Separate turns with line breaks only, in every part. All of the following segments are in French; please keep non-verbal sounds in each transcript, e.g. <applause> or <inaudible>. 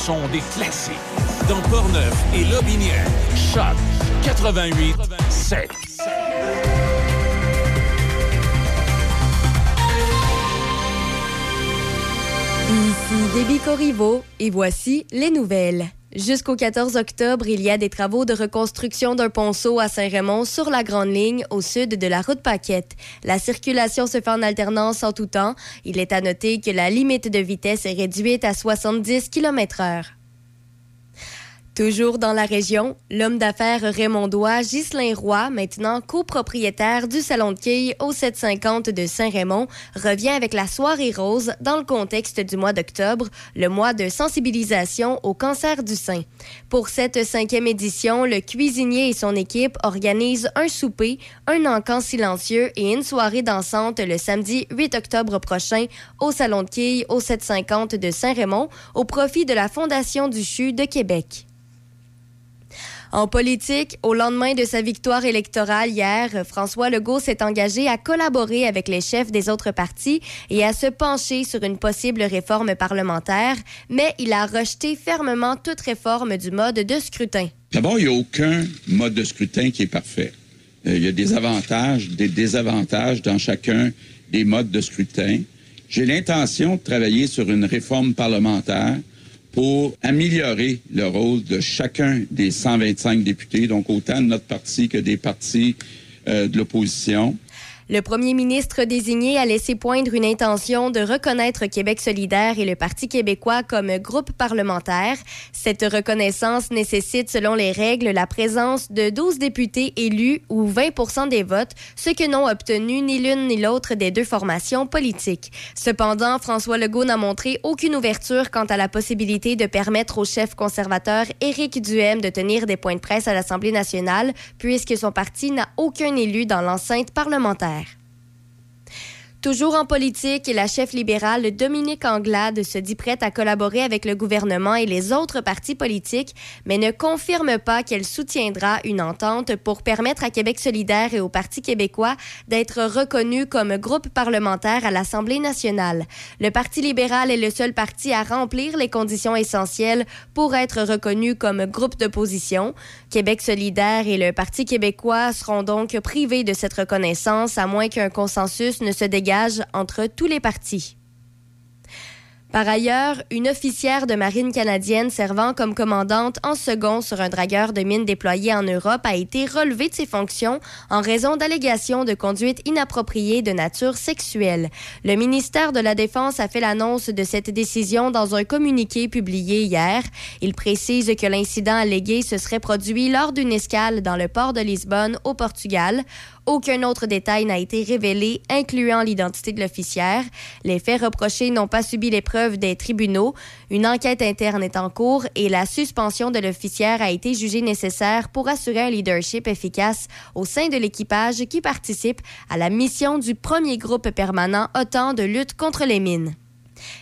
C-H-O-C. Le son des classiques. Dans Portneuf et Lobinière. Choc 88 7.
Ici Déby Corriveau et voici les nouvelles. Jusqu'au 14 octobre, il y a des travaux de reconstruction d'un ponceau à Saint-Raymond sur la Grande Ligne au sud de la route Paquette. La circulation se fait en alternance en tout temps. Il est à noter que la limite de vitesse est réduite à 70 km/h. Toujours dans la région, l'homme d'affaires raymondois Ghislain Roy, maintenant copropriétaire du salon de quilles au 750 de Saint-Raymond, revient avec la soirée rose dans le contexte du mois d'octobre, le mois de sensibilisation au cancer du sein. Pour cette cinquième édition, le cuisinier et son équipe organisent un souper, un encan silencieux et une soirée dansante le samedi 8 octobre prochain au salon de quilles au 750 de Saint-Raymond au profit de la Fondation du CHU de Québec. En politique, au lendemain de sa victoire électorale hier, François Legault s'est engagé à collaborer avec les chefs des autres partis et à se pencher sur une possible réforme parlementaire, mais il a rejeté fermement toute réforme du mode de scrutin.
D'abord, il n'y a aucun mode de scrutin qui est parfait. Euh, il y a des avantages, des désavantages dans chacun des modes de scrutin. J'ai l'intention de travailler sur une réforme parlementaire pour améliorer le rôle de chacun des 125 députés, donc autant de notre parti que des partis euh, de l'opposition.
Le premier ministre désigné a laissé poindre une intention de reconnaître Québec solidaire et le Parti québécois comme groupe parlementaire. Cette reconnaissance nécessite, selon les règles, la présence de 12 députés élus ou 20 des votes, ce que n'ont obtenu ni l'une ni l'autre des deux formations politiques. Cependant, François Legault n'a montré aucune ouverture quant à la possibilité de permettre au chef conservateur Éric Duhem de tenir des points de presse à l'Assemblée nationale, puisque son parti n'a aucun élu dans l'enceinte parlementaire. Toujours en politique, la chef libérale Dominique Anglade se dit prête à collaborer avec le gouvernement et les autres partis politiques, mais ne confirme pas qu'elle soutiendra une entente pour permettre à Québec solidaire et au Parti québécois d'être reconnus comme groupe parlementaire à l'Assemblée nationale. Le Parti libéral est le seul parti à remplir les conditions essentielles pour être reconnu comme groupe d'opposition. Québec solidaire et le Parti québécois seront donc privés de cette reconnaissance à moins qu'un consensus ne se dégage entre tous les partis. Par ailleurs, une officière de marine canadienne servant comme commandante en second sur un dragueur de mine déployé en Europe a été relevée de ses fonctions en raison d'allégations de conduite inappropriée de nature sexuelle. Le ministère de la Défense a fait l'annonce de cette décision dans un communiqué publié hier. Il précise que l'incident allégué se serait produit lors d'une escale dans le port de Lisbonne au Portugal. Aucun autre détail n'a été révélé, incluant l'identité de l'officière. Les faits reprochés n'ont pas subi l'épreuve des tribunaux. Une enquête interne est en cours et la suspension de l'officière a été jugée nécessaire pour assurer un leadership efficace au sein de l'équipage qui participe à la mission du premier groupe permanent OTAN de lutte contre les mines.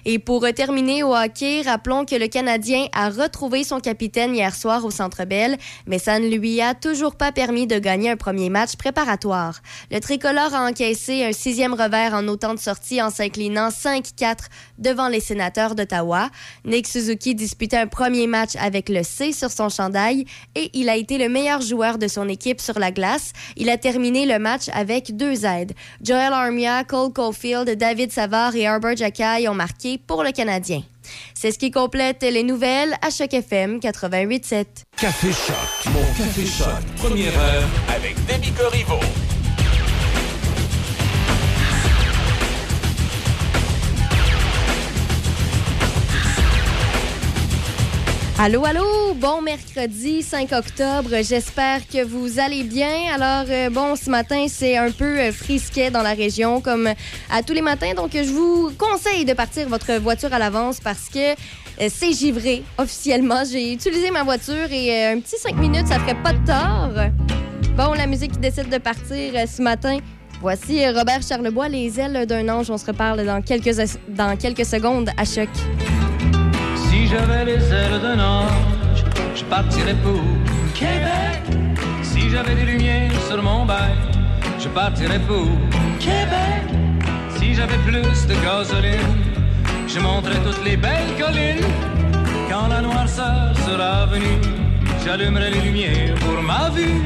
Et pour terminer au hockey, rappelons que le Canadien a retrouvé son capitaine hier soir au Centre Bell, mais ça ne lui a toujours pas permis de gagner un premier match préparatoire. Le tricolore a encaissé un sixième revers en autant de sorties en s'inclinant 5-4 devant les sénateurs d'Ottawa. Nick Suzuki disputait un premier match avec le C sur son chandail et il a été le meilleur joueur de son équipe sur la glace. Il a terminé le match avec deux aides. Joel Armia, Cole Caulfield, David Savard et Arbor Jackay ont marqué pour le Canadien. C'est ce qui complète les nouvelles à Choc FM 88.7.
Café Choc, mon Café Choc, première heure avec Demi Corriveau.
Allô, allô, bon mercredi 5 octobre. J'espère que vous allez bien. Alors, euh, bon, ce matin, c'est un peu euh, frisquet dans la région, comme à tous les matins. Donc, je vous conseille de partir votre voiture à l'avance parce que euh, c'est givré officiellement. J'ai utilisé ma voiture et un petit 5 minutes, ça ferait pas de tort. Bon, la musique qui décide de partir ce matin. Voici Robert Charlebois, Les ailes d'un ange. On se reparle dans quelques, dans quelques secondes à choc.
Si j'avais les ailes d'un ange, je partirais pour Québec. Si j'avais des lumières sur mon bail, je partirais pour Québec. Si j'avais plus de gasoline je monterai toutes les belles collines. Quand la noirceur sera venue, j'allumerai les lumières pour ma vue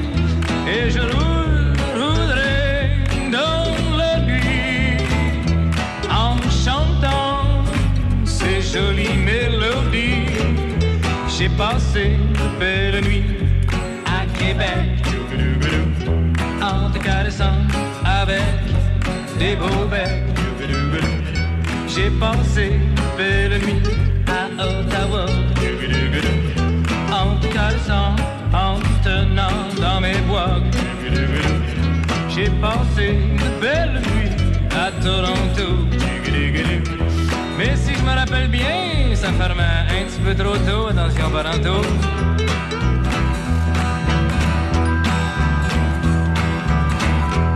et je roulerai ces jolies mélodies. J'ai passé de belles nuits à Québec en te caressant avec des beaux becs. J'ai passé de belles nuits à Ottawa en te caressant, en te tenant dans mes bois. J'ai passé de belles nuits à Toronto. Mais si je me rappelle bien, ça fermait un petit peu trop tôt, attention parento.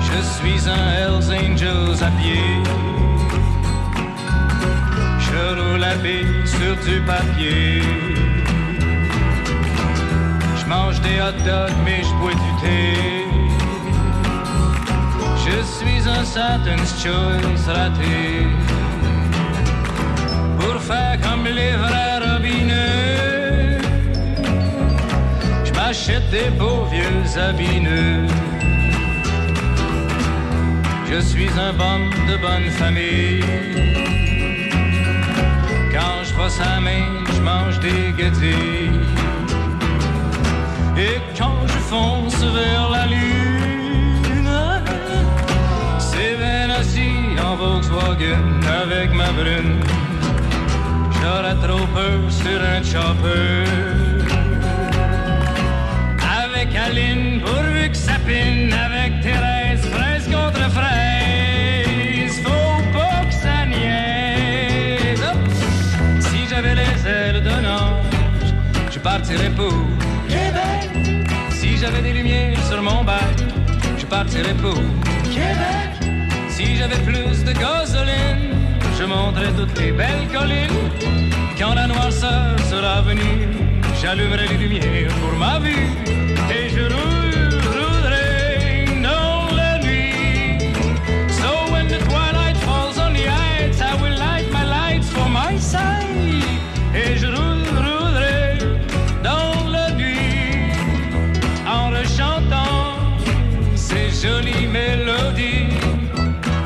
Je suis un Hells Angels à pied. Je roule la bille sur du papier. Je mange des hot dogs, mais je bois du thé. Je suis un Satan's Choice raté. Faire comme les vrais robineux, je m'achète des beaux vieux habits neufs. Je suis un bon de bonne famille. Quand je vois sa main, je mange des guettilles. Et quand je fonce vers la lune, c'est assis en Volkswagen avec ma brune. Sur un chopper. Avec Aline, pourvu que ça avec Thérèse, fraise contre fraise, faut pas que ça niaise. Si j'avais les ailes d'un ange, je partirais pour Québec. Si j'avais des lumières sur mon bac, je partirais pour Québec. Si j'avais plus de gasoline, je monterais toutes les belles collines. Quand la noirceur sera venue, j'allumerai les lumières pour ma vue et je roule- roulerai dans la nuit. So when the twilight falls on the heights, I will light my lights for my side et je roule- roulerai dans la nuit en rechantant ces jolies mélodies.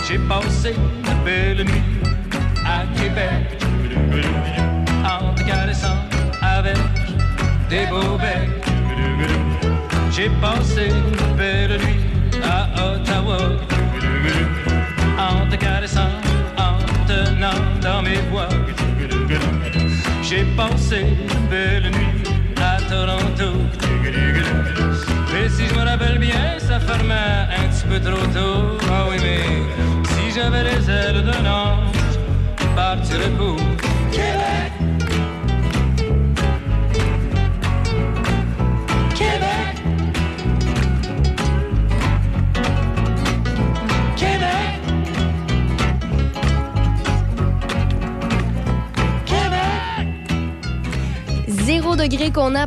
J'ai passé de belles nuits en te caressant avec des beaux becs. J'ai passé de belles nuits à Ottawa en te caressant, en te tenant dans mes bois. J'ai passé de belles nuits à Toronto. Mais si je me rappelle bien, ça fermait un petit peu trop tôt. Ah oui, mais si j'avais les ailes d'un ange, Québec. Québec.
Zéro degré qu'on a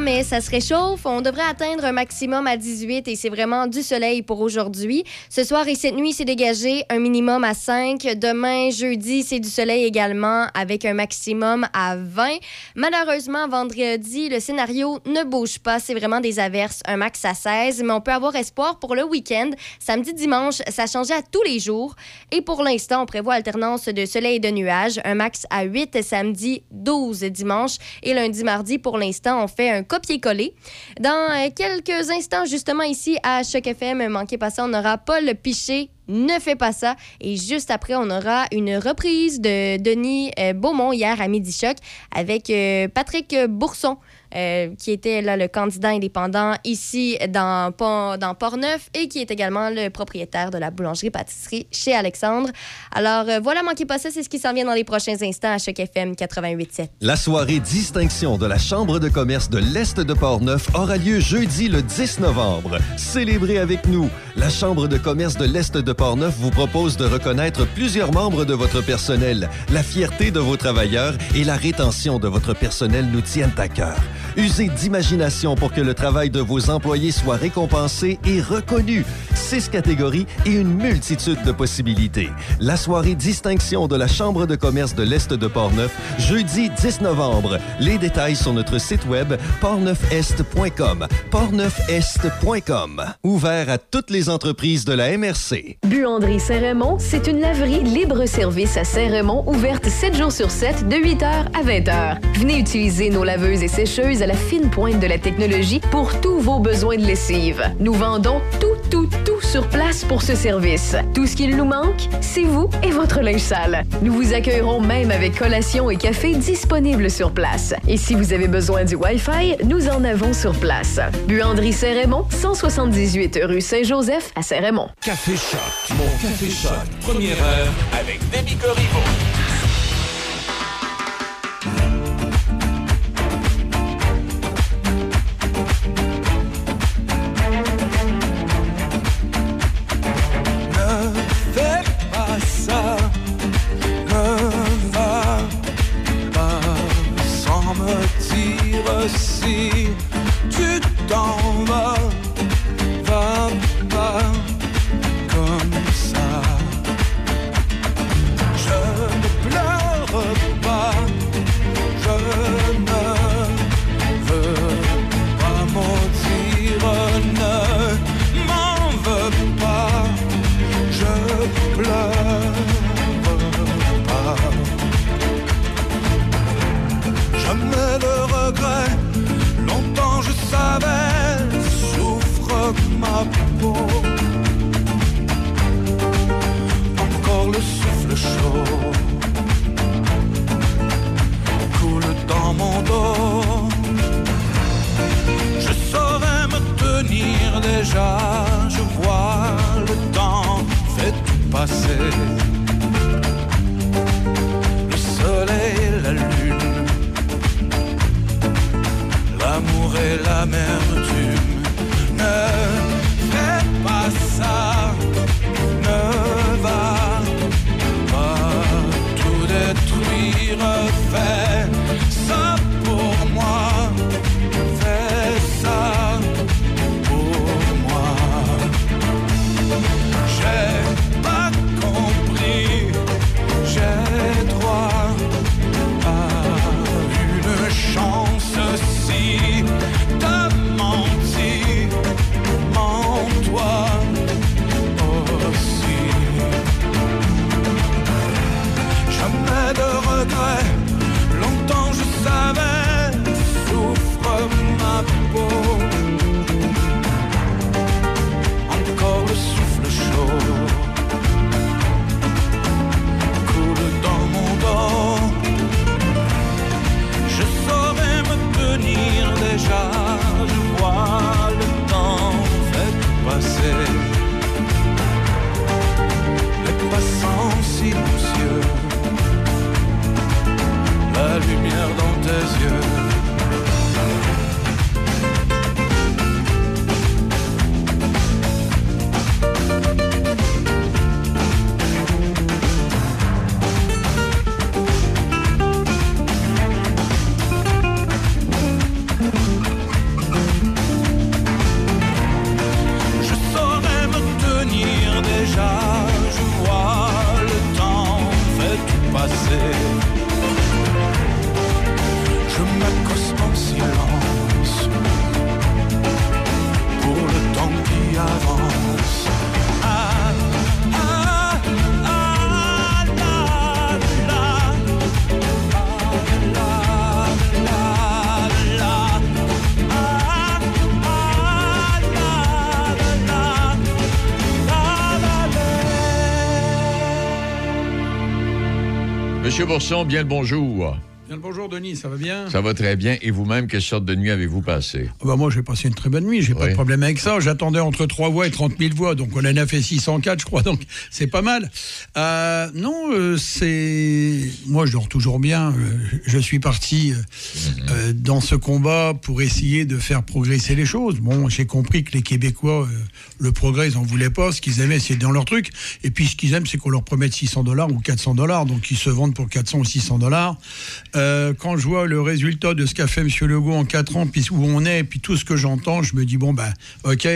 mais ça se réchauffe. On devrait atteindre un maximum à 18 et c'est vraiment du soleil pour aujourd'hui. Ce soir et cette nuit, c'est dégagé un minimum à 5. Demain, jeudi, c'est du soleil également avec un maximum à 20. Malheureusement, vendredi, le scénario ne bouge pas. C'est vraiment des averses, un max à 16, mais on peut avoir espoir pour le week-end. Samedi, dimanche, ça changeait à tous les jours. Et pour l'instant, on prévoit alternance de soleil et de nuages, un max à 8 samedi, 12 dimanche. Et lundi, mardi, pour l'instant, on fait un copier-coller. Dans euh, quelques instants, justement, ici à Choc FM, manquez pas ça, on aura Paul Piché. Ne fais pas ça. Et juste après, on aura une reprise de Denis euh, Beaumont hier à Midi Choc avec euh, Patrick Bourson. Euh, qui était là le candidat indépendant ici dans, Port-Neuf et qui est également le propriétaire de la boulangerie-pâtisserie chez Alexandre. Alors euh, voilà, manquez pas ça, c'est ce qui s'en vient dans les prochains instants à Choc FM 88.7.
La soirée distinction de la Chambre de commerce de l'Est de Portneuf aura lieu jeudi le 10 novembre. Célébrez avec nous La Chambre de commerce de l'Est de Portneuf vous propose de reconnaître plusieurs membres de votre personnel. La fierté de vos travailleurs et la rétention de votre personnel nous tiennent à cœur. Usez d'imagination pour que le travail de vos employés soit récompensé et reconnu. Six catégories et une multitude de possibilités. La soirée distinction de la Chambre de commerce de l'Est de Portneuf, jeudi 10 novembre. Les détails sur notre site web portneufest.com. portneufest.com. Ouvert à toutes les entreprises de la MRC.
Buanderie Saint-Raymond, c'est une laverie libre-service à Saint-Raymond, ouverte 7 jours sur 7, de 8h à 20h. Venez utiliser nos laveuses et sécheuses la fine pointe de la technologie pour tous vos besoins de lessive. Nous vendons tout, tout, tout sur place pour ce service. Tout ce qu'il nous manque, c'est vous et votre linge sale. Nous vous accueillerons même avec collation et café disponibles sur place. Et si vous avez besoin du Wi-Fi, nous en avons sur place. Buanderie Saint-Raymond, 178 rue Saint-Joseph à Saint-Raymond.
Café Choc, mon Café Choc, première heure avec Demi Corriveau.
Bourson, bien le bonjour. Bien le bonjour Denis, ça va bien?
Ça va très bien. Et vous-même, quelle sorte de nuit avez-vous passé?
Ah bah moi j'ai passé une très bonne nuit, j'ai pas
Oui.
de problème avec ça. J'attendais entre 3 voix et 30 000 voix, donc on en a fait 604 je crois, donc c'est pas mal. Euh, non, euh, c'est... Moi je dors toujours bien. Euh, je suis parti
Mhm.
dans ce combat pour essayer de faire progresser les choses. Bon, j'ai compris que les Québécois, le progrès, ils en voulaient pas. Ce qu'ils aimaient, c'est dans leur truc. Et puis ce qu'ils aiment, c'est qu'on leur promette 600 dollars ou 400 dollars, donc ils se vendent pour 400 ou 600 dollars. Euh, quand je vois le résultat de ce qu'a fait M. Legault en 4 ans, puis où on est, puis tout ce que j'entends, je me dis, bon, ben, ok,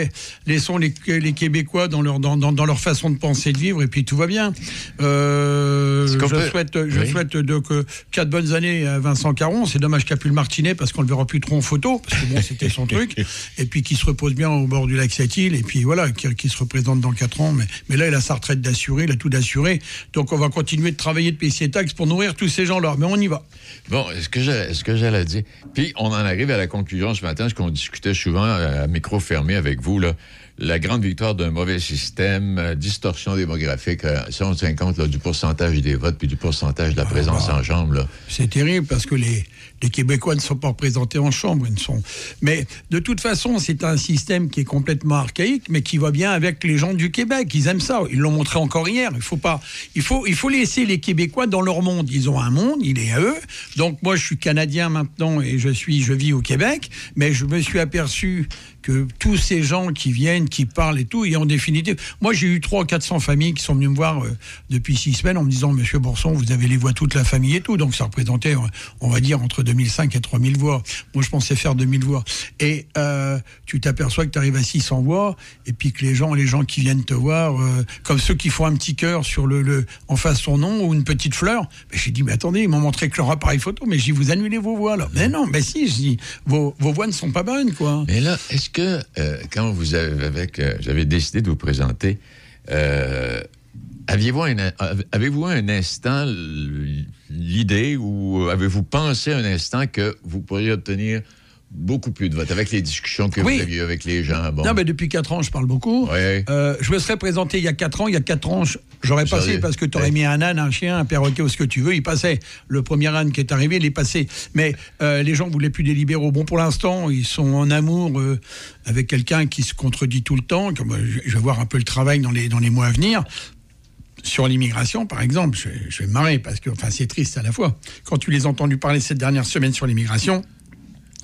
laissons les, les Québécois dans leur, dans, dans- dans leur façon de penser, de vivre, et puis tout va bien. Euh, je
peut-
souhaite, je
Oui.
souhaite de, que 4 bonnes années à Vincent Caron. C'est dommage qu'il n'y a plus le Martinet, parce qu'on le verra plus trop en photo, parce que bon, c'était son truc. <laughs> Et puis qu'il se repose bien au bord du lac Sept-Îles, et puis voilà, qu'il qu'il se représente dans 4 ans. Mais, mais là, il a sa retraite d'assuré, il a tout d'assuré. Donc on va continuer de travailler, de payer ses taxes pour nourrir tous ces gens-là. Mais on y va.
Bon, est-ce que j'ai- est-ce que j'allais dire? Puis, on en arrive à la conclusion ce matin, ce qu'on discutait souvent à micro fermé avec vous, là. La grande victoire d'un mauvais système, euh, distorsion démographique, euh, si on tient compte là, du pourcentage des votes puis du pourcentage de la présence en chambre, là.
C'est terrible parce que les, les Québécois ne sont pas représentés en chambre. Ils ne sont... Mais de toute façon, c'est un système qui est complètement archaïque, mais qui va bien avec les gens du Québec. Ils aiment ça. Ils l'ont montré encore hier. Il faut, pas... il, faut, il faut laisser les Québécois dans leur monde. Ils ont un monde, il est à eux. Donc moi, je suis Canadien maintenant et je, suis, je vis au Québec, mais je me suis aperçu que tous ces gens qui viennent, qui parlent et tout, et en définitive, moi j'ai eu 300 400 familles qui sont venues me voir euh, depuis six semaines en me disant Monsieur Bourson, vous avez les voix toute la famille et tout, donc ça représentait, euh, on va dire, entre 2005 et 3000 voix. Moi je pensais faire 2000 voix. Et euh, tu t'aperçois que tu arrives à 600 voix, et puis que les gens, les gens qui viennent te voir, euh, comme ceux qui font un petit cœur sur le, en face son nom ou une petite fleur, mais j'ai dit mais attendez, ils m'ont montré que leur appareil photo, mais j'ai vous annulez vos voix là. Mais non, mais si, je dis vos, vos voix ne sont pas bonnes quoi.
Mais là, est-ce que euh, quand vous avez, j'avais décidé de vous présenter, aviez-vous un, avez-vous un instant l'idée ou avez-vous pensé un instant que vous pourriez obtenir beaucoup plus de votes avec les discussions que
Oui.
vous aviez eues avec les gens? Bon.
Non, mais depuis 4 ans, je parle beaucoup.
Ouais.
Euh, je me serais présenté il y a 4 ans. Il y a 4 ans, j'aurais passé parce que tu aurais mis un âne, un chien, un perroquet ou ce que tu veux. Il passait. Le premier âne qui est arrivé, il est passé. Mais euh, les gens voulaient plus des libéraux. Bon, pour l'instant, ils sont en amour euh, avec quelqu'un qui se contredit tout le temps. Je vais voir un peu le travail dans les, dans les mois à venir. Sur l'immigration, par exemple, je, je vais me marrer parce que enfin, c'est triste à la fois. Quand tu les as entendus parler cette dernière semaine sur l'immigration,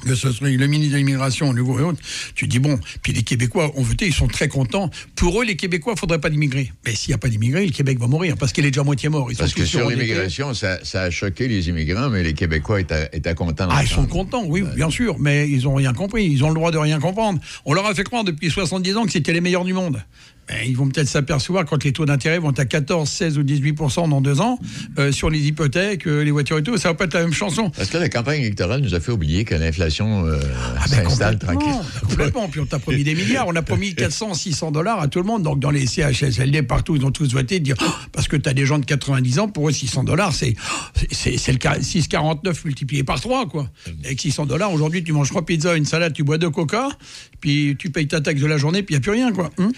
que ce soit le ministre de l'immigration, le nouveau et autres, tu dis bon, puis les Québécois ont voté, ils sont très contents. Pour eux, les Québécois, il ne faudrait pas d'immigrés. Mais s'il n'y a pas d'immigrés, le Québec va mourir parce qu'il est déjà moitié mort. Ils
Parce que sur l'immigration, ça, ça a choqué les immigrants, mais les Québécois étaient, étaient contents.
Ah, ils sont contents, oui, bien sûr, mais ils n'ont rien compris. Ils ont le droit de rien comprendre. On leur a fait croire depuis 70 ans que c'était les meilleurs du monde. Mais ils vont peut-être s'apercevoir quand les taux d'intérêt vont à 14, 16 ou 18% dans deux ans, euh, sur les hypothèques, euh, les voitures et tout, ça va pas être la même chanson.
Parce que la campagne électorale nous a fait oublier que l'inflation euh,
Ah ben,
s'installe
complètement,
tranquille.
complètement. Puis on t'a promis des milliards. On a promis <laughs> 400, 600 dollars à tout le monde. Donc dans les CHSLD, partout, ils ont tous voté de dire Oh, parce que tu as des gens de 90 ans, pour eux, 600 dollars, c'est c'est c'est le ca- 6,49 multiplié par 3, quoi. Avec 600 dollars, aujourd'hui, tu manges trois pizzas, une salade, tu bois deux coca, puis tu payes ta taxe de la journée, puis il n'y a plus rien, quoi. Hum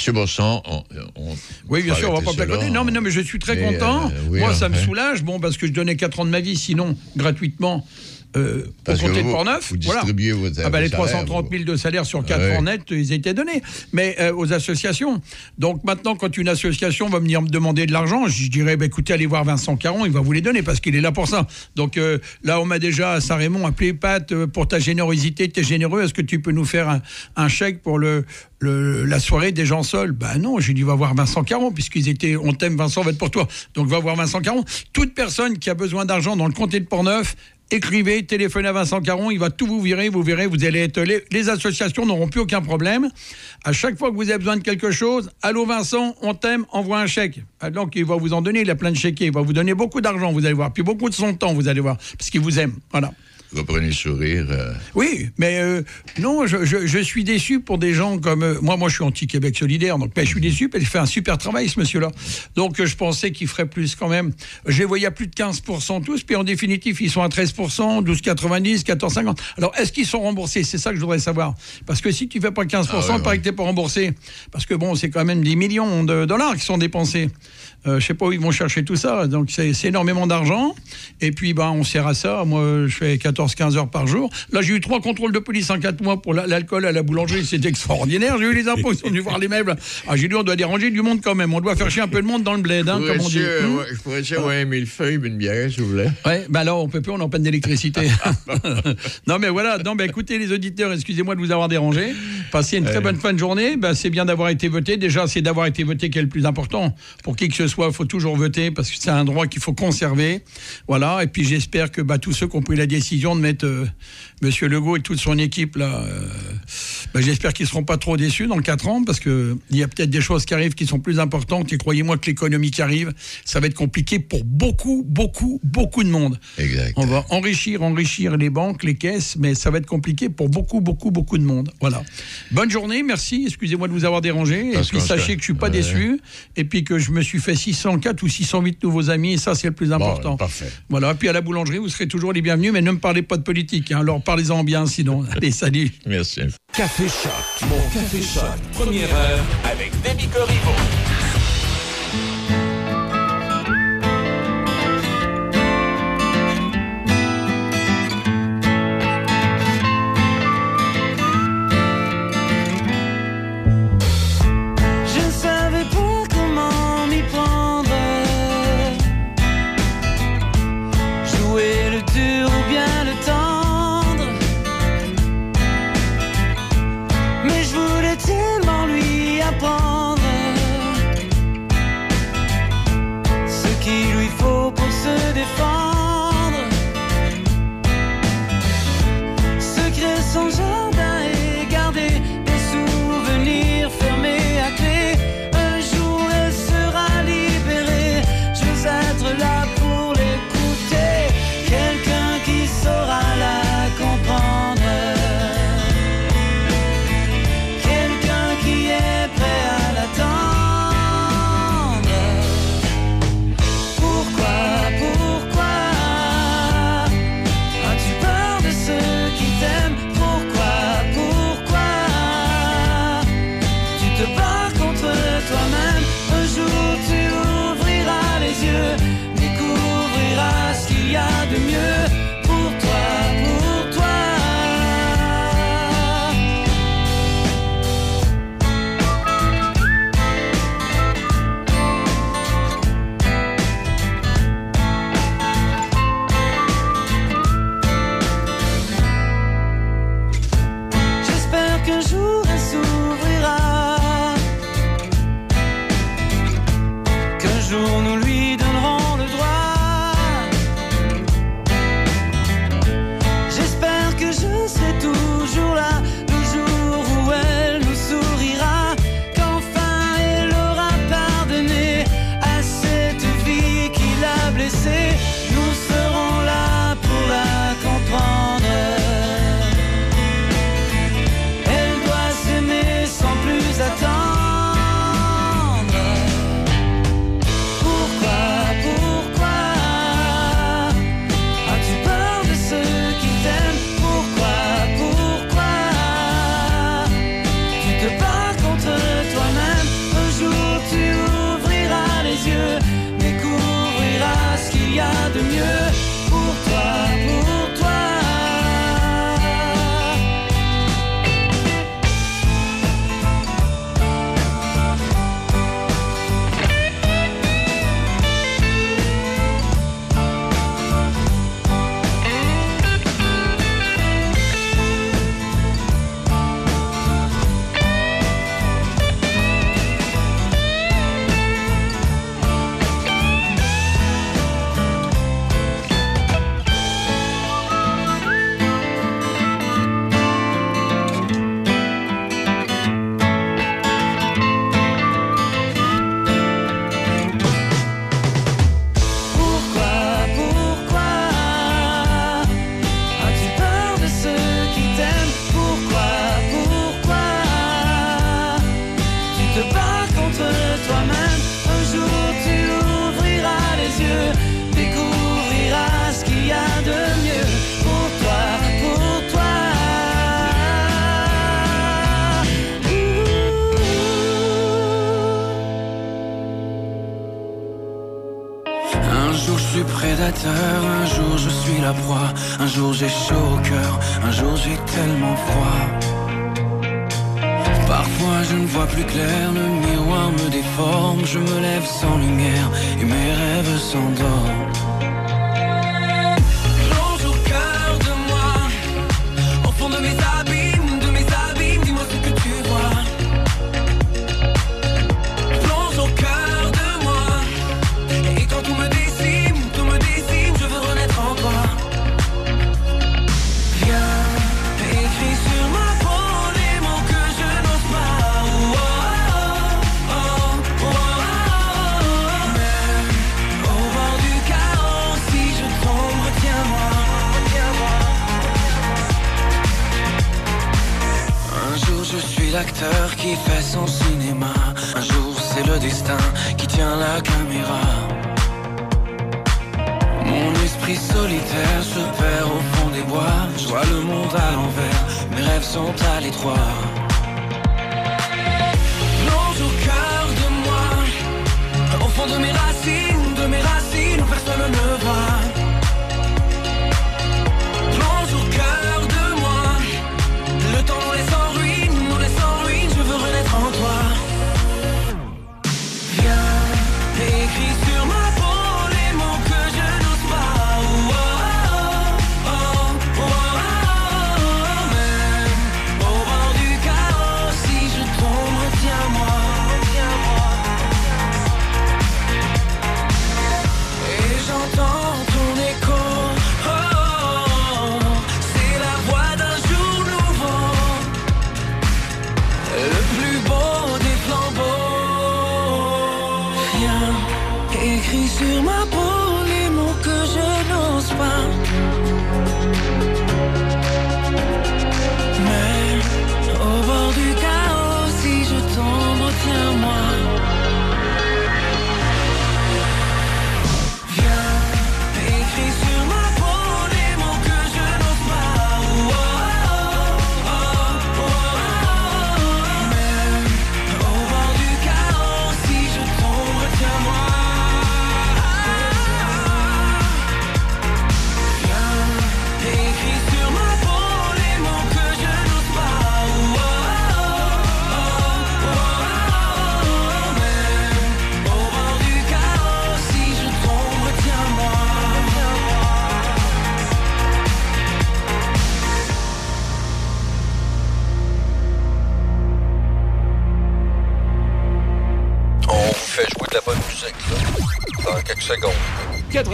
Monsieur Bosson, on, on-
oui, bien sûr, on va pas placoter. Non, mais non, mais je suis très
Mais,
content.
euh, oui,
Moi, ça me soulage, bon, parce que je donnais 4 ans de ma vie, sinon, gratuitement, euh,
Parce
au comté
que
de
vous-
Portneuf.
vous distribuez vos-
ah, bah, les
salaires,
330 000 de salaire sur 4
Ouais.
ans net, ils étaient donnés. Mais euh, aux associations. Donc maintenant, quand une association va venir me demander de l'argent, je dirais, bah, écoutez, allez voir Vincent Caron, il va vous les donner parce qu'il est là pour ça. Donc euh, là, on m'a déjà à Saint-Raymond appelé Pat euh, pour ta générosité, tu es généreux, est-ce que tu peux nous faire un, un chèque pour le, le- la soirée des gens seuls? Ben non, j'ai dit, va voir Vincent Caron, puisqu'ils étaient, on t'aime, Vincent, va être pour toi. Donc va voir Vincent Caron. Toute personne qui a besoin d'argent dans le comté de Portneuf, écrivez, téléphonez à Vincent Caron, il va tout vous virer, vous verrez, vous allez être. Les, associations n'auront plus aucun problème. À chaque fois que vous avez besoin de quelque chose, allô Vincent, on t'aime, envoie un chèque. Ah, Donc il va vous en donner, il a plein de chèques, il va vous donner beaucoup d'argent, vous allez voir, puis beaucoup de son temps, vous allez voir, parce qu'il vous aime. Voilà.
Reprenez le sourire. euh,
Oui, mais euh, non, je, je- je suis déçu pour des gens comme euh, moi. Moi, je suis anti-Québec solidaire, donc mais je suis déçu parce qu'il fait un super travail, ce monsieur-là. Donc, je pensais qu'il ferait plus quand même. Je les voyais à plus de 15% tous, puis en définitive, ils sont à 13%, 12,90, 14,50. Alors, est-ce qu'ils sont remboursés? C'est ça que je voudrais savoir. Parce que si tu fais pas 15%,
Ah ouais,
il paraît
ouais.
que t'es pas remboursé. Parce que bon, c'est quand même des millions de dollars qui sont dépensés. Euh, je sais pas où ils vont chercher tout ça. Donc, c'est c'est énormément d'argent. Et puis, ben, on sert à ça. Moi, je fais 14-15 heures par jour. Là, j'ai eu trois contrôles de police en quatre mois pour la- l'alcool à la boulangerie. C'était extraordinaire. J'ai eu les impôts. Ils sont venus voir les meubles. Ah, j'ai dit, on doit déranger du monde quand même. On doit faire chier un peu de monde dans le bled, hein, comme on dit. Hum
ouais, je pourrais essayer ouais, mille feuilles, une bière, si vous voulez.
Ouais, bah là, on peut plus, on est en panne d'électricité. <laughs> non, mais voilà. Non, mais écoutez, les auditeurs, excusez-moi de vous avoir dérangé. Passez une très bonne fin de journée. Bah, c'est bien d'avoir été voté. Déjà, c'est d'avoir été voté qui est le plus important. Pour qui que ce soit, il faut toujours voter parce que c'est un droit qu'il faut conserver. Voilà. Et puis, j'espère que bah, tous ceux qui ont pris la décision de mettre euh, Monsieur Legault et toute son équipe là, euh, bah, j'espère qu'ils seront pas trop déçus dans 4 ans parce que il y a peut-être des choses qui arrivent qui sont plus importantes. Et croyez-moi que l'économie qui arrive, ça va être compliqué pour beaucoup, beaucoup, beaucoup de monde.
Exact.
On va enrichir, enrichir les banques, les caisses, mais ça va être compliqué pour beaucoup, beaucoup, beaucoup de monde. Voilà. Bonne journée, merci. Excusez-moi de vous avoir dérangé.
Parce
et puis sachez que je suis pas
Ouais.
déçu. Et puis que je me suis fait 604 ou 608 nouveaux amis. Et ça, c'est le plus important.
parfait.
Voilà. Puis à la boulangerie, vous serez toujours les bienvenus, mais ne me parlez pas de politique. hein. Alors parlez-en bien, sinon. <laughs> Allez, salut.
Merci.
Café Choc. Mon Café Choc. Première heure avec Demi Corriveau.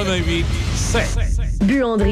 88 7.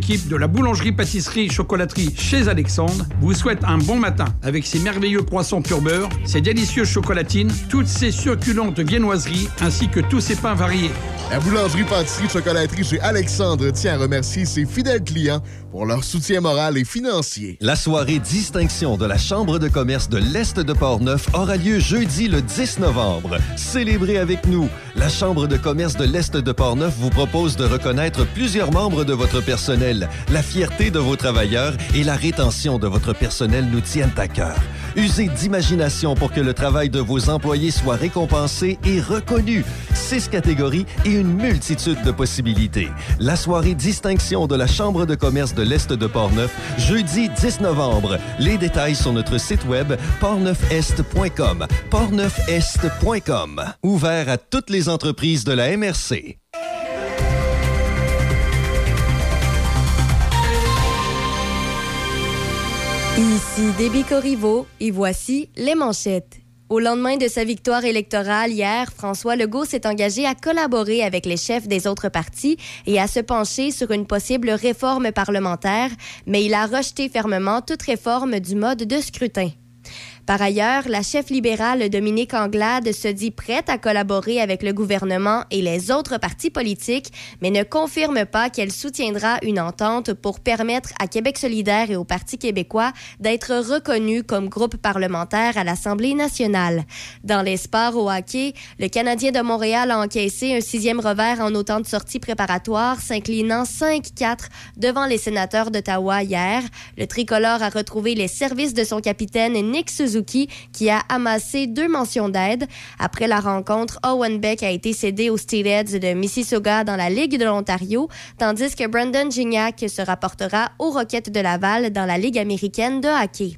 de la boulangerie-pâtisserie-chocolaterie chez Alexandre vous souhaitent un bon matin avec ses merveilleux croissants pur beurre, ses délicieuses chocolatines, toutes ses succulentes viennoiseries ainsi que tous ses pains variés.
La boulangerie-pâtisserie-chocolaterie chez Alexandre tient à remercier ses fidèles clients pour leur soutien moral et financier.
La soirée distinction de la Chambre de commerce de l'Est de Portneuf aura lieu jeudi le 10 novembre. Célébrez avec nous. La Chambre de commerce de l'Est de Portneuf vous propose de reconnaître plusieurs membres de votre personnel. La fierté de vos travailleurs et la rétention de votre personnel nous tiennent à cœur. Usez d'imagination pour que le travail de vos employés soit récompensé et reconnu. Six catégories et une multitude de possibilités. La soirée distinction de la Chambre de commerce de l'Est de Portneuf, jeudi 10 novembre. Les détails sur notre site web portneufest.com. portneufest.com. Ouvert à toutes les entreprises de la MRC.
Ici Déby Corriveau et voici les manchettes. Au lendemain de sa victoire électorale hier, François Legault s'est engagé à collaborer avec les chefs des autres partis et à se pencher sur une possible réforme parlementaire, mais il a rejeté fermement toute réforme du mode de scrutin. Par ailleurs, la chef libérale Dominique Anglade se dit prête à collaborer avec le gouvernement et les autres partis politiques, mais ne confirme pas qu'elle soutiendra une entente pour permettre à Québec solidaire et au Parti québécois d'être reconnus comme groupe parlementaire à l'Assemblée nationale. Dans les sports au hockey, le Canadien de Montréal a encaissé un sixième revers en autant de sorties préparatoires, s'inclinant 5-4 devant les sénateurs d'Ottawa hier. Le tricolore a retrouvé les services de son capitaine Nick Suzuki, qui a amassé deux mentions d'aide. Après la rencontre, Owen Beck a été cédé aux Steelheads de Mississauga dans la Ligue de l'Ontario, tandis que Brandon Gignac se rapportera aux Rockets de Laval dans la Ligue américaine de hockey.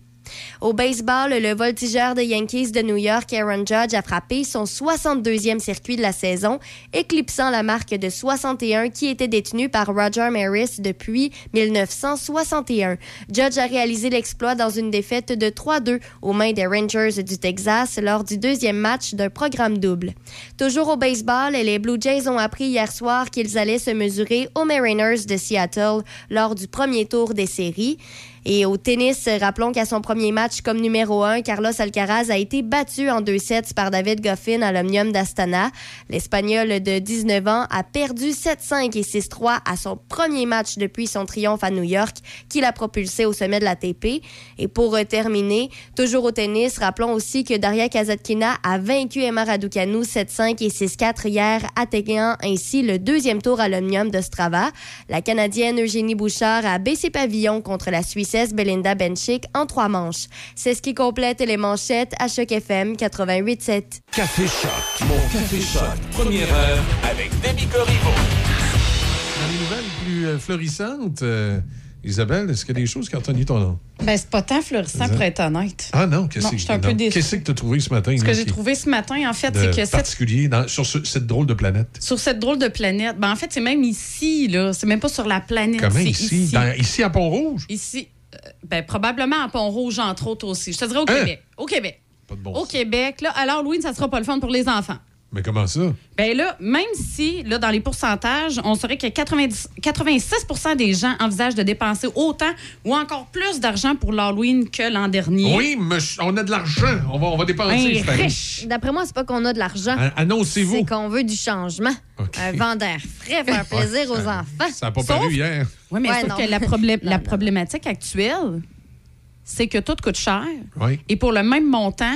Au baseball, le voltigeur des Yankees de New York, Aaron Judge, a frappé son 62e circuit de la saison, éclipsant la marque de 61 qui était détenue par Roger Maris depuis 1961. Judge a réalisé l'exploit dans une défaite de 3-2 aux mains des Rangers du Texas lors du deuxième match d'un programme double. Toujours au baseball, les Blue Jays ont appris hier soir qu'ils allaient se mesurer aux Mariners de Seattle lors du premier tour des séries. Et au tennis, rappelons qu'à son premier match comme numéro 1, Carlos Alcaraz a été battu en deux sets par David Goffin à l'Omnium d'Astana. L'Espagnol de 19 ans a perdu 7-5 et 6-3 à son premier match depuis son triomphe à New York, qui l'a propulsé au sommet de l'ATP. Et pour terminer, toujours au tennis, rappelons aussi que Daria Kazatkina a vaincu Emma Raducanu 7-5 et 6-4 hier, atteignant ainsi le deuxième tour à l'Omnium de Strava. La Canadienne Eugénie Bouchard a baissé pavillon contre la Suissesse Belinda Benchik en trois manches. C'est ce qui complète les manchettes à Choc FM 88.7.
Café Choc, mon Café Choc, première heure avec Demi Corriveau.
Dans les nouvelles plus euh, florissantes, euh, Isabelle, est-ce qu'il y a des choses qui ont retenu ton nom?
Ben, c'est pas tant florissant pour être honnête.
Ah non, qu'est-ce
Non,
que
je suis un peu
non?
déçue.
Qu'est-ce que tu as trouvé ce matin?
Ce que j'ai trouvé ce matin, en fait, c'est que cette,
particulier dans- sur ce- cette drôle de planète?
sur cette drôle de planète, ben, en fait, c'est même ici, là. C'est même pas sur la planète.
Comment
c'est
ici?
Ici,
Dans- ici à Pont-Rouge?
Ici, ben, probablement à Pont-Rouge, entre autres aussi. Je te dirais au
Hein?
Québec. Au Québec.
Pas de bon
Au
sens.
Québec, là, à l'Halloween, ça sera pas le fun pour les enfants.
Mais comment ça?
Ben là, même si, là, dans les pourcentages, on saurait que 90 86 des gens envisagent de dépenser autant ou encore plus d'argent pour l'Halloween que l'an dernier.
Oui, mais on a de l'argent. On va, on va dépenser.
Un riche.
D'après moi, c'est pas qu'on a de l'argent.
An- Annoncez-vous.
C'est qu'on veut du changement.
OK.
Un vent d'air frais, faire plaisir aux enfants.
Ça n'a pas
Sauf-
paru hier.
Oui, mais
Ouais,
sauf
non.
que la, problé-
Non,
la problématique actuelle, c'est que tout coûte cher.
Oui.
Et pour le même montant,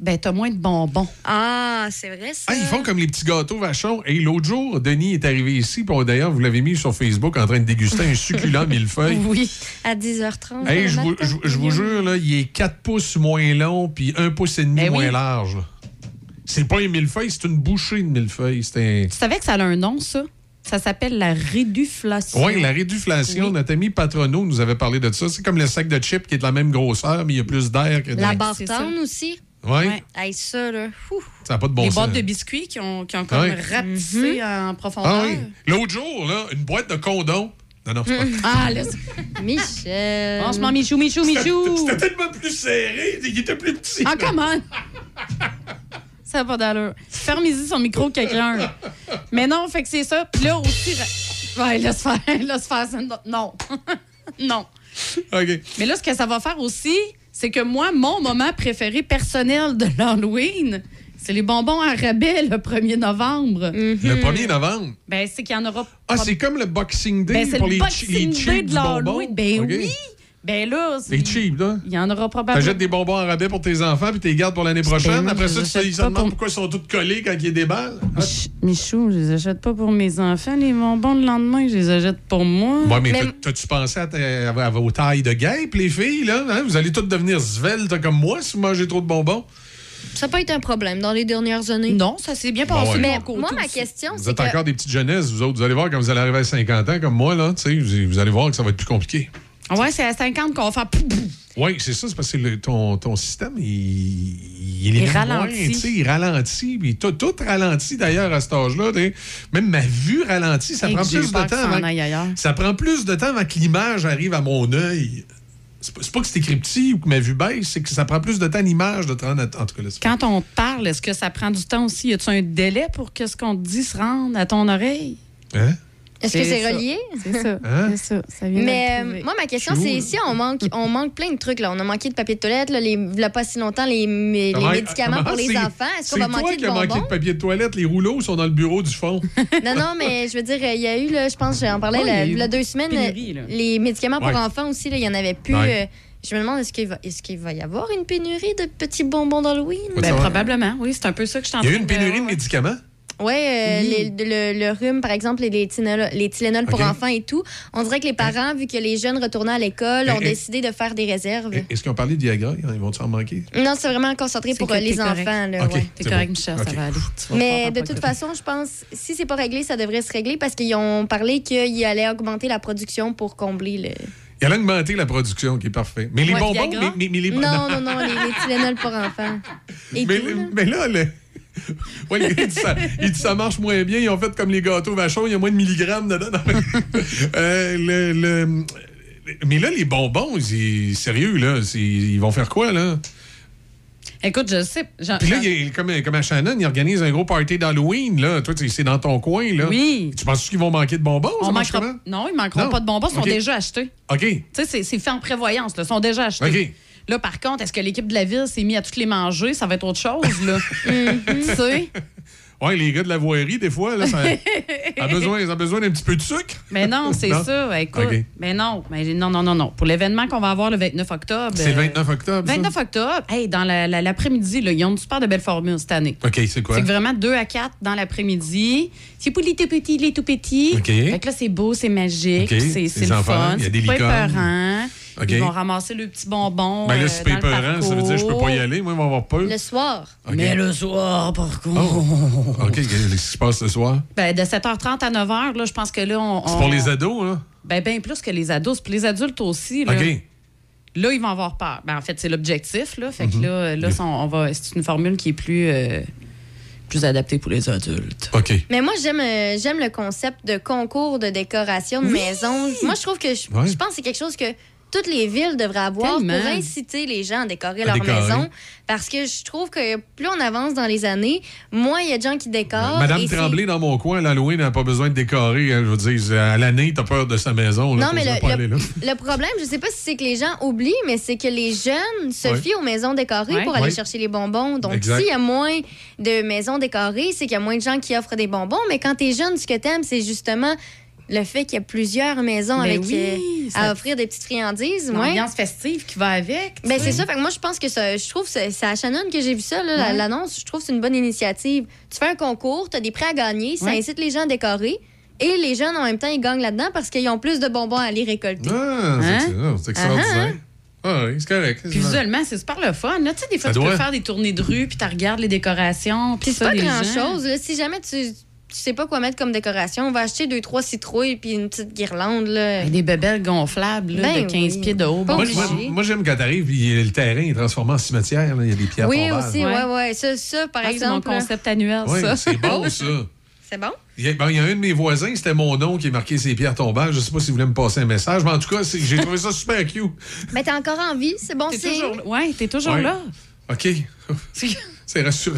ben, t'as moins de bonbons.
Ah, c'est vrai ça.
Ah, ils font comme les petits gâteaux vachons. Et l'autre jour, Denis est arrivé ici. D'ailleurs, vous l'avez mis sur Facebook en train de déguster un succulent <laughs> millefeuille.
Oui.
À 10h30.
Hey, je vous,
matin.
je- je vous jure, là, il est 4 pouces moins long puis 1 pouce et demi
Ben
moins
oui.
large. C'est pas un millefeuille, c'est une bouchée de millefeuille. C'est un...
Tu savais que ça a un nom, ça? Ça s'appelle la réduflation.
Oui, la réduflation.
Oui.
Notre ami Patrono nous avait parlé de ça. C'est comme le sac de chips qui est de la même grosseur, mais il y a plus d'air que de...
La barre aussi?
Ouais,
Ouais.
Hey, ça, là. Ouh.
ça n'a pas de bon
Les
sens.
boîtes de biscuits qui ont, qui ont comme
Ouais.
rapetissé en profondeur.
Ah oui. L'autre jour, là, une boîte de condoms. Non, non, c'est pas...
Ah, là,
Michel.
franchement, Michou, Michou, Michou.
C'était tellement plus serré. Il était plus petit.
Ah, comment? Ça n'a pas d'allure. Fermez-y son micro, quelqu'un. Mais non, fait que c'est ça. Puis là aussi. Ouais, laisse faire. <laughs> Laisse faire. ça. Non. <laughs> non.
OK.
Mais là, ce que ça va faire aussi, c'est que moi, mon moment préféré personnel de l'Halloween, c'est les bonbons à rabais le 1er novembre.
Le 1er novembre?
Ben, c'est qu'il y en aura
Ah, c'est comme le Boxing Day
Ben, c'est
pour
le
les, chi- les
Boxing
cheap
Day de l'Halloween. Ben oui. Ben là, c'est-
Les cheap, là.
il y en aura probablement.
T'achètes des bonbons en rabais pour tes enfants puis tu les gardes pour l'année prochaine.
moi,
Après ça, tu te- demandent
pour-
pourquoi ils sont tous collés quand il y a des balles. Ah,
Ch- Michou, je les achète pas pour mes enfants, les bonbons le lendemain, je les achète pour moi.
Ouais, mais
Mais-
t'as- t'as-tu pensé à, ta- à vos tailles de guêpes, les filles, là? hein? Vous allez toutes devenir sveltes comme moi si vous mangez trop de bonbons.
Ça n'a pas été un problème dans les dernières années.
Non, ça s'est bien
Bon,
passé.
ouais.
de
Mais moi, ma question,
Vous
c'est
êtes
que...
encore des petites jeunesses, vous autres. Vous allez voir quand vous allez arriver à 50 ans comme moi, là, tu sais, vous, vous allez voir que ça va être plus compliqué.
Ouais, c'est à 50 qu'on va faire. pouf.
Oui, c'est ça, c'est parce que le- ton, ton système, il, il,
Il ralentit.
sais, il ralentit. Puis tout, tout ralentit d'ailleurs à cet âge-là. Même ma vue ralentit. Ça prend plus de temps. avant- ça prend plus de temps avant que l'image arrive à mon œil. C'est pas, pas que c'est écrit petit ou que ma vue baisse, c'est que ça prend plus de temps l'image de te rendre. à- En tout cas, là,
Quand on te parle, est-ce que ça prend du temps aussi? Y a-tu un délai pour que ce qu'on te dit se rende à ton oreille?
Hein?
Est-ce que c'est relié?
C'est ça. <laughs>
Hein?
C'est ça. Ça vient de
Mais euh, moi, ma question, c'est si on manque, on manque plein de trucs. Là. On a manqué de papier de toilette, là, les, a pas si longtemps, les, les
Comment-
médicaments pour les
c'est-
enfants. Est-ce qu'on
C'est
va
toi
manquer
qui
de
as manqué
bonbons?
de papier de toilette. Les rouleaux sont dans le bureau du fond. <laughs>
Non, non, mais je veux dire, il y a eu, là, je pense, j'en parlais
Ouais, il y a
deux semaines,
pénurie,
les médicaments pour
Ouais.
enfants aussi, il y en avait plus.
Ouais.
euh, je me demande, est-ce qu'il va, est-ce qu'il va y avoir une pénurie de petits bonbons d'Halloween?
Ben, probablement, oui. C'est un peu ça que je suis en
Il y a eu une pénurie de médicaments?
Oui, euh,
Oui.
les- le, le rhume, par exemple, et les, Tylenol, les Tylenol pour enfants et tout. On dirait que les parents, vu que les jeunes retournaient à l'école, ont
Eh, eh.
décidé de faire des réserves.
Est-ce qu'ils ont parlé de Viagra? Ils vont en manquer?
Non, c'est vraiment concentré pour euh, les
correct.
enfants. Là,
OK.
ouais.
T'es
C'est
correct,
bon.
Michel, ça va aller. <laughs>
Mais
faire
de toute façon, je pense, si c'est pas réglé, ça devrait se régler parce qu'ils ont parlé qu'ils allaient augmenter la production pour combler le.
Il a augmenté la production, qui est parfait. Mais les
Ouais,
bonbons,
Viagra?
mais, mais- mais les
Non, <laughs> non, non, les, les Tylenol pour enfants. Et
mais,
tout, là.
mais là, le- Ouais, il, dit ça, il dit ça marche moins bien. Ils ont fait comme les gâteaux vachons, il y a moins de milligrammes dedans. Euh, le- le- mais là, les bonbons, sérieux, là. Ils vont faire quoi, là?
Écoute, je sais.
Puis là, il comme, comme à Shannon, ils organisent un gros party d'Halloween, là. Toi, c'est dans ton coin, là.
Oui.
Tu penses qu'ils vont manquer de bonbons?
On manquera... Non, ils manqueront
Non.
pas de bonbons, ils sont déjà achetés.
OK.
Tu sais, c'est- c'est fait en prévoyance, là, ils sont déjà achetés.
OK.
Là, par contre, est-ce que l'équipe de la ville s'est mise à toutes les manger? Ça va être autre chose, là. <laughs> Tu sais?
Ouais, les gars de la voirie, des fois, là, ça <laughs> a besoin, ça a besoin d'un petit peu de sucre.
Mais non, c'est <laughs>
Non?
ça. Écoute,
OK.
mais non, mais non, non, non, non. Pour l'événement qu'on va avoir le 29 octobre.
C'est le
euh,
29 octobre. ça?
29 octobre, hey, dans la- la- l'après-midi, là, ils ont une super de belle formule cette année.
OK, c'est quoi?
C'est que vraiment 2 à 4 dans l'après-midi. C'est pour les tout petits, les tout petits.
OK.
Fait que là, c'est beau, c'est magique, c'est c'est le
enfants,
fun.
il y a
c'est
des
pas
licornes.
épeurant. Ils vont ramasser le petit bonbon.
Ben là,
euh,
si c'est
le
épeurant, ça veut dire que je peux pas y aller. Moi, ils vont avoir peur.
Le soir.
Mais le soir, par contre.
Oh. OK, qu'est-ce qui se passe ce soir?
Ben, de 7h30 à 9h, là, je pense que là, on.
C'est
on-
pour les ados, hein?
Ben, bien plus que les ados. C'est pour les adultes aussi. Là.
OK.
Là, ils vont avoir peur. Ben, en fait, c'est l'objectif. Là. Fait que
Mhm.
là, là on, on va, c'est une formule qui est plus, euh, plus adaptée pour les adultes.
OK.
Mais moi, j'aime euh, j'aime le concept de concours de décoration de maison. Moi, je trouve que je,
Ouais.
je pense que c'est quelque chose que toutes les villes devraient avoir
Tellement.
pour inciter les gens à décorer
À
leur
décorer.
maison. Parce que je trouve que plus on avance dans les années, moins il y a de gens qui décorent.
Madame Tremblay, dans mon coin, l'Halloween n'a pas besoin de décorer. hein, je veux dire, à l'année, t'as peur de sa maison. Là,
Non, mais le,
pas
le-
aller là.
le problème, je sais pas si c'est que les gens oublient, mais c'est que les jeunes se fient aux maisons décorées pour aller chercher les bonbons. Donc, s'il y a moins de maisons décorées, c'est qu'il y a moins de gens qui offrent des bonbons. Mais quand t'es jeune, ce que t'aimes, c'est justement le fait qu'il y a plusieurs maisons
Mais
avec
oui,
euh,
ça-
à offrir des petites friandises. ouais.
L'ambiance festive qui va avec.
Ben, c'est ça. Fait que moi, je pense que ça, je trouve que c'est à Shannon que j'ai vu ça,
Ouais.
l'annonce. Je trouve que c'est une bonne initiative. Tu fais un concours, tu as des prix à gagner, ça
Ouais.
incite les gens à décorer. Et les jeunes, en même temps, ils gagnent là-dedans parce qu'ils ont plus de bonbons à aller récolter.
Ah, c'est
Hein?
excellent, c'est extraordinaire. Ah, oui, c'est correct.
Puis visuellement, c'est super le fun. Là, tu sais, des fois,
Ça
tu
doit.
peux faire des tournées de rue, puis tu regardes les décorations, puis
c'est
ça,
pas grand-chose. là. Si jamais tu, tu sais pas quoi mettre comme décoration, on va acheter deux, trois citrouilles puis une petite guirlande. Là.
Ben, Des bebelles gonflables là,
Ben
de 15
oui.
pieds de haut.
Pas
Moi, moi- moi, j'aime quand t'arrives, puis le terrain est transformé en cimetière. là, Il y a des pierres
oui,
tombales.
aussi,
Ouais.
ouais, ouais. Ça, ça par
Ah, c'est mon
exemple. là,
concept annuel,
Oui,
ça.
c'est bon, <laughs> ça.
C'est bon?
Il y, a, ben, il y a un de mes voisins, c'était mon nom qui est marqué ces pierres tombales. Je sais pas s'il voulait me passer un message, mais en tout cas, c'est- j'ai trouvé ça super cute.
Mais t'es encore en vie, c'est bon
T'es toujours, ouais, t'es toujours
Ouais.
là.
OK. <laughs> C'est rassurant.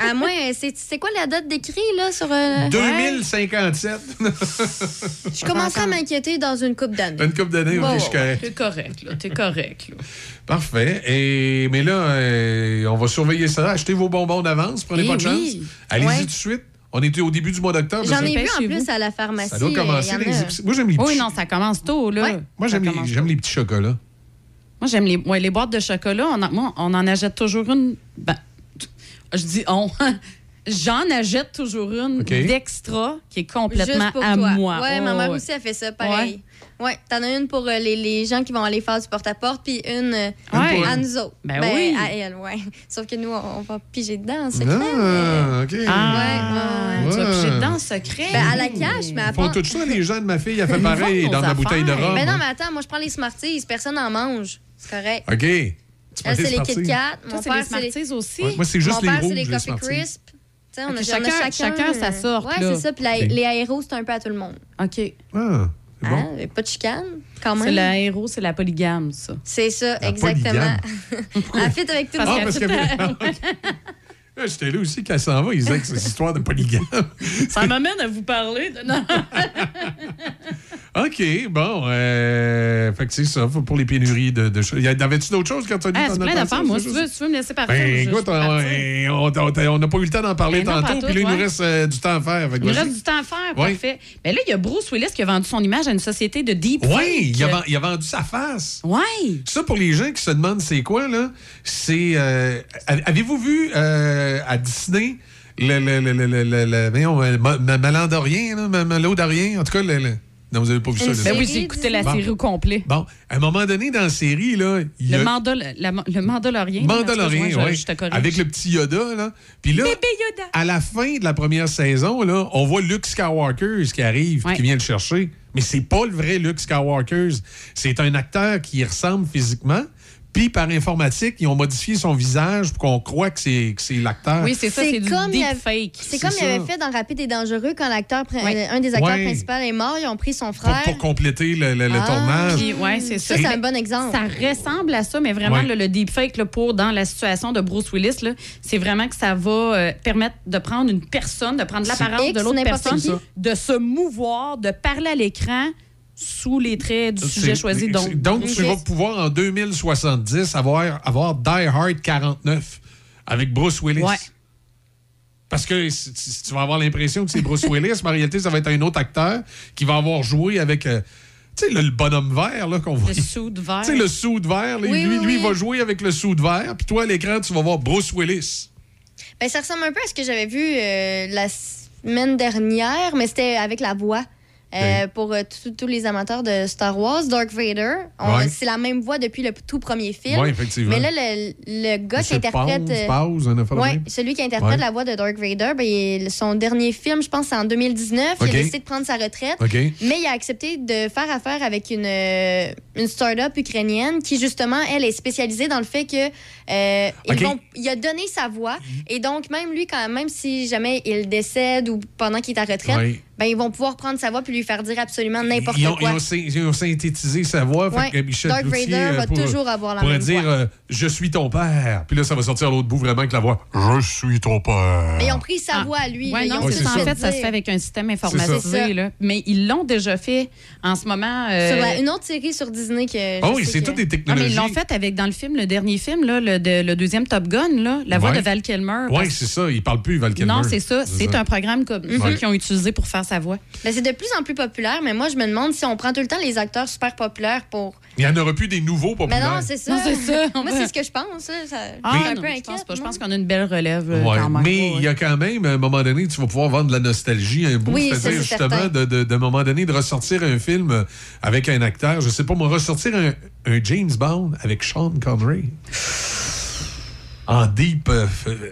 À moins, euh, c'est c'est quoi la date d'écrit, là, sur. euh,
2057.
Je commencerai à m'inquiéter dans une coupe d'années.
Une coupe d'années, OK,
Ouais,
je suis correct.
T'es correct, là. T'es correct, là.
Parfait. Et, mais là, euh, on va surveiller ça. Achetez vos bonbons d'avance. Prenez
Eh
pas de chance.
oui.
Allez-y
Ouais.
tout de suite. On était au début du mois d'octobre.
J'en ai vu en plus
vous.
à la pharmacie.
Ça doit
euh,
commencer les
a.
Moi, j'aime les petits,
Oui, non, ça commence tôt, là.
Ouais.
moi, j'aime les,
commence
les petits chocolats.
Moi, j'aime les, ouais, les boîtes de chocolat. On moi, on en achète toujours une. Ben, je dis on. <laughs> J'en achète toujours une
OK.
d'extra qui est complètement
Juste pour
à
toi.
moi.
Ouais,
Oh,
ma mère
ouais.
aussi a fait ça, pareil. Ouais, t'en as une pour euh, les, les gens qui vont aller faire du porte-à-porte, puis une euh,
Ouais.
à nous autres.
Ben oui.
à elle, ouais. <laughs> Sauf que nous, on, on va piger dedans en secret.
Ah, OK.
Ah,
Ouais,
tu vas
ouais.
piger dedans en secret.
Ben, à la cache, mais
Ils font tout ça, les gens de ma fille. Elle fait pareil dans ma bouteille de rhum.
Ben non, mais attends, moi, je prends les Smarties. Personne n'en mange. C'est correct.
OK.
Elle, c'est les? Kit Kat.
Toi,
Mon
c'est
père, c'est les...
Smarties aussi.
Ouais, moi, c'est juste
Mon
les
père, c'est les Coffee. Crisp. Tu sais, on a jamais
chacun-
chacun,
chacun sa sorte,
Ouais,
là.
c'est ça. Puis la- les aéros, c'est un peu à tout le monde.
OK.
Ah, c'est bon.
Hein? Pas de chicane, quand
C'est
même.
la héros, c'est la polygame, ça.
C'est ça,
La
exactement. <laughs> Elle fit avec tout
Ah,
qu'elle
parce que... <laughs>
à-
Ah, J'étais là aussi quand elle s'en va. Ils disaient que c'est une histoire de polygame.
Ça m'amène à vous parler de. Non. <laughs>
OK, bon. Euh, fait que c'est ça pour les pénuries de, de choses. Avais-tu d'autres choses quand tu as dit
Ah, c'est plein d'affaires. Moi, si tu veux, tu veux me laisser partir.
Ben, écoute,
partir.
on- n'a pas eu le temps d'en parler
Ben
tantôt, puis là, il nous
ouais.
reste euh, du temps à faire.
Il nous reste du temps à faire,
Ouais.
parfait. Mais là, il y a Bruce Willis qui a vendu son image à une société de deep
Oui, il a, ven- il a vendu sa face.
Oui.
Ça, pour les gens qui se demandent c'est quoi, là, c'est. euh, Avez-vous vu euh, à Disney le. le, le, le, le, le- le- euh, cas, le. le- non, vous avez pas vu ça.
Ben oui, j'ai écouté la
Bon.
série au complet.
Bon, à un moment donné, dans la série, là, il y a.
Le, mandal, la- le Mandalorien.
Mandalorien, oui.
Je te corrige.
Avec le petit Yoda, là. Puis là, à la fin de la première saison, là, on voit Luke Skywalker qui arrive,
Ouais.
qui vient le chercher. Mais c'est pas le vrai Luke Skywalker. C'est un acteur qui y ressemble physiquement. Puis par informatique, ils ont modifié son visage pour qu'on croit que c'est l'acteur.
Oui, c'est ça, c'est du
comme avait-
deepfake.
C'est comme il avait fait dans Rapide et Dangereux quand l'acteur,
Ouais.
un des acteurs
Ouais.
principaux est mort, ils ont pris son frère.
pour compléter le, le- le
Ah.
tournage.
Puis, ouais, c'est ça.
Ça, c'est un bon exemple.
Ça ressemble à ça, mais vraiment, le, le deepfake là, pour dans la situation de Bruce Willis, là, c'est vraiment que ça va euh, permettre de prendre une personne, de prendre l'apparence de l'autre personne,
qui.
de se mouvoir, de parler à l'écran sous les traits du sujet choisi. Donc,
donc tu vas pouvoir en 2070 avoir, avoir Die Hard 49 avec Bruce Willis.
Ouais.
Parce que si- si tu vas avoir l'impression que c'est Bruce Willis, mais en réalité, ça va être un autre acteur qui va avoir joué avec. euh, tu sais, le, le bonhomme vert là, qu'on voit.
le sou de verre.
Tu sais, le sou de vert, là,
Oui,
lui,
oui,
lui
oui.
va jouer avec le sou de vert, puis toi, à l'écran, tu vas voir Bruce Willis.
Ben, ça ressemble un peu à ce que j'avais vu euh, la semaine dernière, mais c'était avec la voix. Euh, Pour euh, tous- les amateurs de Star Wars, Dark Vader,
Ouais.
c'est la même voix depuis le tout premier film.
Ouais, effectivement.
Mais là, le, le gars qui interprète.
Pause,
euh,
pause,
Ouais, celui qui interprète la voix de Dark Vader, ben, il- son dernier film, je pense, c'est en 2019.
OK.
Il a décidé de prendre sa retraite.
OK.
Mais il a accepté de faire affaire avec une, une start-up ukrainienne qui, justement, elle est spécialisée dans le fait que euh, ils vont- il a donné sa voix. Et donc, même lui, quand même si jamais il décède ou pendant qu'il est à retraite. Ben, ils vont pouvoir prendre sa voix puis lui faire dire absolument n'importe
Ils ont,
quoi.
ils ont sy- ils ont synthétisé sa voix. fait
Ouais.
que Michel
Dark
Cloutier,
Vader
euh,
va
pour-
toujours avoir la
pourrait
même
dire
voix.
euh, Je suis ton père. Puis là, ça va sortir à l'autre bout vraiment avec la voix Je suis ton père.
Mais ils ont pris sa
Ah.
voix à lui.
Ouais,
là,
non,
Ouais,
En
fait
fait, ça se fait avec un système informatisé. Là. Mais ils l'ont déjà fait en ce moment. euh,
Sur la- une autre série sur Disney que.
Ah
je
oui, c'est
que-
toutes des
Ah, mais
technologies.
ils l'ont fait avec, dans le film, le dernier film, là, le, de- le deuxième Top Gun, là, la voix
Ouais.
de Val Kilmer.
Oui,
parce-
c'est ça. Il parle plus, Val Kilmer.
Non, c'est ça. C'est un programme qu'ils ont utilisé pour faire sa voix.
Ben, c'est de plus en plus populaire, mais moi, je me demande si on prend tout le temps les acteurs super populaires pour.
Il n'y en aura plus des nouveaux
Mais
populaires.
non, c'est ça.
Non, c'est ça. <laughs>
moi, c'est ce que je pense. Ça, ça-
Ah,
je suis un
non,
peu
je
inquiète.
pense pas. Je pense qu'on a une belle relève euh,
Ouais,
quand même.
mais
Ouais,
il y a quand même, à un moment donné, tu vas pouvoir vendre de la nostalgie un bout.
Oui,
C'est-à-dire,
c'est
justement, de, de, d'un moment donné, de ressortir un film avec un acteur. Je sais pas, moi, ressortir un, un James Bond avec Sean Connery. En deep, euh,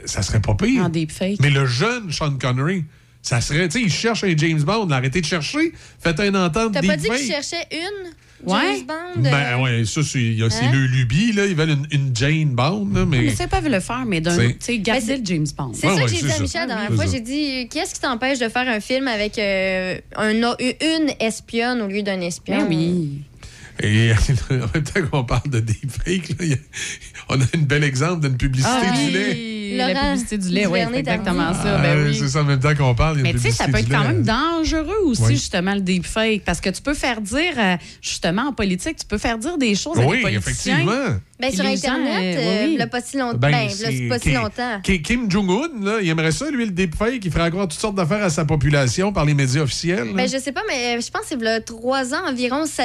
ça serait pas pire.
En deepfake.
Mais le jeune Sean Connery, ça serait, tu sais, il cherche un James Bond, arrêtez de chercher, faites un entente
T'as pas dit
deepfake.
qu'il cherchait une
Ouais.
James Bond?
Ben
euh,
ouais, ça, c'est, il y a- c'est
Hein?
le lubie, là. Ils veulent une, une Jane Bond, là, mais.
Mais ça, ils peuvent le faire, mais d'un, tu sais, garder
c'est-
le James Bond.
C'est
Ouais,
ça
ouais,
que j'ai dit à. Michel la dernière fois. J'ai dit, qu'est-ce qui t'empêche de faire un film avec euh, un, une espionne au lieu d'un espion?
Ben oui.
Et en même temps qu'on parle de deepfake, là, a- on a un bel exemple d'une publicité
Ah
du
oui,
lait.
la
Laurent
publicité du lait, oui,
Duvernay
c'est exactement ça. Ben oui.
C'est ça, en même temps qu'on parle, il y a
Mais tu sais, ça peut être quand même dangereux aussi,
Oui.
justement, le deepfake. Parce que tu peux faire dire, euh, justement, en politique, tu peux faire dire des choses à des
Oui,
politiciens.
effectivement.
Ben, sur
les gens,
Internet,
euh,
euh,
oui, oui.
a pas si longtemps.
Ben,
Ben, là, pas si
Kim-
longtemps.
Ki- Kim Jong-un, là, il aimerait ça, lui, le deepfake. Il ferait encore toutes sortes d'affaires à sa population par les médias officiels. là.
Ben, je sais pas, mais je pense que c'est trois ans environ, ça,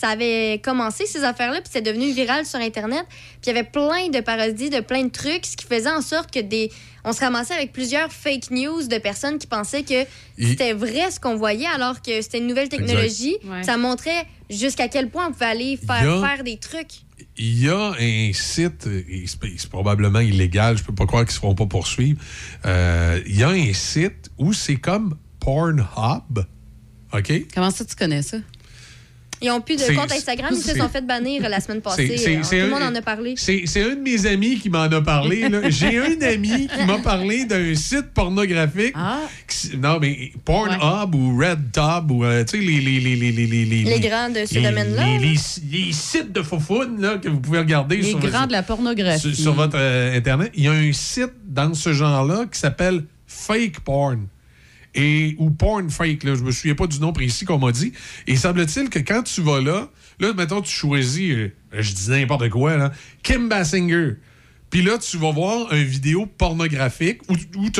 ça avait commencé, ces affaires-là, puis c'est devenu viral sur Internet. Puis il y avait plein de parodies, de plein de trucs, ce qui faisait en sorte que des. On se ramassait avec plusieurs fake news de personnes qui pensaient que
Il-
c'était vrai ce qu'on voyait, alors que c'était une nouvelle technologie.
Ouais.
Ça montrait jusqu'à quel point on pouvait aller faire,
a-
des trucs.
Il y a un site, et c'est c'est probablement illégal, je peux pas croire qu'ils se feront pas poursuivre. Euh, il y a un site où c'est comme Pornhub. OK?
Comment ça, tu connais ça?
Ils n'ont plus de compte Instagram, ils se sont fait bannir la semaine passée. Euh, Tout le monde en a parlé.
C'est c'est un de mes amis qui m'en a parlé. <laughs> J'ai un ami qui m'a parlé d'un site pornographique.
Ah.
qui- non, mais Pornhub ou RedTub ou euh, tu sais, les, les, les, les, les, les,
Les grands de ce domaine-là,
Les,
là.
les- les sites de faufounes là, que vous pouvez regarder
Les
sur,
grands de la pornographie.
sur, sur votre euh, Internet. Il y a un site dans ce genre-là qui s'appelle Fake Porn. Et, ou porn fake, là, je me souviens pas du nom précis qu'on m'a dit. Et semble-t-il que quand tu vas là, là, mettons, tu choisis, euh, je dis n'importe quoi, là, Kim Basinger. Puis là, tu vas voir une vidéo pornographique où,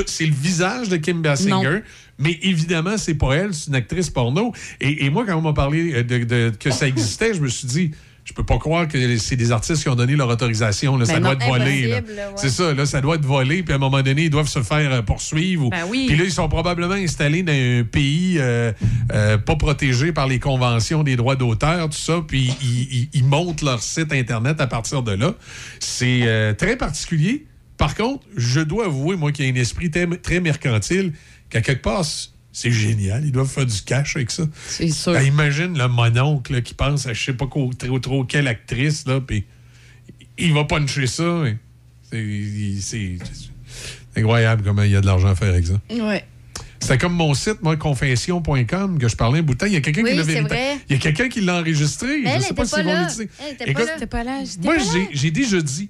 c'est le visage de Kim Basinger.
Non.
Mais évidemment, c'est pas elle, c'est une actrice porno. Et, et moi, quand on m'a parlé euh, de, de- que ça existait, je me suis dit, je peux pas croire que c'est des artistes qui ont donné leur autorisation. là. ça
Ben
doit être volé.
ouais.
C'est ça, là, ça doit être volé. Puis à un moment donné, ils doivent se faire euh, poursuivre. ou-
Ben oui.
Puis là, ils sont probablement installés dans un pays euh, euh, pas protégé par les conventions des droits d'auteur, tout ça. Puis ils, ils- ils montent leur site Internet à partir de là. C'est euh, très particulier. Par contre, je dois avouer, moi, qu'il y a un esprit très, très mercantile, qu'à quelque part, c'est génial. Ils doivent faire du cash avec ça.
C'est sûr.
Ben, imagine le mononcle là, qui pense à je sais pas trop, trop quelle actrice, là, puis il va puncher ça. mais C'est il- c'est- c'est incroyable comment il y a de l'argent à faire avec ça.
Ouais.
C'était comme mon site, moi, confession.com, que je parlais un bout de temps. Il y a quelqu'un
Oui,
qui l'a. Il y a quelqu'un qui l'a enregistré.
Mais
je
elle
sais pas.
Elle était pas
Écoute,
pas là,
moi,
pas là.
j'ai- j'ai déjà dit,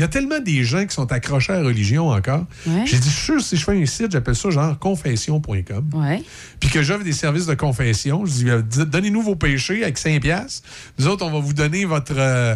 y a tellement des gens qui sont accrochés à la religion encore.
Ouais.
J'ai dit, je suis sûr, si je fais un site, j'appelle ça genre confession.com
Ouais.
puis que j'offre des services de confession. Je dis, euh, donnez-nous vos péchés avec 5 piastres. Nous autres, on va vous donner votre, euh,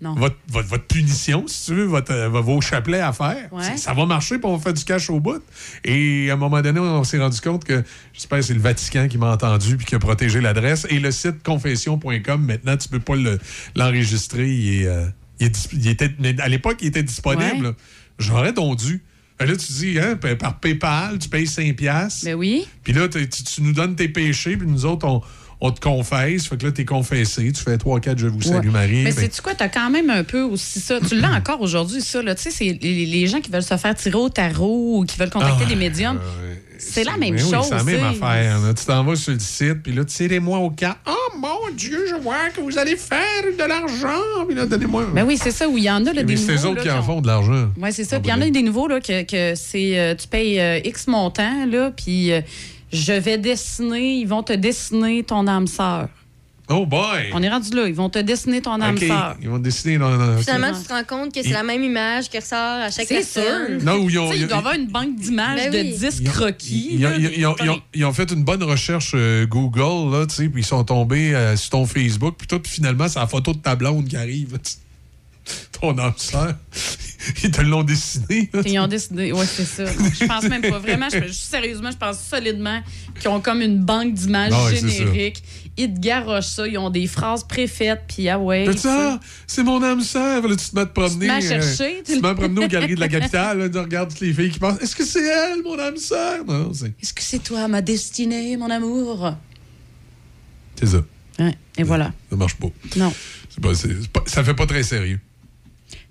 votre, votre, votre punition, si tu veux, votre, euh, vos chapelets à faire.
Ouais.
Ça, ça va marcher, puis on va faire du cash au bout. Et à un moment donné, on s'est rendu compte que, j'espère que c'est le Vatican qui m'a entendu puis qui a protégé l'adresse. Et le site confession.com, maintenant, tu peux pas le- l'enregistrer. il euh, il est dis- il était, mais à l'époque, il était disponible.
Ouais.
J'aurais donc dû. Ben Là, tu dis, hein, pa- par PayPal, tu payes 5 piastres.
Ben oui.
Puis là, tu, tu nous donnes tes péchés, puis nous autres, on, on te confesse. Fait que là, t'es confessé. Tu fais 3, 4, je vous salue,
Ouais.
Marie.
Mais
Ben,
sais-tu quoi? T'as quand même un peu aussi ça. Tu l'as encore aujourd'hui, ça. là. Tu sais, c'est les, gens qui veulent se faire tirer au tarot ou qui veulent contacter
Ah,
des médiums. c'est la même
oui, oui,
chose.
c'est la même affaire. là. Tu t'en vas sur le site, puis là, tirez-moi au camp. Oh mon Dieu, je vois que vous allez faire de l'argent. Puis là, donnez-moi.
Ben oui, c'est ça, où il y en a là, des
Mais c'est
nouveaux.
autres
là,
qui en
ont-
font de l'argent.
Oui, c'est ça.
Ah,
Puis il y en
ben,
a des nouveaux là, que, que c'est euh, tu payes euh, X montant, là, puis euh, je vais dessiner, ils vont te dessiner ton âme sœur.
Oh boy!
On est rendu là, ils vont te dessiner ton âme
OK,
sœur.
ils vont dans-
Finalement, tu te rends compte que c'est
Et-
la même image qui ressort à chaque
C'est
personne.
sûr.
Non, où ils ont-
il doit y avoir une banque d'images
Ben
de
oui.
10
Ils ont-
croquis.
Ils, ont-
là,
ils ont- ils ont-
des-
ils ont- ils ont fait une bonne recherche euh, Google, là, tu sais, puis ils sont tombés euh, sur ton Facebook, puis tout, puis finalement, c'est la photo de ta blonde qui arrive. Ton âme sœur. <laughs> Ils te l'ont dessiné. là, tu-
Ils ont décidé. Oui, c'est ça. Je pense même pas. Vraiment, je, je- sérieusement, je pense solidement qu'ils ont comme une banque d'images
Ah ouais,
génériques. Ils te garochent ça. Ils ont des phrases préfaites. Puis, ah ouais.
Tu
tu
Ah, c'est mon âme sœur. Là, tu te mets à te promener.
mets à chercher,
euh,
tu
tu te mets à promener aux galeries de la <laughs> capitale. Là, tu regardes toutes les filles qui pensent Est-ce que c'est elle, mon âme sœur? Non, c'est
Est-ce que c'est toi, ma destinée, mon amour?
c'est ça.
Ouais, et voilà.
Ça marche pas.
Non.
Pas, pas- ça fait pas très sérieux.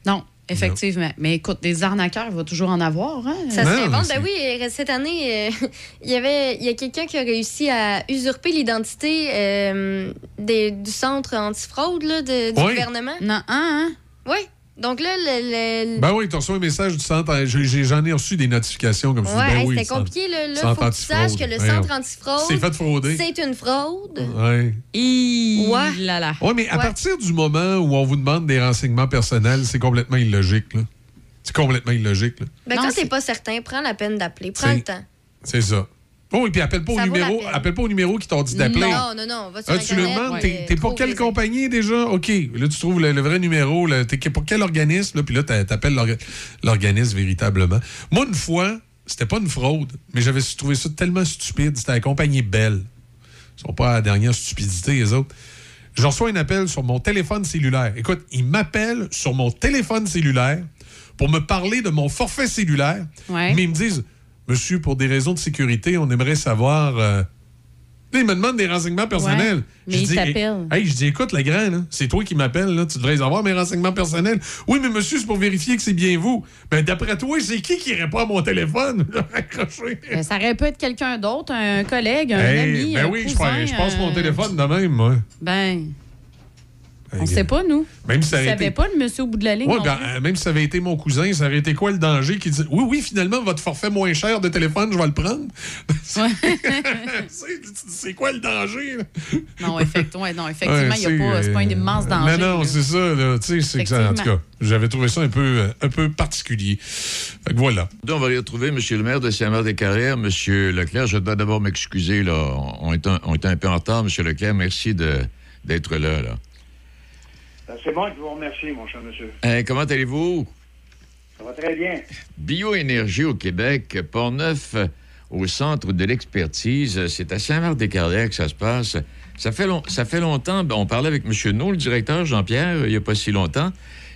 Non, effectivement. Mais écoute, des arnaqueurs, il va toujours en avoir. Hein?
Ça
Non,
se réinvente.
c'est-
Ben oui, euh, cette année, euh, <laughs> il y avait il y a quelqu'un qui a réussi à usurper l'identité euh, des- du centre antifraude là, de- du
Oui.
gouvernement.
Non, hein?
Oui. Donc là, le, le-
Ben oui, tu reçois un message du centre. j'ai- j'ai- J'en ai reçu des notifications comme ça.
Ouais,
Ben
hey,
oui,
c'était compliqué. Là, là faut que tu saches
antifraude.
que le
Ouais,
centre antifraude,
C'est fait frauder.
c'est une fraude.
Ouais.
Hi,
Ouais.
là là.
Oui, mais à
Ouais.
partir du moment où on vous demande des renseignements personnels, c'est complètement illogique. là. C'est complètement illogique. là.
Ben,
Non,
quand
c'est-
t'es pas certain, prends la peine d'appeler. Prends le temps.
C'est ça. Oh, et puis appelle pas, au numéro, appelle pas au numéro qui t'ont dit d'appeler.
Non, non, non. Va sur
Ah, tu le demandes,
ouais,
t'es pour quelle compagnie déjà? OK. Là, tu trouves le, le vrai numéro. T'es pour quel organisme? Là, puis là, t'a- t'appelles l'orga- l'organisme véritablement. Moi, une fois, c'était pas une fraude, mais j'avais trouvé ça tellement stupide. C'était la compagnie Bell. Ils sont pas à la dernière stupidité, les autres. Je reçois un appel sur mon téléphone cellulaire. Écoute, ils m'appellent sur mon téléphone cellulaire pour me parler de mon forfait cellulaire.
Ouais.
Mais ils me disent, monsieur, pour des raisons de sécurité, on aimerait savoir euh, il me demande des renseignements personnels.
Ouais, mais
Je
il
dis,
t'appelle.
Hey, je dis, écoute, le grand, c'est toi qui m'appelles, tu devrais avoir mes renseignements personnels. Oui, mais monsieur, c'est pour vérifier que c'est bien vous. Ben, d'après toi, c'est qui qui répond à mon téléphone? <laughs>
Ben, ça aurait pu être quelqu'un d'autre, un collègue, un
Hey,
ami.
ben
un
oui, je passe, je passe mon téléphone de même, moi.
Ben, on
Hey,
sait pas, nous.
Même si ça
On
aurait
savait
été-
pas le monsieur au bout de la ligne.
Ouais,
non
ben,
plus.
euh, même si ça avait été mon cousin, ça aurait été quoi le danger qui dit Oui, oui, finalement, votre forfait moins cher de téléphone, je vais le prendre. <laughs> C'est- c'est quoi le danger?
Non, effectivement, ouais, non, effectivement,
Ouais,
il y a pas, c'est pas un immense danger.
Non, non, c'est ça. Là, tu sais, c'est que ça, en tout cas, j'avais trouvé ça un peu, euh, un peu particulier. Fait que voilà.
On va aller retrouver M. le maire de Saint-Marc-des-Carrières, M. Leclerc. Je dois d'abord m'excuser. là. On est, un, on est un peu en retard, M. Leclerc. Merci de- d'être là. là.
Ben, C'est moi qui vous remercie, mon cher monsieur.
Hein, comment allez-vous?
Ça va très bien.
Bioénergie au Québec, Port-Neuf, euh, au centre de l'expertise. C'est à Saint-Marc-des-Carrières que ça se passe. Ça fait, long- ça fait longtemps. ben, On parlait avec M. No, le directeur, Jean-Pierre, il n'y a pas si longtemps.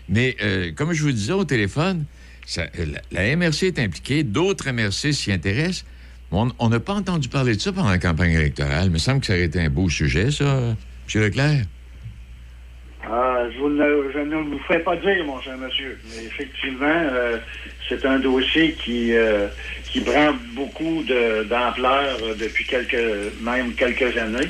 Mais euh, comme je vous disais au téléphone, ça- la, la MRC est impliquée, d'autres MRC s'y intéressent. On n'a pas entendu parler de ça pendant la campagne électorale. Il me semble que ça aurait été un beau sujet, ça, euh, M. Leclerc.
Ah, je, vous ne, je ne vous fais pas dire, mon cher monsieur. Mais effectivement, euh, c'est un dossier qui, euh, qui prend beaucoup d'ampleur euh, depuis quelques, même quelques années.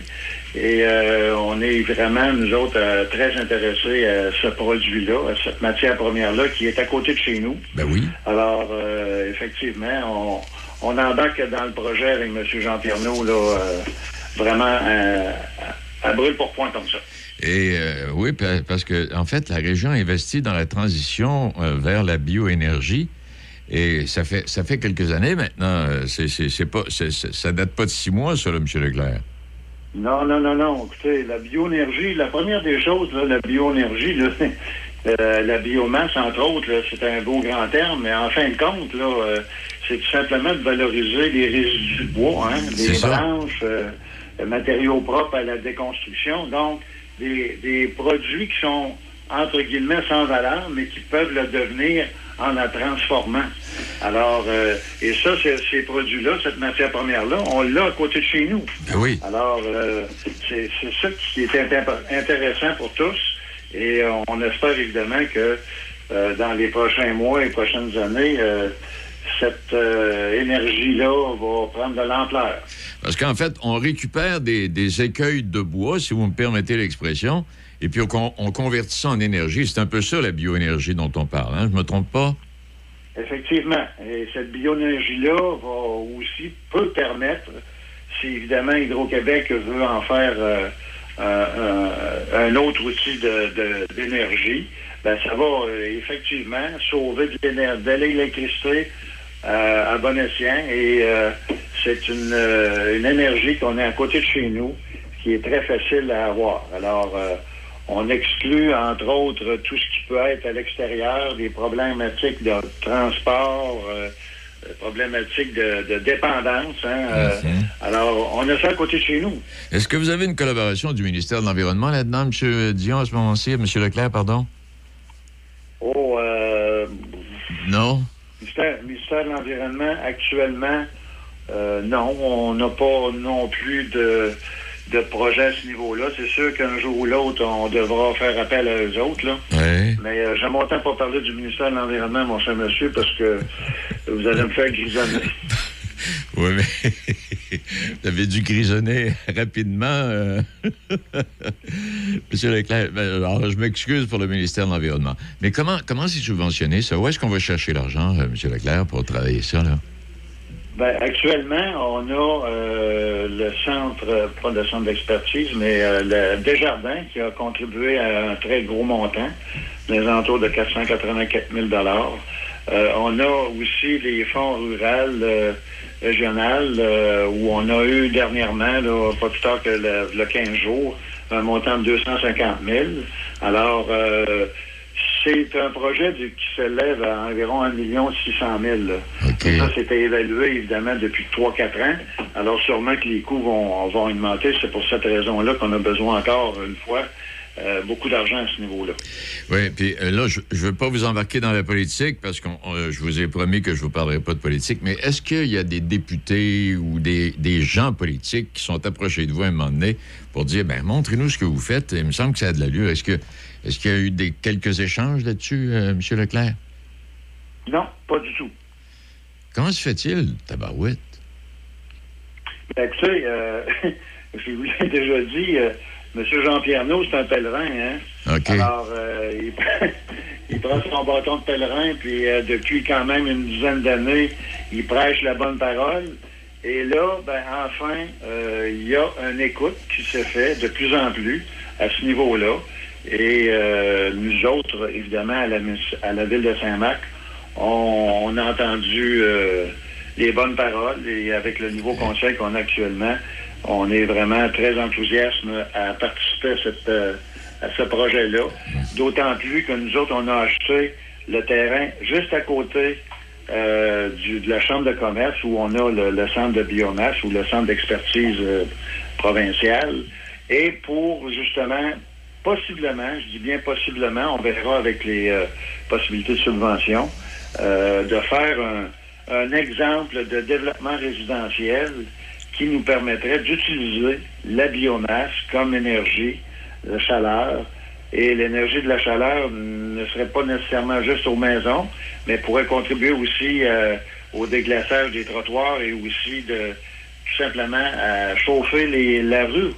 Et euh, on est vraiment, nous autres, très intéressés à ce produit-là, à cette matière première-là qui est à côté de chez nous.
Ben oui.
Alors, euh, effectivement, on, on embarque dans le projet avec M. Jean-Pierre Naud, là, euh, vraiment à brûle pour point comme ça.
Et euh, oui, pa- parce que en fait, la région investit dans la transition euh, vers la bioénergie. Et ça fait, ça fait quelques années maintenant. Euh, C'est, c'est, c'est pas, ça date pas de six mois, ça, là, M. Leclerc.
Non, non, non, non. Écoutez, la bioénergie, la première des choses, là, la bioénergie, là, <laughs> euh, la biomasse, entre autres, c'est un beau grand terme, mais en fin de compte, là, c'est tout simplement de valoriser les résidus de bois, hein, les
ça.
branches, matériaux propres à la déconstruction. Donc, des, des produits qui sont, entre guillemets, sans valeur, mais qui peuvent le devenir en la transformant. Alors, euh, et ça, ces produits-là, cette matière première-là, on l'a à côté de chez nous.
Ben oui.
Alors, euh, c'est ça qui est inté- intéressant pour tous. Et euh, on espère évidemment que euh, dans les prochains mois et prochaines années, euh, cette euh, énergie-là va prendre de l'ampleur.
Parce qu'en fait, on récupère des, des écueils de bois, si vous me permettez l'expression, et puis on, con- on convertit ça en énergie. C'est un peu ça, la bioénergie dont on parle. Hein? Je me trompe pas?
Effectivement. Et cette bioénergie-là va aussi, peut permettre, si évidemment Hydro-Québec veut en faire euh, un, autre outil de- de- d'énergie, ben ça va euh, effectivement sauver de de l'électricité à bon escient. Et euh, c'est une, euh, une énergie qu'on a à côté de chez nous qui est très facile à avoir. Alors, euh, on exclut, entre autres, tout ce qui peut être à l'extérieur, des problématiques de transport, euh, euh, problématiques de, de dépendance. hein, euh, alors, on a ça à côté de chez nous.
Est-ce que vous avez une collaboration du ministère de l'Environnement là-dedans, M. Dion, à ce moment-ci? M. Leclerc, pardon?
Oh, euh,
Non?
Ministère, ministère de l'Environnement, actuellement, euh, non, on n'a pas non plus de, de projet à ce niveau-là. C'est sûr qu'un jour ou l'autre, on devra faire appel à eux autres. Là.
Oui.
Mais euh, j'aime autant pas parler du ministère de l'Environnement, mon cher monsieur, parce que vous allez me faire grisonner. <laughs>
Oui, mais vous avez dû grisonner rapidement. euh. <laughs> Monsieur Leclerc, ben, alors, je m'excuse pour le ministère de l'Environnement. Mais comment, comment c'est subventionné, ça? Où est-ce qu'on va chercher l'argent, euh, Monsieur Leclerc, pour travailler ça, là?
Ben, actuellement, on a euh, le centre, pas le centre d'expertise, mais le Desjardins qui a contribué à un très gros montant, des alentours de 484 000 euh, On a aussi les fonds ruraux régionaux euh, où on a eu dernièrement, là, pas plus tard que le, le 15 jours, un montant de 250 000. Alors, euh, c'est un projet du- qui s'élève à environ 1 600 000. là. Et Ça, c'était évalué, évidemment, depuis 3-4 ans. Alors, sûrement que les coûts vont, vont augmenter. C'est pour cette raison-là qu'on a besoin encore, une fois, euh, beaucoup d'argent à ce niveau-là.
Oui, puis euh, là, je ne veux pas vous embarquer dans la politique parce que je vous ai promis que je ne vous parlerai pas de politique, mais est-ce qu'il y a des députés ou des, des gens politiques qui sont approchés de vous à un moment donné pour dire, ben montrez-nous ce que vous faites, il me semble que ça a de l'allure. Est-ce que est-ce qu'il y a eu des, quelques échanges là-dessus, euh, M. Leclerc?
Non, pas du tout.
Comment se fait-il, Tabarouette?
Ben, tu sais, euh, <laughs> je vous l'ai déjà dit, euh, M. Jean-Pierre Naud, c'est un pèlerin, hein?
OK.
Alors, euh, il, <laughs> il prend son bâton de pèlerin, puis euh, depuis quand même une dizaine d'années, il prêche la bonne parole. Et là, ben, enfin, euh, il y a une écoute qui se fait de plus en plus à ce niveau-là. Et nous autres, évidemment, à la, à la ville de Saint-Marc, on, on a entendu les bonnes paroles et avec le nouveau conseil qu'on a actuellement, on est vraiment très enthousiaste à participer à, cette, euh, à ce projet-là. D'autant plus que nous autres, on a acheté le terrain juste à côté euh, de la Chambre de commerce où on a le, centre de biomasse ou le centre d'expertise euh, provincial. Et pour justement, possiblement, je dis bien possiblement, on verra avec les euh, possibilités de subvention, euh, de faire un exemple de développement résidentiel qui nous permettrait d'utiliser la biomasse comme énergie de chaleur. Et l'énergie de la chaleur ne serait pas nécessairement juste aux maisons, mais pourrait contribuer aussi euh, au déglaçage des trottoirs et aussi de tout simplement à chauffer les, la rue.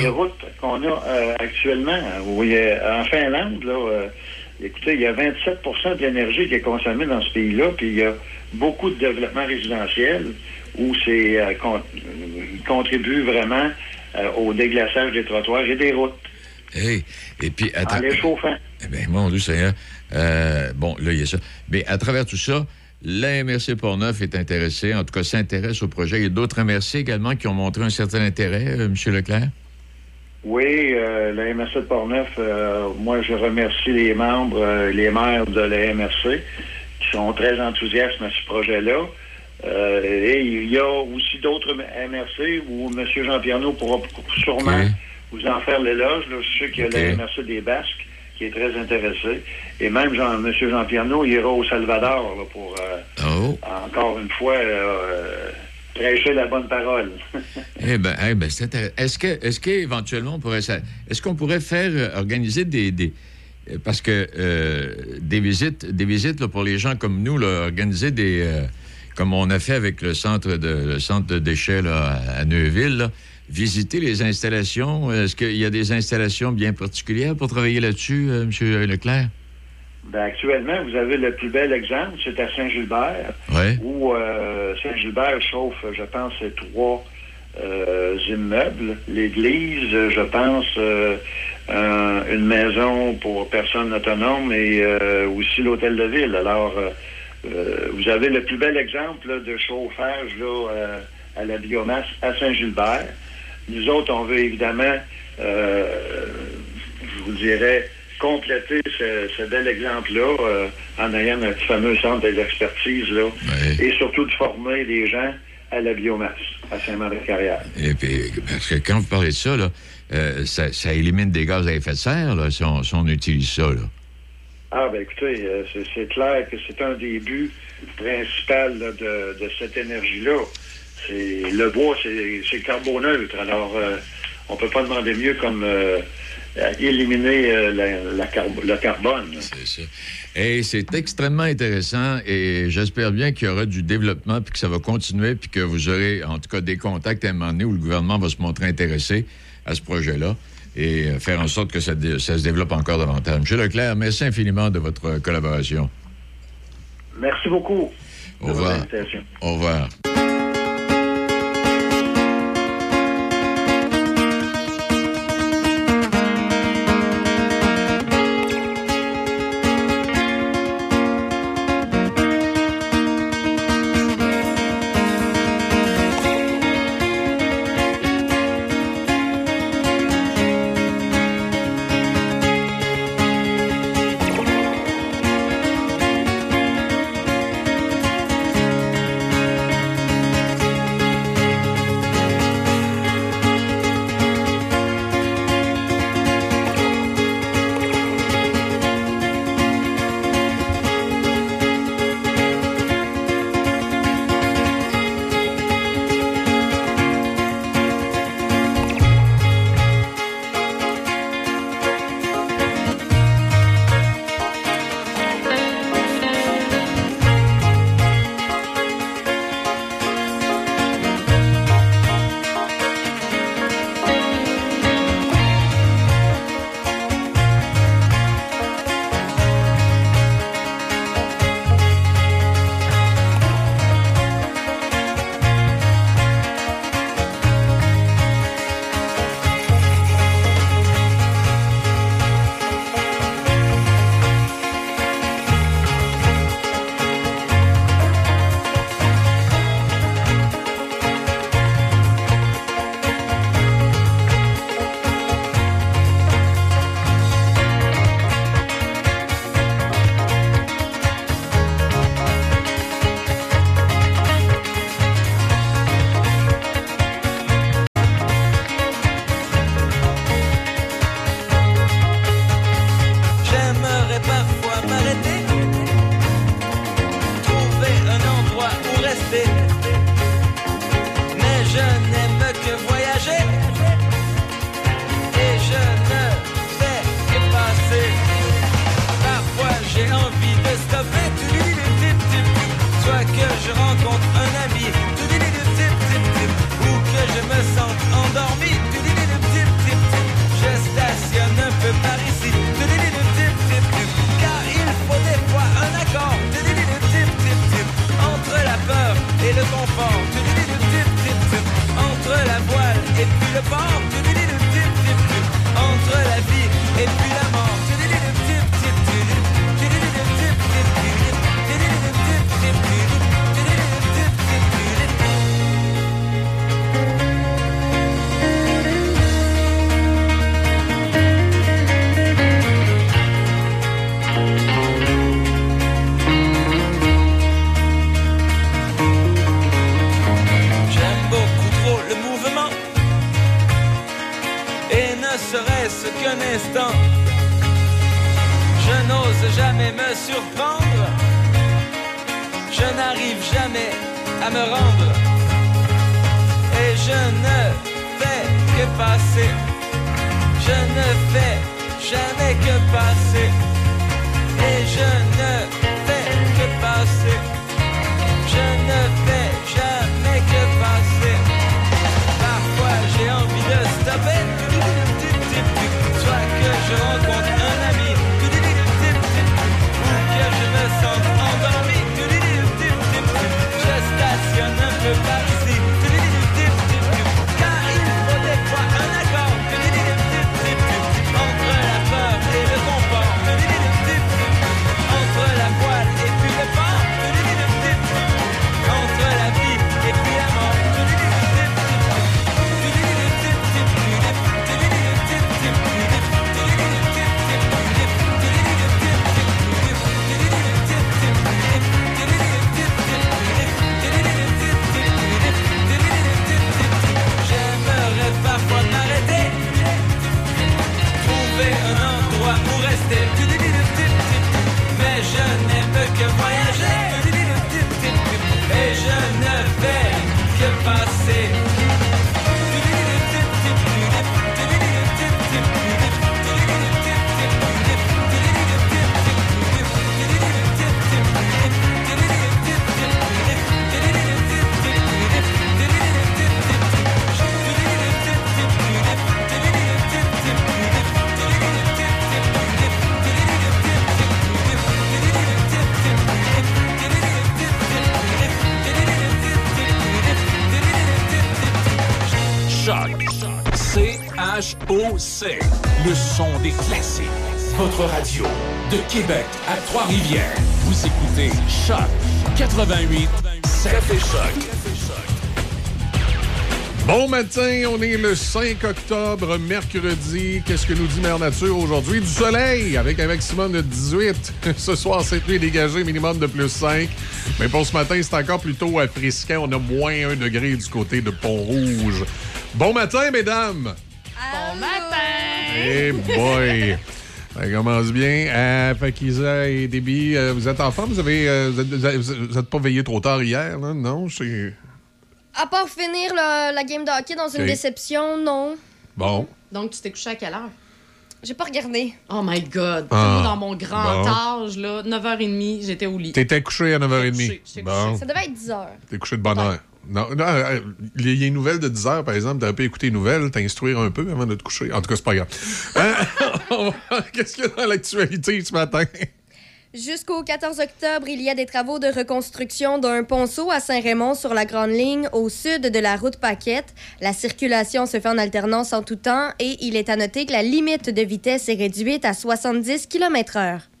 Les routes qu'on a euh, actuellement, où il y a- en Finlande, là, euh, écoutez, il y a 27% de l'énergie qui est consommée dans ce pays-là, puis il y a beaucoup de développement résidentiel où c'est euh, con- contribue vraiment euh, au déglaçage des trottoirs et des routes
Hey, et puis,
en
attends.
les chauffant.
Eh bien, mon Dieu Seigneur. Euh, bon, là, il y a ça. Mais à travers tout ça, la MRC Portneuf est intéressée, en tout cas s'intéresse au projet. Il y a d'autres MRC également qui ont montré un certain intérêt, euh, M. Leclerc?
Oui, euh, la MRC de Portneuf, euh, moi je remercie les membres, les maires de la MRC qui sont très enthousiastes à ce projet-là. Euh, et il y a aussi d'autres MRC où M. Jean-Pierre Naud pourra sûrement vous en faire l'éloge. là. Je sais qu'il y a la. MRC des Basques qui est très intéressée. Et même Jean, M. Jean-Pierre Naud ira au Salvador là, pour euh,
Oh.
encore une fois euh, prêcher la bonne parole. <laughs>
Eh bien, eh ben, c'est intéressant. Est-ce que, est-ce qu'éventuellement, on pourrait, est-ce qu'on pourrait faire, organiser des, des- parce que euh, des visites, des visites là, pour les gens comme nous, là, organiser des, comme on a fait avec le centre de, le centre de déchets là, à Neuville, là, visiter les installations. Est-ce qu'il y a des installations bien particulières pour travailler là-dessus, euh, M. Leclerc?
Ben, actuellement, vous avez le plus bel exemple, c'est à Saint-Gilbert,
Ouais.
où euh, Saint-Gilbert chauffe, je pense, trois euh, immeubles. L'église, je pense, un- une maison pour personnes autonomes et aussi l'hôtel de ville. Alors, euh, vous avez le plus bel exemple là, de chauffage là, euh, à la biomasse à Saint-Gilbert. Nous autres, on veut évidemment, euh, je vous dirais, compléter ce, ce bel exemple-là euh, en ayant notre fameux centre d'expertise là, et surtout de former les gens à la biomasse à Saint-Marc-de-Carrière.
Et puis, parce que quand vous parlez de ça, là, euh, ça, ça élimine des gaz à effet de serre, là, si, on, si on utilise ça. Là.
Ah, ben écoutez, euh, c'est- clair que c'est un des buts principaux de, cette énergie-là. Le bois, c'est carboneutre. Alors, euh, on peut pas demander mieux comme euh, éliminer la- le carbone.
C'est ça. Et c'est extrêmement intéressant et j'espère bien qu'il y aura du développement puis que ça va continuer puis que vous aurez en tout cas des contacts à un moment donné où le gouvernement va se montrer intéressé à ce projet-là et euh, faire en sorte que ça, se développe encore davantage. Monsieur Leclerc, merci infiniment de votre collaboration.
Merci beaucoup.
Au revoir. Au revoir.
Trois-Rivières. Vous écoutez Choc 88 Café Choc.
Bon matin, on est le 5 octobre, mercredi. Qu'est-ce que nous dit Mère Nature aujourd'hui? Du soleil, avec un maximum de 18. <laughs> Ce soir, cette nuit dégagée, minimum de plus 5. Mais pour ce matin, c'est encore plutôt frisquant. On a moins 1 degré du côté de Pont-Rouge. Bon matin, mesdames!
Bon matin!
Eh boy! Ça commence bien. Euh, fait qu'Isa et Déby, euh, vous êtes en forme? Vous avez, euh, vous êtes- vous êtes- vous êtes pas veillé trop tard hier, là? Non? C'est...
À part finir la, la game de hockey dans une
Ok.
déception, non.
Bon.
Donc, tu t'es couché à quelle heure?
J'ai pas regardé.
Oh my God.
Ah.
Moi, dans mon grand
Bon.
âge, là, 9h30, j'étais au lit.
T'étais couché à 9h30.
couché, j'étais
Bon.
Ça devait être 10 heures.
T'es couché de bonne heure. Non, non, euh, il y a une nouvelle de 10 heures, par exemple. T'aurais pu écouter une nouvelle, t'instruire un peu avant de te coucher. En tout cas, c'est pas grave. Hein? <laughs> Qu'est-ce qu'il y a dans l'actualité ce matin?
Jusqu'au 14 octobre, il y a des travaux de reconstruction d'un ponceau à Saint-Raymond sur la Grande Ligne au sud de la route Paquette. La circulation se fait en alternance en tout temps et il est à noter que la limite de vitesse est réduite à 70 km/h.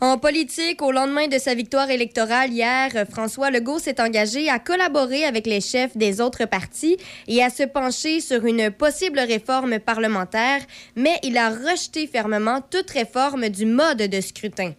En politique, au lendemain de sa victoire électorale hier, François Legault s'est engagé à collaborer avec les chefs des autres partis et à se pencher sur une possible réforme parlementaire, mais il a rejeté fermement toute réforme du mode de scrutin.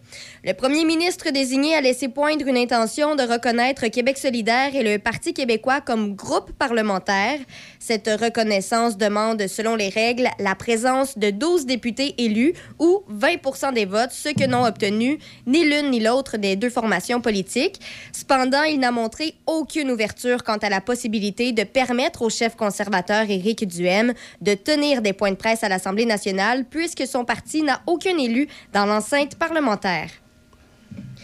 Le premier ministre désigné a laissé poindre une intention de reconnaître Québec solidaire et le Parti québécois comme groupe parlementaire. Cette reconnaissance demande, selon les règles, la présence de 12 députés élus ou 20 des votes, ce que n'ont obtenu ni l'une ni l'autre des deux formations politiques. Cependant, il n'a montré aucune ouverture quant à la possibilité de permettre au chef conservateur Éric Duhem de tenir des points de presse à l'Assemblée nationale puisque son parti n'a aucun élu dans l'enceinte parlementaire.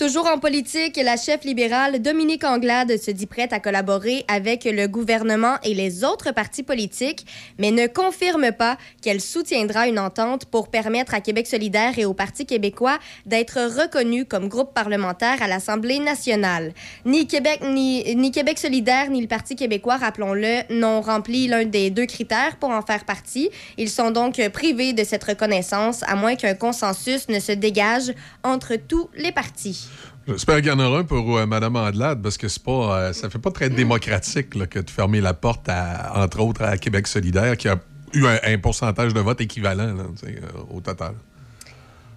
Toujours en politique, la chef libérale Dominique Anglade se dit prête à collaborer avec le gouvernement et les autres partis politiques, mais ne confirme pas qu'elle soutiendra une entente pour permettre à Québec solidaire et au Parti québécois d'être reconnus comme groupe parlementaire à l'Assemblée nationale. Ni Québec, ni, ni Québec solidaire ni le Parti québécois, rappelons-le, n'ont rempli l'un des deux critères pour en faire partie. Ils sont donc privés de cette reconnaissance, à moins qu'un consensus ne se dégage entre tous les partis.
J'espère qu'il y en aura un pour euh, Mme Andelade, parce que c'est pas, euh, ça fait pas très démocratique que de fermer la porte, à, entre autres, à Québec solidaire, qui a eu un, pourcentage de vote équivalent euh, au total.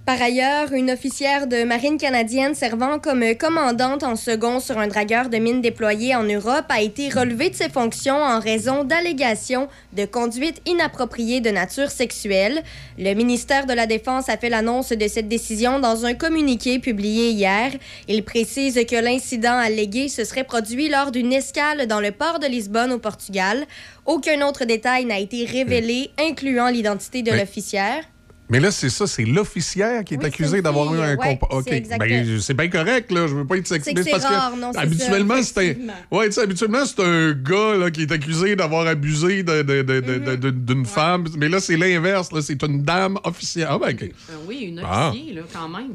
Par ailleurs, une officière de marine canadienne servant comme commandante en second sur un dragueur de mine déployé en Europe a été relevée de ses fonctions en raison d'allégations de conduite inappropriée de nature sexuelle. Le ministère de la Défense a fait l'annonce de cette décision dans un communiqué publié hier. Il précise que l'incident allégué se serait produit lors d'une escale dans le port de Lisbonne au Portugal. Aucun autre détail n'a été révélé, incluant l'identité de l'officière.
Mais là, c'est ça, c'est l'officière qui est
Oui,
accusé
c'est une
d'avoir eu un
ouais,
compas.
c'est exact.
Ben, c'est bien correct, là. Je veux pas être sexiste.
Que
parce
rare, non, c'est
habituellement,
ça,
c'est un. Ouais, tu sais, habituellement, c'est un gars là, qui est accusé d'avoir abusé de- de- de- de-
Mm-hmm.
de- de- d'une femme. Mais là, c'est l'inverse. là. C'est une dame officielle. Ah, ben, OK.
Euh, oui, une
Ah.
officier, là, quand même.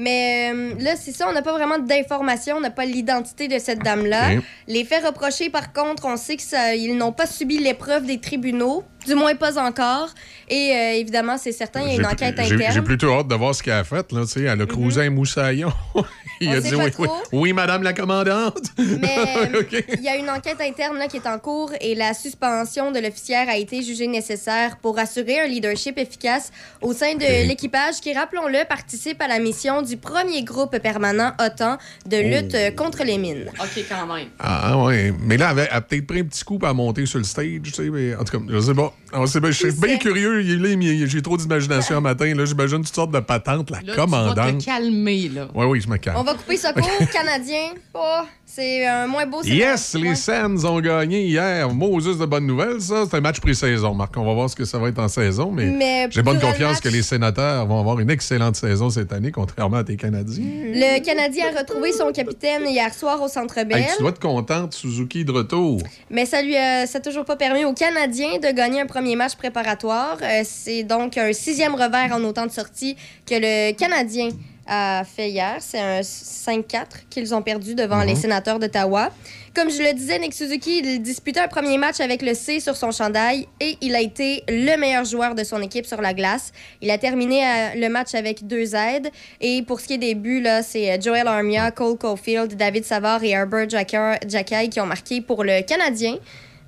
Mais euh, là, c'est ça, on n'a pas vraiment d'informations, on n'a pas l'identité de cette dame-là.
Ok.
Les faits reprochés, par contre, on sait qu'ils n'ont pas subi l'épreuve des tribunaux, du moins pas encore. Et euh, évidemment, c'est certain, il y a une enquête
j'ai- J'ai
interne.
plutôt hâte de voir ce qu'elle a fait. Là, tu sais. Elle a cruisé un moussaillon. <laughs> Il
On
a
sait
dit
pas
oui, oui,
trop.
oui, madame la commandante.
Mais <laughs> il y a une enquête interne là, qui est en cours et la suspension de l'officière a été jugée nécessaire pour assurer un leadership efficace au sein de l'équipage qui, rappelons-le, participe à la mission du premier groupe permanent OTAN de
Oh.
lutte contre les mines.
OK, quand même.
Ah ouais, mais là, elle, a peut-être pris un petit coup pour monter sur le stage, tu sais, mais en tout cas, je sais pas. Ah, c'est bien- je suis bien curieux, il est là, mais j'ai trop d'imagination un matin, là, j'imagine toutes sortes de patentes, la
Là, tu vas
commandante.
te calmer, là.
Oui, oui, je me calme.
On va couper ça court, <laughs> Canadien. Oh, c'est un moins beau
Yes, les. Sands ont gagné hier. Moses de bonnes nouvelles, ça. C'est un match pré-saison, Marc. On va voir ce que ça va être en saison, mais,
Mais
j'ai bonne confiance
match-
que les sénateurs vont avoir une excellente saison cette année, contrairement à tes Canadiens.
Le Canadien a retrouvé son capitaine hier soir au Centre Bell,
Hey, tu dois être contente, Suzuki de retour.
mais ça lui a, ça a toujours pas permis aux Canadiens de gagner un premier match préparatoire. Euh, c'est donc un sixième revers en autant de sorties que le Canadien a fait hier. C'est un 5-4 qu'ils ont perdu devant
Mhm.
les sénateurs d'Ottawa. Comme je le disais, Nick Suzuki, il disputait un premier match avec le C sur son chandail et il a été le meilleur joueur de son équipe sur la glace. Il a terminé euh, le match avec deux aides. Et pour ce qui est des buts, c'est euh, Joel Armia, Cole Caulfield, David Savard et Herbert Jacka- Jackay qui ont marqué pour le Canadien.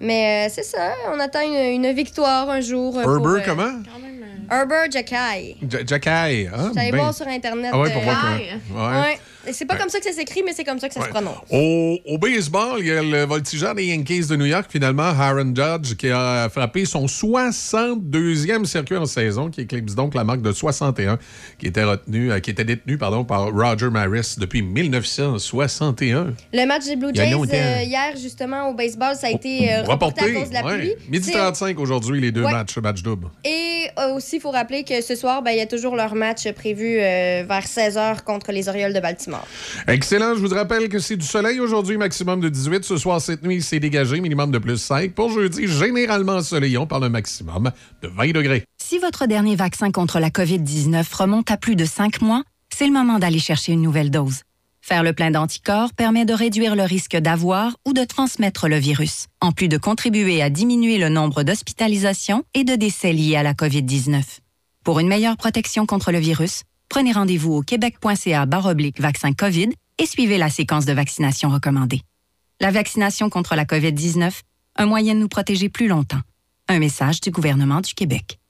Mais euh, c'est ça, on attend une, une victoire un jour. euh, pour,
Herbert,
euh,
comment?
Herbert Jackay.
Ja- Jackay, hein?
J'allais
Ben-
voir sur Internet.
Ah ouais, pour
euh,
voir
Jackay.
que- ouais.
Ouais. Et C'est pas comme ça que ça s'écrit, mais c'est comme ça que ça se prononce.
Au, au baseball, il y a le voltigeur des Yankees de New York, finalement, Aaron Judge, qui a frappé son 62e circuit en saison, qui éclipse donc la marque de 61, qui était retenu, euh, qui était détenu pardon, par Roger Maris depuis 1961.
Le match des Blue Jays euh, hier, justement, au baseball, ça a été euh, reporté,
Reporté.
à cause de la pluie.
Midi
C'est-
35 aujourd'hui, les deux matchs, match double.
Et aussi, il faut rappeler que ce soir, ben, il y a toujours leur match prévu vers 16h contre les Orioles de Baltimore.
Excellent. Je vous rappelle que c'est du soleil aujourd'hui, maximum de 18. Ce soir, cette nuit, c'est dégagé, minimum de plus 5. Pour jeudi, généralement ensoleillé, on parle un maximum de 20 degrés.
Si votre dernier vaccin contre la COVID-19 remonte à plus de cinq mois, c'est le moment d'aller chercher une nouvelle dose. Faire le plein d'anticorps permet de réduire le risque d'avoir ou de transmettre le virus, en plus de contribuer à diminuer le nombre d'hospitalisations et de décès liés à la COVID-19. Pour une meilleure protection contre le virus, prenez rendez-vous au québec.ca baroblique vaccin COVID et suivez la séquence de vaccination recommandée. La vaccination contre la COVID-19, un moyen de nous protéger plus longtemps. Un message du gouvernement du Québec.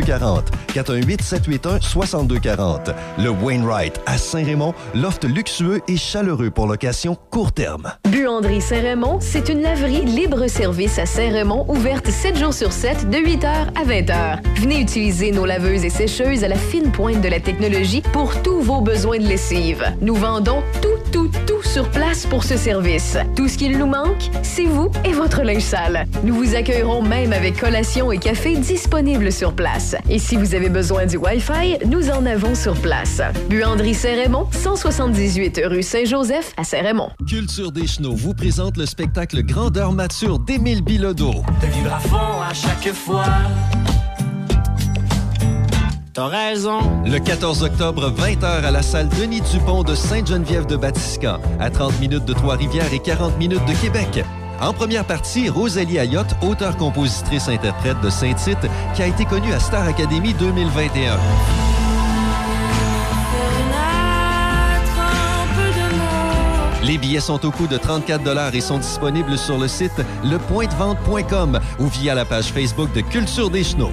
6240. 88 781 6240. Le Wainwright à Saint-Raymond, loft luxueux et chaleureux pour location court terme.
Buanderie Saint-Raymond, c'est une laverie libre-service à Saint-Raymond, ouverte 7 jours sur 7, de 8h à 20h. Venez utiliser nos laveuses et sécheuses à la fine pointe de la technologie pour tous vos besoins de lessive. Nous vendons tout, tout, tout sur place pour ce service. Tout ce qu'il nous manque, c'est vous et votre linge sale. Nous vous accueillerons même avec collation et café disponibles sur place. Et si vous avez besoin du Wi-Fi, nous en avons sur place. Buanderie Saint-Raymond, 178 rue Saint-Joseph à Saint-Raymond.
Culture des Chenaux vous présente le spectacle Grandeur mature d'Émile Bilodeau.
De vivre à fond à chaque fois. T'as raison.
Le 14 octobre, 20h à la salle Denis Dupont de Sainte-Geneviève-de-Batiscan, à 30 minutes de Trois-Rivières et 40 minutes de Québec. En première partie, Rosalie Ayotte, auteure-compositrice-interprète de Saint-Tite, qui a été connue à Star Academy 2021. Les billets sont au coût de 34 et sont disponibles sur le site lepointdevente.com ou via la page Facebook de Culture des Chenaux.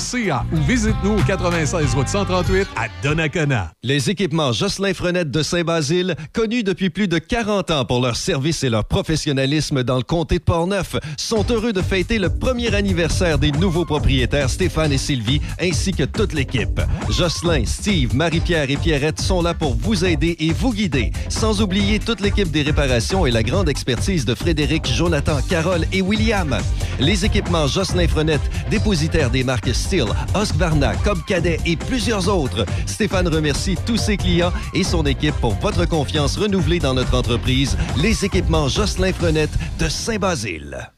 ou visite-nous au 96 route 138 à Donnacona.
Les équipements Jocelyn Frenette de Saint-Basile, connus depuis plus de 40 ans pour leur service et leur professionnalisme dans le comté de Portneuf, sont heureux de fêter le premier anniversaire des nouveaux propriétaires Stéphane et Sylvie, ainsi que toute l'équipe. Jocelyn, Steve, Marie-Pierre et Pierrette sont là pour vous aider et vous guider, sans oublier toute l'équipe des réparations et la grande expertise de Frédéric, Jonathan, Carole et William. Les équipements Jocelyn Frenette, dépositaires des marques Steel, Husqvarna, Cobb Cadet et plusieurs autres. Stéphane remercie tous ses clients et son équipe pour votre confiance renouvelée dans notre entreprise, les équipements Jocelyn Frenette de Saint-Basile.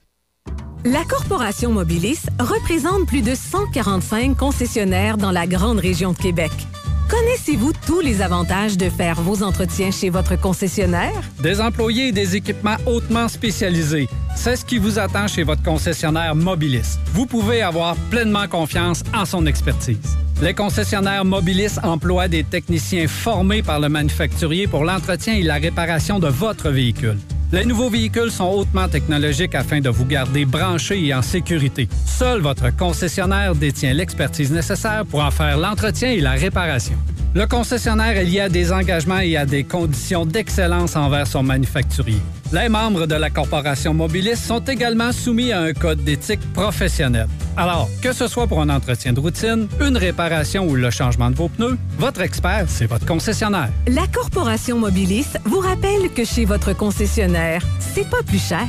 La Corporation Mobilis représente plus de 145 concessionnaires dans la grande région de Québec. Connaissez-vous tous les avantages de faire vos entretiens chez votre concessionnaire?
Des employés et des équipements hautement spécialisés. C'est ce qui vous attend chez votre concessionnaire Mobilis. Vous pouvez avoir pleinement confiance en son expertise. Les concessionnaires Mobilis emploient des techniciens formés par le manufacturier pour l'entretien et la réparation de votre véhicule. Les nouveaux véhicules sont hautement technologiques afin de vous garder branché et en sécurité. Seul votre concessionnaire détient l'expertise nécessaire pour en faire l'entretien et la réparation. Le concessionnaire est lié à des engagements et à des conditions d'excellence envers son manufacturier. Les membres de la corporation Mobilis sont également soumis à un code d'éthique professionnelle. Alors, que ce soit pour un entretien de routine, une réparation ou le changement de vos pneus, votre expert, c'est votre concessionnaire.
La Corporation Mobilis vous rappelle que chez votre concessionnaire, c'est pas plus cher.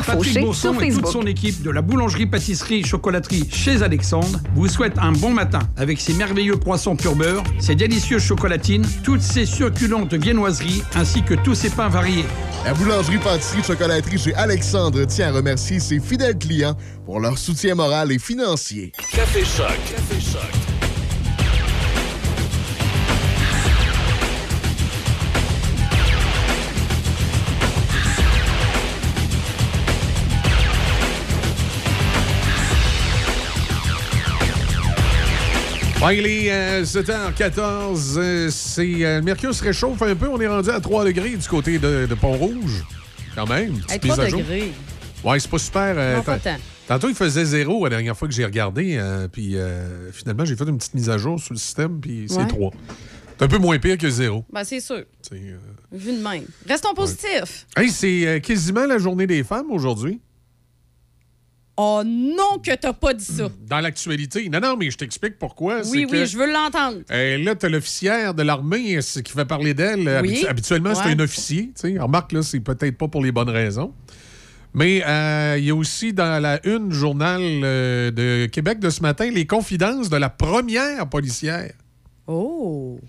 Patrick
Fauché
Bourson
sur
et toute son équipe de la boulangerie-pâtisserie-chocolaterie chez Alexandre vous souhaitent un bon matin avec ses merveilleux croissants pur beurre, ses délicieuses chocolatines, toutes ses succulentes viennoiseries ainsi que tous ses pains variés.
La boulangerie-pâtisserie-chocolaterie chez Alexandre tient à remercier ses fidèles clients pour leur soutien moral et financier.
Café Choc. Café Choc.
Ouais, il est euh, 7h14. euh, c'est, euh, le mercure se réchauffe un peu. On est rendu à 3 degrés du côté de, de Pont-Rouge. Quand même.
Hey,
petite mise
3
à jour.
degrés.
Ouais, c'est pas super. euh,
Non, pas
tant-
tant.
Tantôt, il faisait zéro la dernière fois que j'ai regardé. euh, puis finalement, j'ai fait une petite mise à jour sur le système. Puis c'est
Ouais.
3. C'est un peu moins pire que zéro.
Ben, c'est sûr. Vu de même. Restons positifs.
Hey, c'est quasiment la journée des femmes aujourd'hui.
Oh non que t'as pas dit ça.
Dans l'actualité. Non, non, mais je t'explique pourquoi.
Oui, oui,
que,
je veux l'entendre.
euh, là, t'as l'officière de l'armée euh, qui fait parler d'elle.
Oui.
Habitu- habituellement, c'est un officier. Remarque, là, c'est peut-être pas pour les bonnes raisons. Mais euh, il y a aussi dans la une journal euh, de Québec de ce matin les confidences de la première policière.
Oh.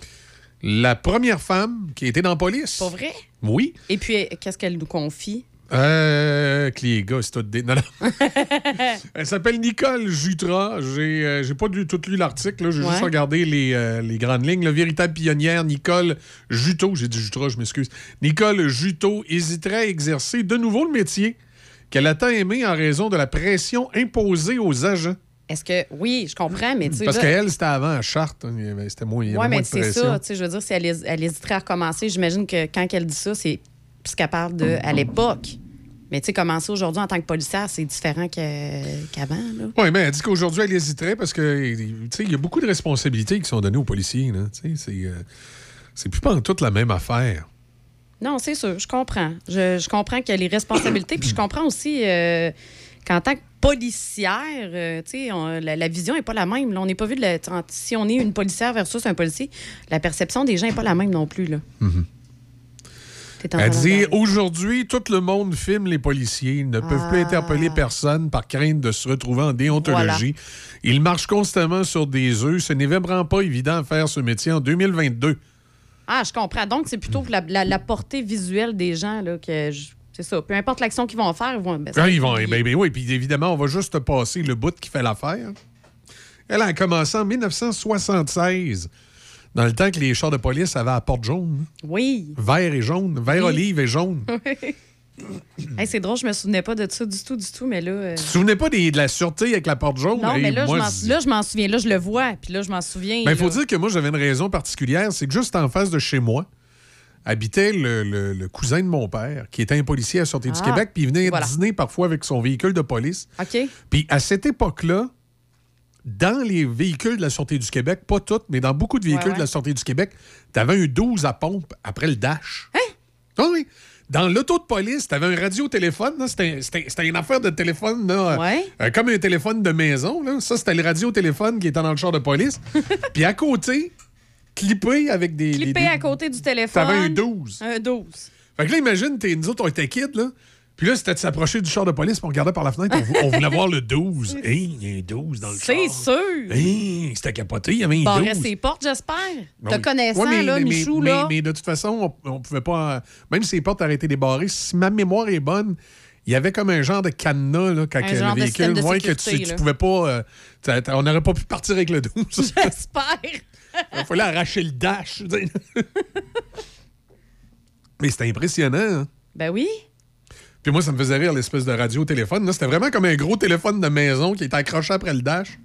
La première femme qui était dans la police.
Pas vrai?
Oui.
Et puis, euh, qu'est-ce qu'elle nous confie?
Euh, que les gars, c'est tout des... Non, non. <laughs> Elle s'appelle Nicole Jutra. J'ai euh, j'ai pas lu, tout lu l'article. là. J'ai
Ouais.
juste regardé les, euh, les grandes lignes. La véritable pionnière, Nicole Juteau, j'ai dit Jutra, je m'excuse. Nicole Juteau hésiterait à exercer de nouveau le métier qu'elle a tant aimé en raison de la pression imposée aux agents.
Est-ce que. Oui, je comprends, mais tu sais.
Parce
là-
qu'elle, c'était avant à Charte. hein. C'était moins,
Oui, mais c'est ça. Tu sais, je veux dire, si elle, elle hésiterait à recommencer, j'imagine que quand elle dit ça, c'est parce qu'elle parle de à l'époque. Mais tu sais, commencer aujourd'hui en tant que policière, c'est différent qu'avant.
Oui, mais elle dit qu'aujourd'hui, elle hésiterait parce que, tu sais, il y a beaucoup de responsabilités qui sont données aux policiers. là. Tu sais, C'est euh, c'est plus pas en toute la même affaire.
Non, c'est sûr, je comprends. Je, je comprends qu'il y a les responsabilités, puis je comprends aussi euh, qu'en tant que policière, euh, on- la, la vision n'est pas la même. là. On n'est pas vu de la- si on est une policière versus un policier, la perception des gens n'est pas la même non plus. Là. En
Elle
de
dit aujourd'hui, tout le monde filme les policiers. Ils ne peuvent plus
Ah.
interpeller personne par crainte de se retrouver en déontologie. Ils marchent constamment sur des œufs. Ce n'est vraiment pas évident à faire ce métier en 2022.
Ah, je comprends. Donc, c'est plutôt la, la- la portée visuelle des gens là, que. je- C'est ça. Peu importe l'action qu'ils vont faire, ils vont. ben,
Ah, ils vont, ben, ben oui, puis évidemment, on va juste passer le bout qui fait l'affaire. Elle a commencé en 1976, dans le temps que les chars de police avaient la porte jaune.
Oui.
Vert et jaune, vert
Oui.
olive et jaune. <laughs>
Hey, c'est drôle, je me souvenais pas de ça du tout, du tout, mais là. euh,
Tu te souvenais pas des- de la sûreté avec la porte jaune?
Non,
Hey,
mais là,
moi,
je m'en- souviens. Là, je le vois, puis là, je m'en souviens.
Ben, il faut
là.
dire que moi, j'avais une raison particulière. C'est que juste en face de chez moi, habitait le, le- le cousin de mon père, qui était un policier à la Sûreté du
Ah,
Québec, puis il venait
voilà.
dîner parfois avec son véhicule de police.
OK.
Puis à cette époque-là, dans les véhicules de la Sûreté du Québec, pas toutes, mais dans beaucoup de véhicules
Ouais, ouais.
de la Sûreté du Québec, tu avais un 12 à pompe après le dash. Hein? oui. Dans l'auto de police, tu avais un radio-téléphone. C'était une affaire de téléphone, là,
Ouais.
euh, comme un téléphone de maison. Là. Ça, c'était le radio-téléphone qui était dans le char de police. <laughs> Puis à côté, clippé avec des... des-
Clippé
des-
à côté du téléphone.
T'avais un 12.
Un 12.
Fait que là, imagine, t'es, nous autres, on était kids, là. Puis là, c'était de s'approcher du char de police, puis on regardait par la fenêtre, on, vou- on voulait voir le 12. <laughs> Hey, il y a un 12 dans le char.
C'est sûr.
Hey, c'était capoté, il y avait un
Bon,
12.
reste ses portes, j'espère.
Ben
Te connaissant,
Ouais, mais-
là,
mais-
Michou,
mais,
là.
Mais, de toute façon, on, on pouvait pas. euh, Même si les portes arrêtaient des barrées, si ma mémoire est bonne, il y avait comme un genre de cadenas là, quand
Un genre
le véhicule.
de
ouais, que tu, tu pouvais pas. euh, on n'aurait pas pu partir avec le 12. <laughs>
J'espère. <laughs>
Il fallait arracher le dash. mais c'était impressionnant. hein.
Ben oui.
Puis moi, ça me faisait rire l'espèce de radio-téléphone. là. C'était vraiment comme un gros téléphone de maison qui était accroché après le dash.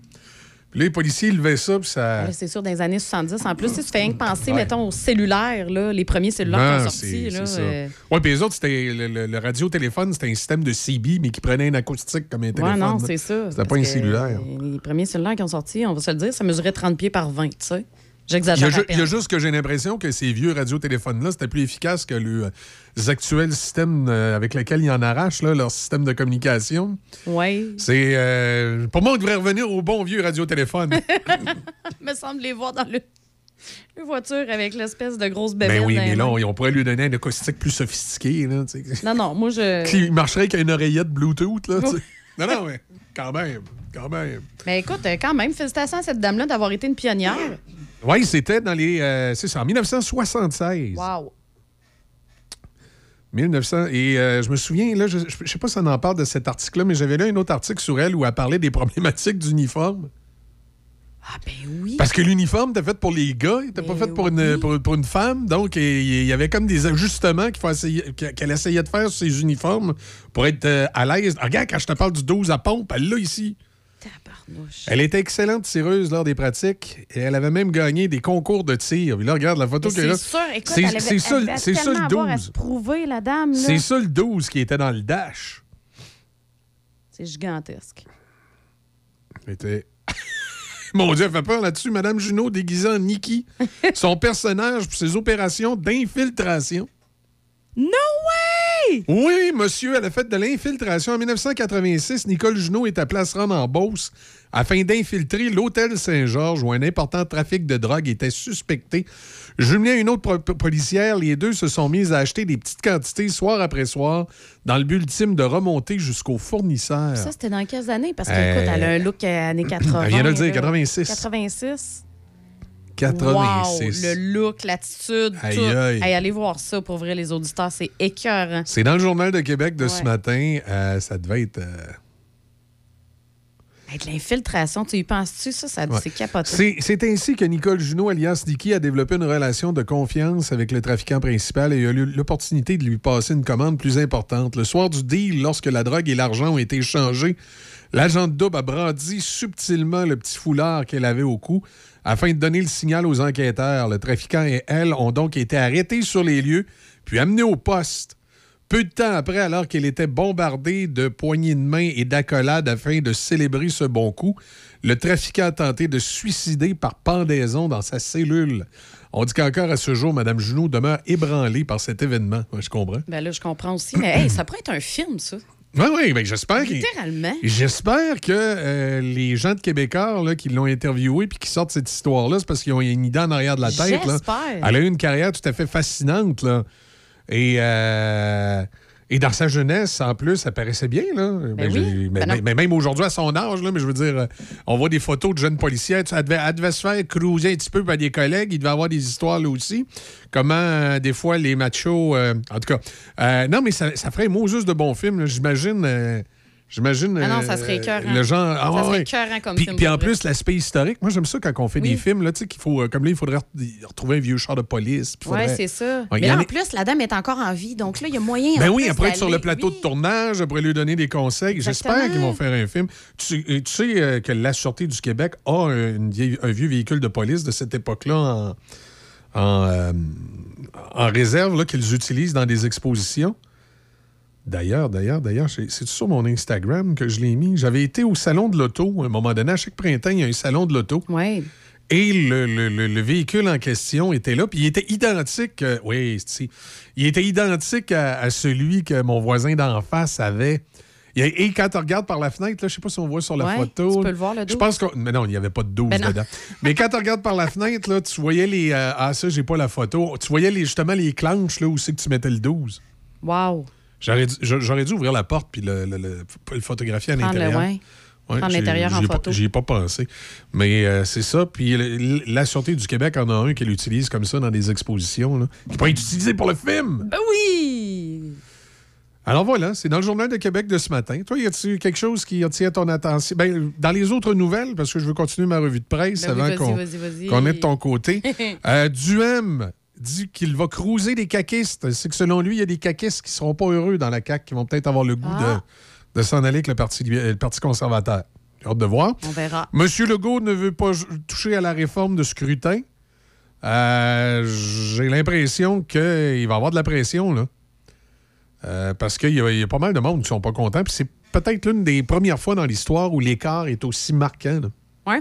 Puis là, les policiers levaient ça, puis ça.
C'est sûr, dans les années 70, en plus, tu fais rien que penser,
Ouais.
mettons, aux cellulaires, là, les premiers cellulaires
Non,
qui ont
c'est-
sorti.
c'est
Là,
ça.
euh,
Ouais, puis les autres, c'était le, le- le radio-téléphone, c'était un système de CB, mais qui prenait une acoustique comme un téléphone.
Ouais, non, c'est ça.
C'était pas un cellulaire.
Les premiers cellulaires qui ont sorti, on va se le dire, ça mesurait 30 pieds par 20, tu sais. J'exagère.
il y a juste que j'ai l'impression que ces vieux radiotéléphones-là, c'était plus efficace que le- les actuels systèmes euh, avec lesquels ils en arrachent, là, leur système de communication.
Oui.
C'est. euh, pour moi, on devrait revenir au bon vieux radiotéléphone. <laughs>
me semble les voir dans le, le voiture avec l'espèce de grosse
ben
bébête.
oui,
dans les
mais là, on, on pourrait lui donner un acoustique plus sophistiqué. Là.
Non, non, moi, je.
Qui marcherait avec une oreillette Bluetooth. Là, tu sais. <laughs> non, non, mais quand même. Quand même.
Mais écoute, euh, quand même, félicitations à cette dame-là d'avoir été une pionnière.
Oui, c'était dans les. euh, c'est ça, en 1976.
Wow.
1900. Et euh, je me souviens, là, je, je sais pas si on en parle de cet article-là, mais j'avais lu un autre article sur elle où elle parlait des problématiques d'uniforme.
Ah, ben oui.
Parce que l'uniforme était fait pour les gars, il était pas fait pour une, pour, pour une femme. Donc, il y avait comme des ajustements qu'il faut essayer- qu'elle essayait de faire sur ses uniformes pour être euh, à l'aise. Regarde, quand je te parle du 12 à pompe, elle l'a ici. Elle était excellente tireuse lors des pratiques et elle avait même gagné des concours de tir. Là, regarde la photo qu'elle a.
C'est
ça, le-
devait
c'est ça
tellement
le
avoir à
12.
se prouver, la dame. là.
C'est ça le 12 qui était dans le dash.
C'est gigantesque.
Était- <laughs> Mon Dieu, elle fait peur là-dessus. Madame Junot déguisée en Nikki. <laughs> Son personnage pour ses opérations d'infiltration.
No way!
Oui, monsieur, elle a fait de l'infiltration. En 1986, Nicole Junot est à rendre en Beauce afin d'infiltrer l'hôtel Saint-Georges où un important trafic de drogue était suspecté. Jumelé à une autre po- policière, les deux se sont mis à acheter des petites quantités soir après soir dans le but ultime de remonter jusqu'au fournisseur.
Ça, c'était dans quelles années? Parce que,
Euh,
écoute, elle a un look euh, années 80.
elle vient de le dire,
là.
86.
86.
86.
Wow, le look, l'attitude,
Aïe,
tout.
aïe.
Hey, allez voir ça pour ouvrir les auditeurs, c'est écœurant.
C'est dans le Journal de Québec de ce matin. Euh, ça devait être... euh,
de l'infiltration, tu y penses-tu? Ça, ça
Ouais.
c'est capoté.
C'est ainsi que Nicole Junot, alias Niki, a développé une relation de confiance avec le trafiquant principal et a eu l'opportunité de lui passer une commande plus importante. Le soir du deal, lorsque la drogue et l'argent ont été échangés, l'agent de double a brandi subtilement le petit foulard qu'elle avait au cou afin de donner le signal aux enquêteurs. Le trafiquant et elle ont donc été arrêtés sur les lieux, puis amenés au poste. Peu de temps après, alors qu'elle était bombardée de poignées de main et d'accolades afin de célébrer ce bon coup, le trafiquant a tenté de suicider par pendaison dans sa cellule. On dit qu'encore à ce jour, Mme Junot demeure ébranlée par cet événement. Je comprends.
Ben là, je comprends aussi. Mais ça pourrait être un film, ça.
Oui, oui, ben j'espère qu'il-
Littéralement.
J'espère que euh, les gens de Québécois là, qui l'ont interviewé puis qui sortent cette histoire-là, c'est parce qu'ils ont une idée en arrière de la tête. là.
J'espère.
Elle a eu une carrière tout à fait fascinante. Là. Et, euh, et dans sa jeunesse, en plus, ça paraissait bien. Là. Ben,
oui.
j'ai- mais,
Ben non.
mais- même aujourd'hui, à son âge, là, mais je veux dire, euh, on voit des photos de jeunes policiers. Elle devait, elle devait se faire cruiser un petit peu par des collègues. Il devait avoir des histoires là aussi. Comment, euh, des fois, les machos. euh, en tout cas. euh, non, mais ça, ça ferait un Moses de bon film. J'imagine. J'imagine.
Ah non, ça
euh,
serait écœurant.
Le genre. ah
Ça serait
ouais.
écœurant comme
Puis-
film,
Puis en plus, l'aspect historique. Moi, j'aime ça quand on fait
Oui.
des films, là, tu sais, qu'il faut. euh, Comme là, il faudrait re- retrouver un vieux char de police.
Oui,
faudrait-
c'est ça.
Ouais,
Mais là,
en est-
plus, la dame est encore en vie. Donc là, il y a moyen.
Ben
en
oui, après être sur le plateau de tournage, après lui donner des conseils. J'espère qu'ils vont faire un film. Tu, sais- euh, tu sais euh, que la Sûreté du Québec a une vieille- un vieux véhicule de police de cette époque-là en, en, euh, en réserve là, qu'ils utilisent dans des expositions. D'ailleurs, d'ailleurs, d'ailleurs, c'est sur mon Instagram que je l'ai mis. J'avais été au salon de l'auto à un moment donné. À chaque printemps, il y a un salon de l'auto.
Oui.
Et le, le- le- le véhicule en question était là, puis il était identique. euh, oui, c'est- il était identique à, à celui que mon voisin d'en face avait. Et quand tu regardes par la fenêtre, là, je sais pas si on voit sur la
Ouais,
photo.
tu peux le voir, le
Je
12.
pense que. Mais non, il n'y avait pas de 12
Ben
dedans. Mais quand tu regardes par la fenêtre, là, tu voyais les. euh, ah, ça, j'ai pas la photo. Tu voyais les, justement les clenches là, où c'est que tu mettais le 12.
Wow.
J'aurais dû, j'aurais dû ouvrir la porte puis le, le- le- le photographier à l'intérieur.
ouais. Prendre
j'ai-
l'intérieur en
j'y ai pas-
photo.
J'y ai pas pensé. Mais euh, c'est ça. Puis le- la Sûreté du Québec en a un qu'elle utilise comme ça dans des expositions, là, qui pourrait être utilisé pour le film.
Ben oui!
Alors voilà, c'est dans le Journal de Québec de ce matin. Toi, y a-t-il quelque chose qui attire ton attention? Ben, dans les autres nouvelles, parce que je veux continuer ma revue de presse
Ben oui,
avant
vas-y,
qu'on
vas-y, vas-y.
qu'on ait de ton côté. <laughs> Euh, Duhem dit qu'il va cruiser les caquistes. C'est que selon lui, il y a des caquistes qui seront pas heureux dans la CAQ, qui vont peut-être avoir le goût
Ah.
de, de s'en aller avec le Parti, le Parti conservateur. J'ai hâte de voir.
On verra.
Monsieur Legault ne veut pas toucher à la réforme de scrutin. Euh, J'ai l'impression qu'il va avoir de la pression, là. Euh, parce qu'il y, a- il y a pas mal de monde qui sont pas contents. Puis c'est peut-être l'une des premières fois dans l'histoire où l'écart est aussi marquant. là.
Oui,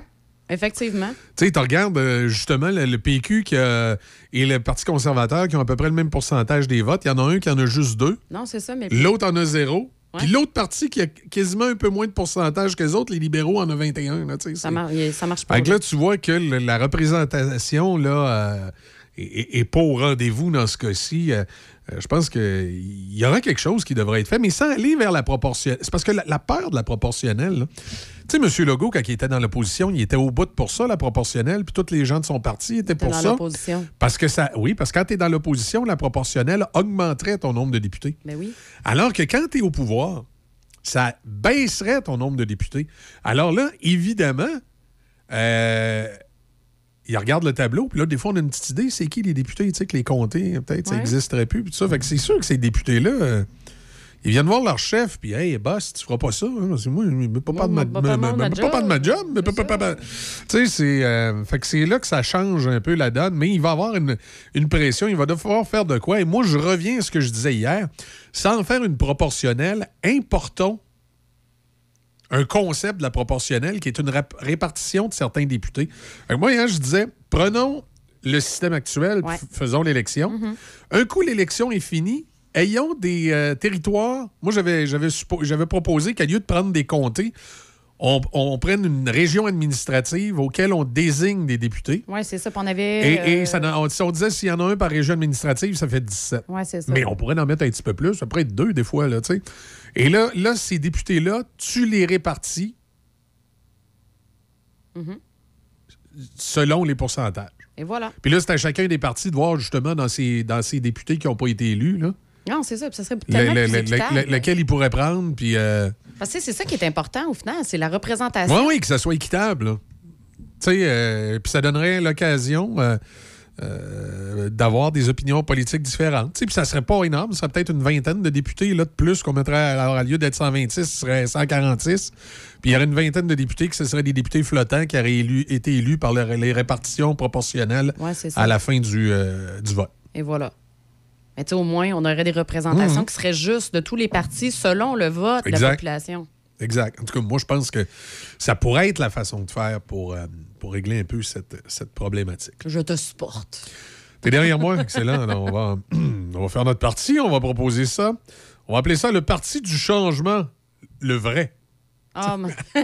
effectivement.
Tu sais, tu regardes euh, justement le, le PQ qui a- et le Parti conservateur qui ont à peu près le même pourcentage des votes. Il y en a un qui en a juste deux.
Non, c'est ça, mais.
L'autre en a zéro.
Ouais.
Puis l'autre parti qui a quasiment un peu moins de pourcentage que les autres, les libéraux en a 21. Là,
Ça, mar- ça marche pas.
que là, tu vois que le- la représentation là, euh, est, est- est pas au rendez-vous dans ce cas-ci. Euh, euh, je pense qu'il y aura quelque chose qui devrait être fait, mais sans aller vers la proportionnelle. C'est parce que la, la peur de la proportionnelle, là, tu sais, M. Legault, quand il était dans l'opposition, il était au bout pour ça, la proportionnelle, puis tous les gens de son parti étaient pour
dans
ça.
l'opposition.
Parce que ça, oui, parce que quand tu es dans l'opposition, la proportionnelle augmenterait ton nombre de députés.
Ben oui.
Alors que quand tu es au pouvoir, ça baisserait ton nombre de députés. Alors là, évidemment, euh, il regarde le tableau, puis là, des fois, on a une petite idée, c'est qui les députés, tu sais, que les comtés, peut-être, ça n'existerait plus, puis tout ça. Fait que c'est sûr que ces députés-là, euh, ils viennent voir leur chef, puis hey, boss, tu feras pas ça. hein, que moi, je me pas pas de ma, de job. mais Tu sais, c'est euh, fait que c'est là que ça change un peu la donne, mais il va avoir une, une pression, il va devoir faire de quoi. Et moi, je reviens à ce que je disais hier. Sans faire une proportionnelle, importons un concept de la proportionnelle qui est une répartition de certains députés. Moi, je disais, prenons le système actuel,
Ouais.
faisons l'élection.
Mhm.
Un coup, l'élection est finie. Ayons des euh, territoires. Moi, j'avais, j'avais, j'avais proposé qu'à lieu de prendre des comtés, on, on prenne une région administrative auquel on désigne des députés.
Oui, c'est ça. On
Et,
avait.
et
euh,
ça, on, si on disait s'il y en a un par région administrative, ça fait 17.
Ouais, c'est ça.
Mais on pourrait en mettre un petit peu plus. Ça pourrait être deux des fois, là, tu sais. Et là, là, ces députés-là, tu les répartis
Mhm.
selon les pourcentages.
Et voilà.
Puis là, c'est à chacun des partis de voir justement dans ces, dans ces députés qui n'ont pas été élus, là,
Non, c'est ça. Puis ça serait
le-
tellement
le-
plus
le-
équitable.
le- lequel ils pourraient prendre. Puis, euh,
Parce que c'est ça qui est important au final, c'est la représentation.
oui, oui, que ça soit équitable. Tu sais, euh, puis ça donnerait l'occasion euh, d'avoir des opinions politiques différentes. Tu sais, Puis ça serait pas énorme, ça serait peut-être une vingtaine de députés là, de plus qu'on mettrait, alors, à lieu d'être 126, ce serait 146. Puis il y aurait une vingtaine de députés que ce seraient des députés flottants qui auraient élu- été élus par le- les répartitions proportionnelles
Ouais,
à la fin du, euh, du vote.
Et voilà. Mais tu sais, au moins, on aurait des représentations
Mhm.
qui seraient justes de tous les partis selon le vote de la population.
Exact. En tout cas, moi, je pense que ça pourrait être la façon de faire pour, euh, pour régler un peu cette, cette problématique.
Je te supporte.
T'es derrière moi? Excellent. Alors, on, va, <clears throat> on va faire notre parti, on va proposer ça. On va appeler ça le parti du changement, le vrai.
Mais- <laughs>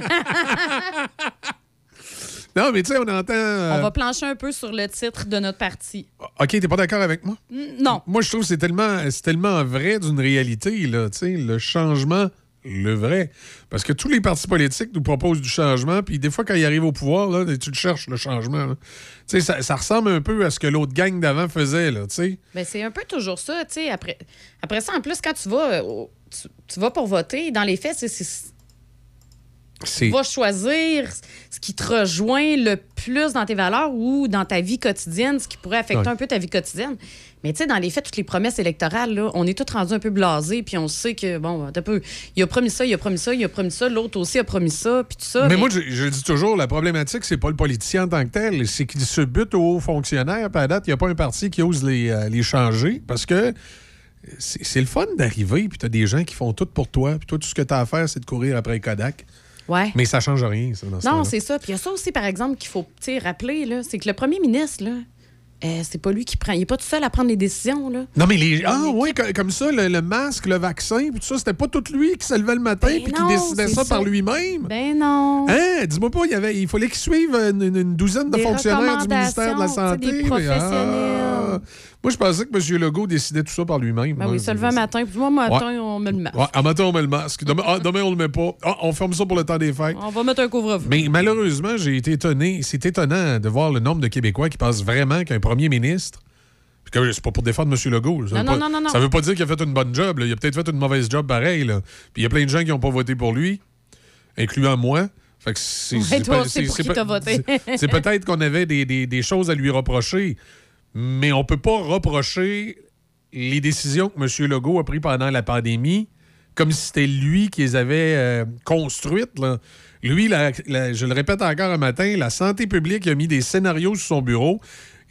Non, mais tu sais, on entend... euh,
On va plancher un peu sur le titre de notre parti.
OK, t'es pas d'accord avec moi?
Non.
Moi, je trouve que c'est tellement, tellement vrai d'une réalité, là, tu sais, le changement, le vrai. Parce que tous les partis politiques nous proposent du changement, puis des fois, quand ils arrivent au pouvoir, là, tu le cherches, le changement. Tu sais, ça, ça ressemble un peu à ce que l'autre gang d'avant faisait, là, tu sais.
Ben, c'est un peu toujours ça, tu sais. Après, après ça, en plus, quand tu vas, euh, tu, tu vas pour voter, dans les faits, c'est- vas choisir ce qui te rejoint le plus dans tes valeurs ou dans ta vie quotidienne, ce qui pourrait affecter
Ouais.
un peu ta vie quotidienne. Mais tu sais, dans les faits, toutes les promesses électorales, là, on est tous rendus un peu blasés, puis on sait que, bon, un peu, il a promis ça, il a promis ça, il a promis ça, l'autre aussi a promis ça, puis tout ça.
Mais moi, je, je dis toujours, la problématique, c'est pas le politicien en tant que tel, c'est qu'il se bute aux hauts fonctionnaires. Puis à date, il n'y a pas un parti qui ose les, euh, les changer parce que c'est c'est le fun d'arriver, puis tu as des gens qui font tout pour toi, puis toi, tout ce que tu as à faire, c'est de courir après Kodak.
Ouais.
Mais ça change rien, ça, dans ce
Non, c'est ça. Puis il y a ça aussi, par exemple, qu'il faut rappeler, là, c'est que le premier ministre, là, euh, c'est pas lui qui prend. Il est pas tout seul à prendre les décisions, là.
Non, mais les. Ah, oui, co- comme ça, le, le masque, le vaccin, puis tout ça, c'était pas tout lui qui se levait le matin, puis qui
non,
décidait ça,
ça.
par lui-même.
Ben non.
Hein? Dis-moi pas, il, y avait, il fallait qu'il suive une, une- douzaine de
Des
fonctionnaires du ministère de la Santé.
des
ah. Moi, je pensais que M. Legault décidait tout ça par lui-même.
Ben oui, se lever un matin, puis moi, matin,
Ouais.
on met le masque.
Ouais, à matin, on met le masque. Demain, ah, demain, on le met pas. Ah, on ferme ça pour le temps des fêtes.
On va mettre un couvre-feu.
Mais malheureusement, j'ai été étonné. C'est étonnant de voir le nombre de Québécois qui pensent vraiment qu'un premier ministre. C'est pas pour défendre M. Legault. Ça
Non,
veut
non,
pas-
non, non, non.
Ça veut pas dire qu'il a fait une bonne job. là. Il a peut-être fait une mauvaise job pareil. là. Puis il y a plein de gens qui n'ont pas voté pour lui, incluant moi. Fait que c'est
Ouais,
c'est c'est-
pour
c'est
qui
pas-
t'as voté.
c'est- C'est peut-être qu'on avait des, des- des choses à lui reprocher, mais on peut pas reprocher les décisions que M. Legault a prises pendant la pandémie comme si c'était lui qui les avait euh, construites. Lui, je le répète encore un matin, la santé publique a mis des scénarios sur son bureau.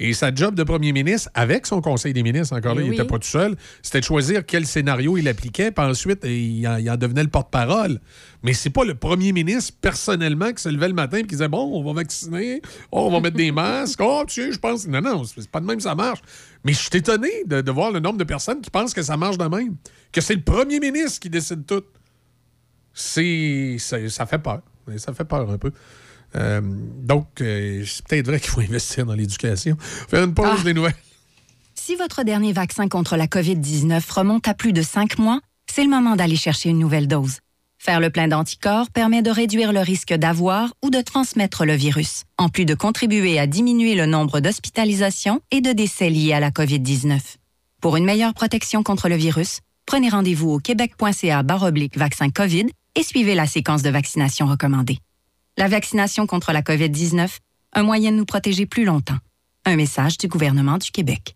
Et sa job de premier ministre, avec son conseil des ministres, encore là,
Eh
il n'était pas tout seul, c'était de choisir quel scénario il appliquait, puis ensuite, il en, il en devenait le porte-parole. Mais c'est pas le premier ministre, personnellement, qui se levait le matin et qui disait Bon, on va vacciner, oh, on va mettre des <laughs> masques, oh, tu sais, je pense. Non, non, c'est pas de même, ça marche. Mais je suis étonné de, de voir le nombre de personnes qui pensent que ça marche de même, que c'est le premier ministre qui décide tout. C'est. Ça, ça fait peur. Ça fait peur un peu. Euh, donc, euh, c'est peut-être vrai qu'il faut investir dans l'éducation. Faire une pause des nouvelles.
Si votre dernier vaccin contre la COVID-19 remonte à plus de cinq mois, c'est le moment d'aller chercher une nouvelle dose. Faire le plein d'anticorps permet de réduire le risque d'avoir ou de transmettre le virus, en plus de contribuer à diminuer le nombre d'hospitalisations et de décès liés à la COVID-19. Pour une meilleure protection contre le virus, prenez rendez-vous au québec.ca vaccin COVID et suivez la séquence de vaccination recommandée. La vaccination contre la COVID-19, un moyen de nous protéger plus longtemps. Un message du gouvernement du Québec.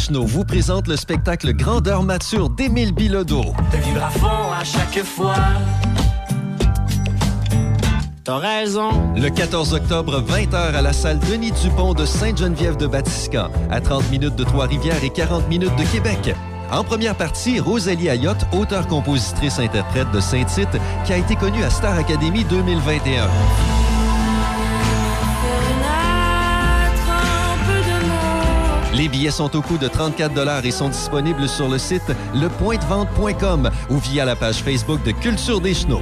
Vous présente le spectacle Grandeur mature d'Émile Bilodeau.
De vivre à fond à chaque fois. T'as raison.
Le 14 octobre, 20h à la salle Denis Dupont de Sainte-Geneviève-de-Batiscan, à 30 minutes de Trois-Rivières et 40 minutes de Québec. En première partie, Rosalie Ayotte, auteure-compositrice-interprète de Saint-Tite, qui a été connue à Star Academy 2021. Les billets sont au coût de 34 et sont disponibles sur le site lepointdevente.com ou via la page Facebook de Culture des Chenaux.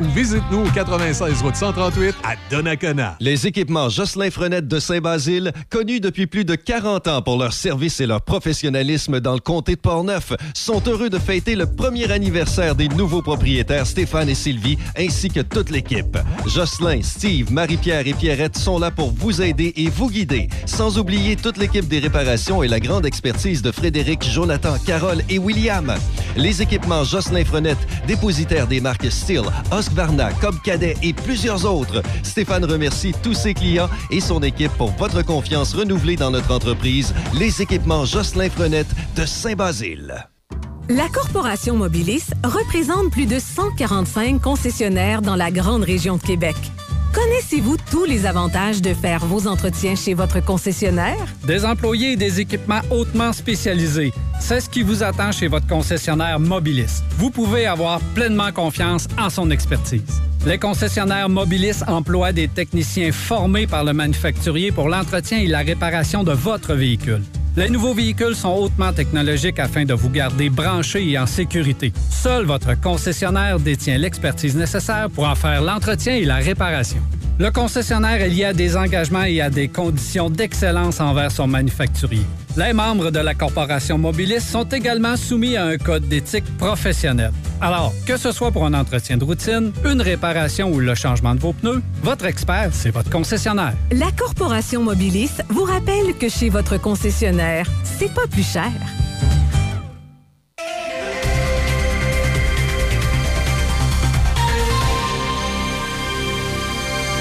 ou visite-nous au 96 route 138 à Donnacona.
Les équipements Jocelyn Frenette de Saint-Basile, connus depuis plus de 40 ans pour leur service et leur professionnalisme dans le comté de Portneuf, sont heureux de fêter le premier anniversaire des nouveaux propriétaires Stéphane et Sylvie, ainsi que toute l'équipe. Jocelyn, Steve, Marie-Pierre et Pierrette sont là pour vous aider et vous guider, sans oublier toute l'équipe des réparations et la grande expertise de Frédéric, Jonathan, Carole et William. Les équipements Jocelyn Frenette, dépositaires des marques Steel, Husqvarna, Cobb Cadet et plusieurs autres. Stéphane remercie tous ses clients et son équipe pour votre confiance renouvelée dans notre entreprise, les équipements Jocelyn Frenette de Saint-Basile.
La Corporation Mobilis représente plus de 145 concessionnaires dans la grande région de Québec. Connaissez-vous tous les avantages de faire vos entretiens chez votre concessionnaire?
Des employés et des équipements hautement spécialisés. C'est ce qui vous attend chez votre concessionnaire Mobilis. Vous pouvez avoir pleinement confiance en son expertise. Les concessionnaires Mobilis emploient des techniciens formés par le manufacturier pour l'entretien et la réparation de votre véhicule. Les nouveaux véhicules sont hautement technologiques afin de vous garder branché et en sécurité. Seul votre concessionnaire détient l'expertise nécessaire pour en faire l'entretien et la réparation. Le concessionnaire est lié à des engagements et à des conditions d'excellence envers son manufacturier. Les membres de la corporation Mobilis sont également soumis à un code d'éthique professionnelle. Alors, que ce soit pour un entretien de routine, une réparation ou le changement de vos pneus, votre expert, c'est votre concessionnaire.
La Corporation Mobilis vous rappelle que chez votre concessionnaire, c'est pas plus cher.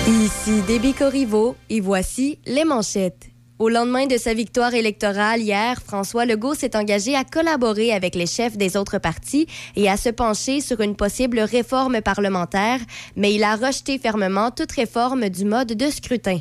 Ici Déby Corriveau et voici les manchettes. Au lendemain de sa victoire électorale hier, François Legault s'est engagé à collaborer avec les chefs des autres partis et à se pencher sur une possible réforme parlementaire, mais il a rejeté fermement toute réforme du mode de scrutin.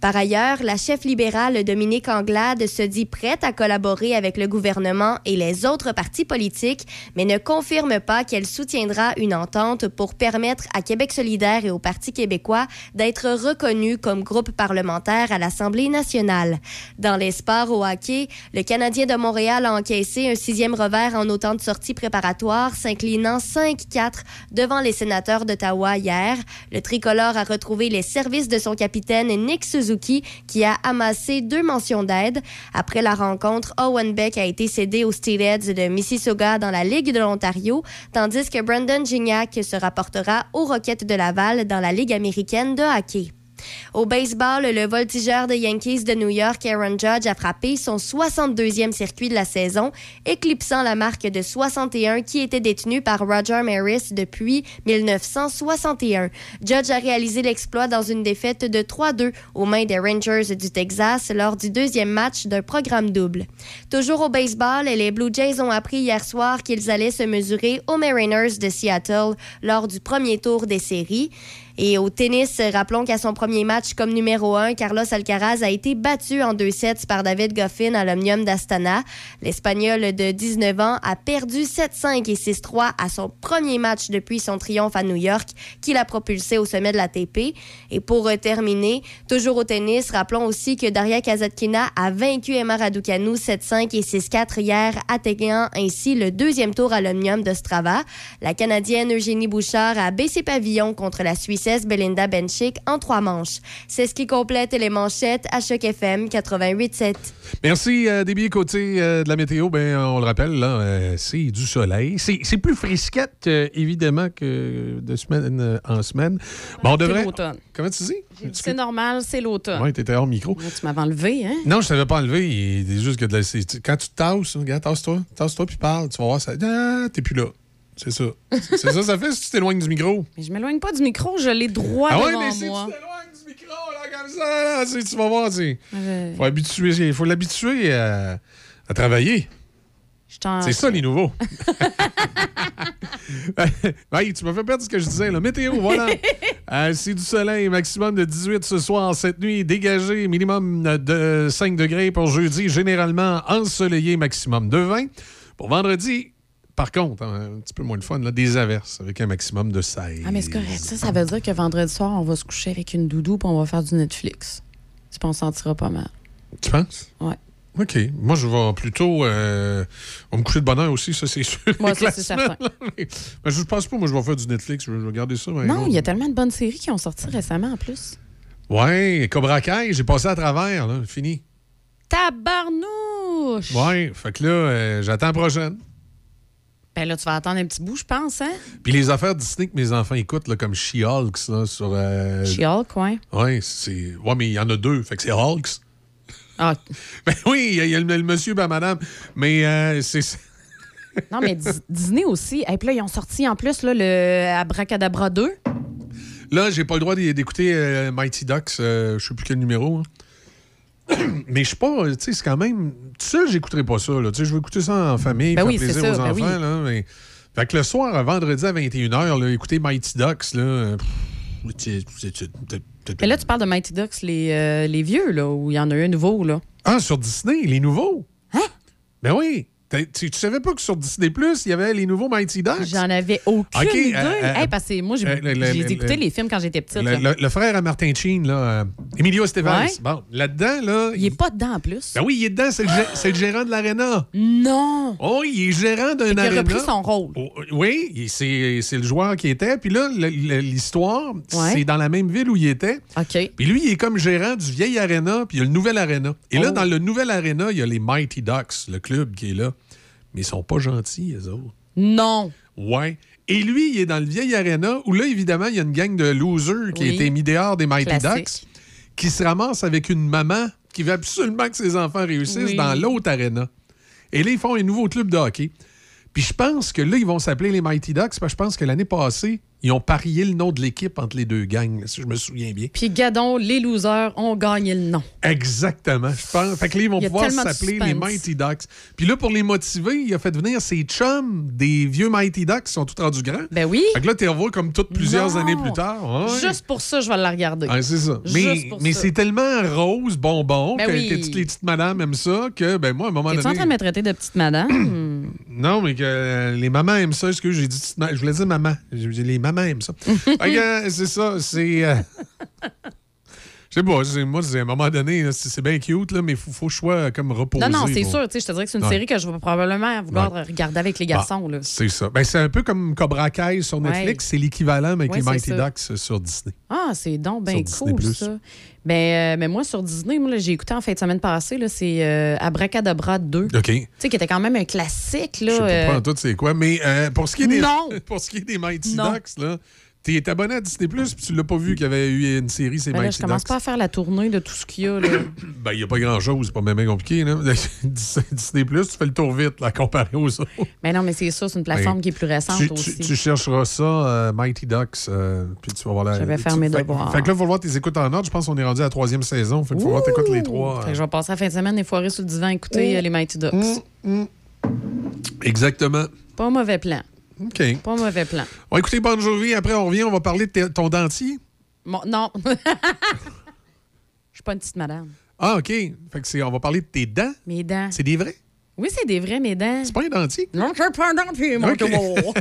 Par ailleurs, la chef libérale Dominique Anglade se dit prête à collaborer avec le gouvernement et les autres partis politiques, mais ne confirme pas qu'elle soutiendra une entente pour permettre à Québec solidaire et au Parti québécois d'être reconnus comme groupe parlementaire à l'Assemblée nationale. Dans les sports au hockey, le Canadien de Montréal a encaissé un sixième revers en autant de sorties préparatoires, s'inclinant 5-4 devant les sénateurs d'Ottawa hier. Le tricolore a retrouvé les services de son capitaine Nick Suzuki qui a amassé deux mentions d'aide. Après la rencontre, Owen Beck a été cédé aux Steelheads de Mississauga dans la Ligue de l'Ontario, tandis que Brandon Gignac se rapportera aux Rockets de Laval dans la Ligue américaine de hockey. Au baseball, le voltigeur des Yankees de New York, Aaron Judge, a frappé son 62e circuit de la saison, éclipsant la marque de 61 qui était détenue par Roger Maris depuis 1961. Judge a réalisé l'exploit dans une défaite de 3-2 aux mains des Rangers du Texas lors du deuxième match d'un programme double. Toujours au baseball, les Blue Jays ont appris hier soir qu'ils allaient se mesurer aux Mariners de Seattle lors du premier tour des séries. Et au tennis, rappelons qu'à son premier match comme numéro 1, Carlos Alcaraz a été battu en deux sets par David Goffin à l'Omnium d'Astana. L'Espagnol de 19 ans a perdu 7-5 et 6-3 à son premier match depuis son triomphe à New York, qui l'a propulsé au sommet de l'ATP. Et pour terminer, toujours au tennis, rappelons aussi que Daria Kazatkina a vaincu Emma Raducanu 7-5 et 6-4 hier, atteignant ainsi le deuxième tour à l'Omnium de Strava. La Canadienne Eugénie Bouchard a baissé pavillon contre la Belinda Bencic en trois manches. C'est ce qui complète les manchettes à Choc FM 88.7.
Merci, euh, des billets côté euh, de la météo. Ben, on le rappelle, là, euh, c'est du soleil. C'est c'est plus frisquette, euh, évidemment, que de semaine en semaine. Bon, on
C'est
devrait.
l'automne.
Comment tu dis?
C'est normal, c'est l'automne.
Oui, t'étais hors micro.
Tu m'avais enlevé, hein?
Non, je t'avais pas enlevé. il- C'est juste que de la- c'est- quand tu te tasses, regarde, tasse-toi, tasse-toi puis parle. Tu vas voir, ça. Ah, t'es plus là. C'est ça. C'est ça, ça fait si tu t'éloignes du micro.
Mais je m'éloigne pas du micro, je l'ai droit
Ah ouais,
devant
mais si
moi.
tu t'éloignes du micro, là, comme ça, là, tu vas voir, tu.
Ouais.
Faut habituer, faut l'habituer à, à travailler. C'est ça, les nouveaux. <laughs> hey, tu m'as fait perdre ce que je disais. Là. Météo, voilà. <laughs> Euh, c'est du soleil, maximum de 18 ce soir. Cette nuit, dégagé, minimum de 5 degrés pour jeudi. Généralement ensoleillé, maximum de 20. Pour vendredi, par contre, hein, un petit peu moins de fun, là, des averses avec un maximum de 16.
Ah, mais c'est correct. Ça, ça veut dire que vendredi soir, on va se coucher avec une doudou puis on va faire du Netflix. Tu penses qu'on sentira pas mal.
Tu penses?
Ouais.
OK. Moi, je vais plutôt. euh, on va me coucher de bonne heure aussi, ça, c'est sûr.
Moi, ça, c'est certain.
mais- mais je pense pas, moi, je vais faire du Netflix. Je vais regarder ça. mais
Non, il y a tellement de bonnes séries qui ont sorti récemment en plus.
Ouais, Cobra Kai, j'ai passé à travers, là. Fini.
Tabarnouche!
Ouais, fait que là, euh, j'attends la prochaine.
Ben là, tu vas attendre un petit bout, je pense, hein?
Puis les affaires Disney que mes enfants écoutent, là, comme She-Hulk, sur. euh,
She-Hulk, ouais.
Ouais, c'est. Ouais, mais il y en a deux, fait que c'est Hulks.
Ah. <laughs>
Ben oui, il y a, il y a le, le monsieur, ben madame. Mais euh, c'est.
Non, mais Dis- <laughs> Disney aussi. Et puis là, ils ont sorti en plus là, le Abracadabra 2.
Là, j'ai pas le droit d'é- d'écouter euh, Mighty Ducks, euh, je sais plus quel numéro. hein. <coughs> Mais je suis pas, tu sais, c'est quand même. Tout seul, j'écouterai pas ça, là. Tu sais, je veux écouter ça en famille,
Ben
faire
oui, c'est
plaisir
ça,
aux
ben
enfants,
oui.
là. Mais... Fait que le soir, vendredi à 21h, là, écouter Mighty Ducks, là.
Mais là, tu parles de Mighty Ducks, les, euh, les vieux, là, où il y en a un nouveau, là?
Ah, sur Disney, les nouveaux? Hein? Ben oui. Tu, tu savais pas que sur Disney Plus, il y avait les nouveaux Mighty Ducks?
J'en avais aucune idée.
euh, euh,
Hey, parce que moi, j'ai
euh, le-
écouté
le-
les films quand j'étais petite.
Le, frère à Martin Sheen, là, Emilio Estevez.
Ouais.
Bon, là-dedans, là.
Il est pas dedans, en plus.
Ben oui, il est dedans, c'est le, gérant de l'aréna.
Non!
Oh, il est gérant d'un
Il a repris son rôle.
Oh, oui, c'est le joueur qui était. Puis là, l'histoire,
Ouais.
c'est dans la même ville où il était.
OK.
Puis lui, il est comme gérant du vieil aréna, puis il y a le nouvel aréna. Et là,
Oh.
dans le nouvel aréna, il y a les Mighty Ducks, le club qui est là. Mais ils sont pas gentils, les autres.
Non.
Ouais. Et lui, il est dans le vieil aréna où là, évidemment, il y a une gang de losers qui
Oui.
a été mis dehors des Mighty
Classique.
Ducks qui se ramassent avec une maman qui veut absolument que ses enfants réussissent
Oui.
dans l'autre aréna. Et là, ils font un nouveau club de hockey. Puis je pense que là, ils vont s'appeler les Mighty Ducks parce que je pense que l'année passée, ils ont parié le nom de l'équipe entre les deux gangs, si je me souviens bien.
Puis, Gadon, les losers ont gagné le nom.
Exactement. Je pense. Fait que là, ils vont pouvoir s'appeler les. Mighty Ducks. Puis là, pour les motiver, il a fait venir ses chums des vieux Mighty Ducks qui sont tous rendus grands.
Ben oui.
Fait que là, tu revois comme toutes plusieurs
Non.
années plus tard. Ouais.
Juste pour ça, je vais la regarder.
Ouais, c'est ça.
Juste
Mais,
pour
mais
ça.
c'est tellement rose, bonbon,
Ben
que,
oui.
que toutes les petites madames aiment ça, que, ben moi, à un moment donné.
en train de me traiter de petite madame? <clears throat>
Non, mais que euh, les mamans aiment ça. Excuse, j'ai dit petite Je voulais dire maman. Les mamans aiment ça. Fait que, euh, c'est ça. C'est. euh, Je sais pas, moi, à un moment donné, c'est bien cute, là, mais il faut, faut je sois comme reposé.
non, non, c'est
pour-
sûr. tu sais, Je te dirais que c'est une
Ouais.
série que je vais probablement vouloir regarder avec les garçons. là.
C'est ça. Ben, c'est un peu comme Cobra Kai sur Netflix. C'est l'équivalent mais avec les Mighty. Ducks sur Disney.
Ah, c'est donc bien
Disney+.
cool, ça. Ben, euh, mais moi, sur Disney, j'ai écouté en fin de semaine passée, c'est euh, Abracadabra 2.
OK.
Tu sais, qui était quand même un classique.
Je
Là,
sais
euh,
pas en tout c'est quoi. Mais euh, pour, ce qui est des,
Non. <laughs>
pour ce qui est des Mighty
Non.
Ducks, là, t'es abonné à Disney Plus puis tu l'as pas vu qu'il y avait eu une série, c'est
ben
Mighty
je commence
Ducks.
pas à faire la tournée de tout ce qu'il y a. Là. <coughs>
Ben, il n'y a pas grand-chose, c'est pas même compliqué. Là. <laughs> Disney Plus, tu fais le tour vite, là, comparé aux autres.
mais <laughs> non, mais c'est ça, c'est une plateforme
Ben,
qui est plus récente
tu,
aussi.
tu- tu chercheras ça, euh, Mighty Ducks, euh, puis tu vas voir la.
Je vais faire mes devoirs.
Fait que là, il faut voir tes écoutes en ordre. Je pense qu'on est rendu à la troisième saison. Fait qu'il faut voir tes écoutes les trois.
Fait que je vais passer la fin de semaine des foirées sur le divan écouter euh, les Mighty Ducks.
Exactement.
Pas un mauvais plan.
OK.
Pas un mauvais plan.
On va écouter Bon Jovi. Après, on revient. On va parler de ton dentier.
Bon, non. <laughs> suis pas une petite madame.
Ah, OK. Fait que c'est, on va parler de tes dents.
Mes dents.
C'est des vrais?
Oui, c'est des vrais, mes dents.
C'est pas un dentier?
Non, c'est pas un dentier, mon
OK.
tour. <laughs>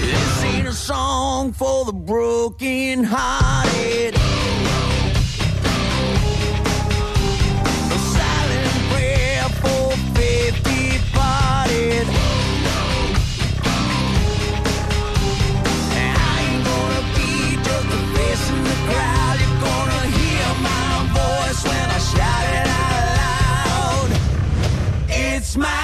This ain't a song for the broken hearted.
smile.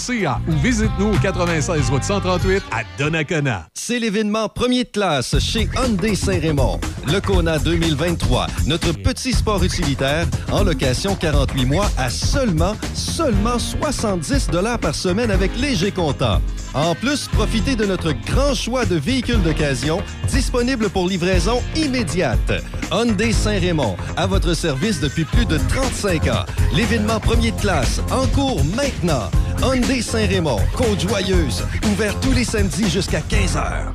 érableetbarbecue.ca ou visite-nous au 96 route 138 à Donnacona.
C'est l'événement premier de classe chez Hyundai Saint-Raymond. Le Kona 2023, notre petit sport utilitaire en location 48 mois à seulement, seulement 70 par semaine avec léger comptant. En plus, profitez de notre grand choix de véhicules d'occasion disponibles pour livraison immédiate. Hyundai Saint-Raymond, à votre service depuis plus de 35 ans. L'événement premier de classe, en cours maintenant. Hyundai Saint-Raymond, Côte-Joyeuse, ouvert tous les samedis jusqu'à 15h.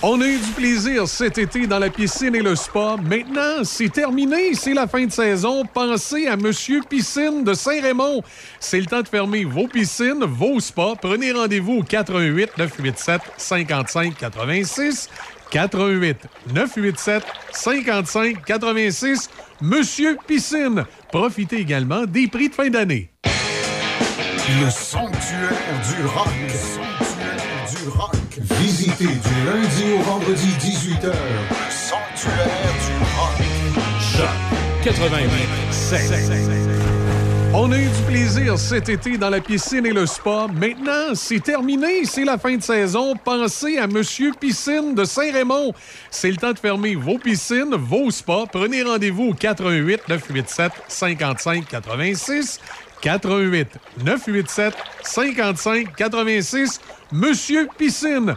On a eu du plaisir cet été dans la piscine et le spa. Maintenant, c'est terminé, c'est la fin de saison. Pensez à Monsieur Piscine de Saint-Raymond. C'est le temps de fermer vos piscines, vos spas. Prenez rendez-vous au 88 987 55 86. 88 987 55 86. Monsieur Piscine. Profitez également des prix de fin d'année.
Le sanctuaire du rock. Le sanctuaire du rock. Visitez du lundi au vendredi 18h. Le sanctuaire du rock.
Choc 88 7.
On a eu du plaisir cet été dans la piscine et le spa. Maintenant, c'est terminé, c'est la fin de saison. Pensez à Monsieur Piscine de Saint-Raymond. C'est le temps de fermer vos piscines, vos spas. Prenez rendez-vous au 88 987 55 86. 88 987 55 86. Monsieur Piscine.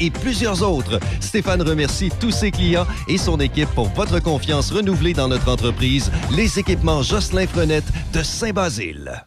et plusieurs autres. Stéphane remercie tous ses clients et son équipe pour votre confiance renouvelée dans notre entreprise, les équipements Jocelyn Frenette de Saint-Basile.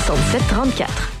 67 34.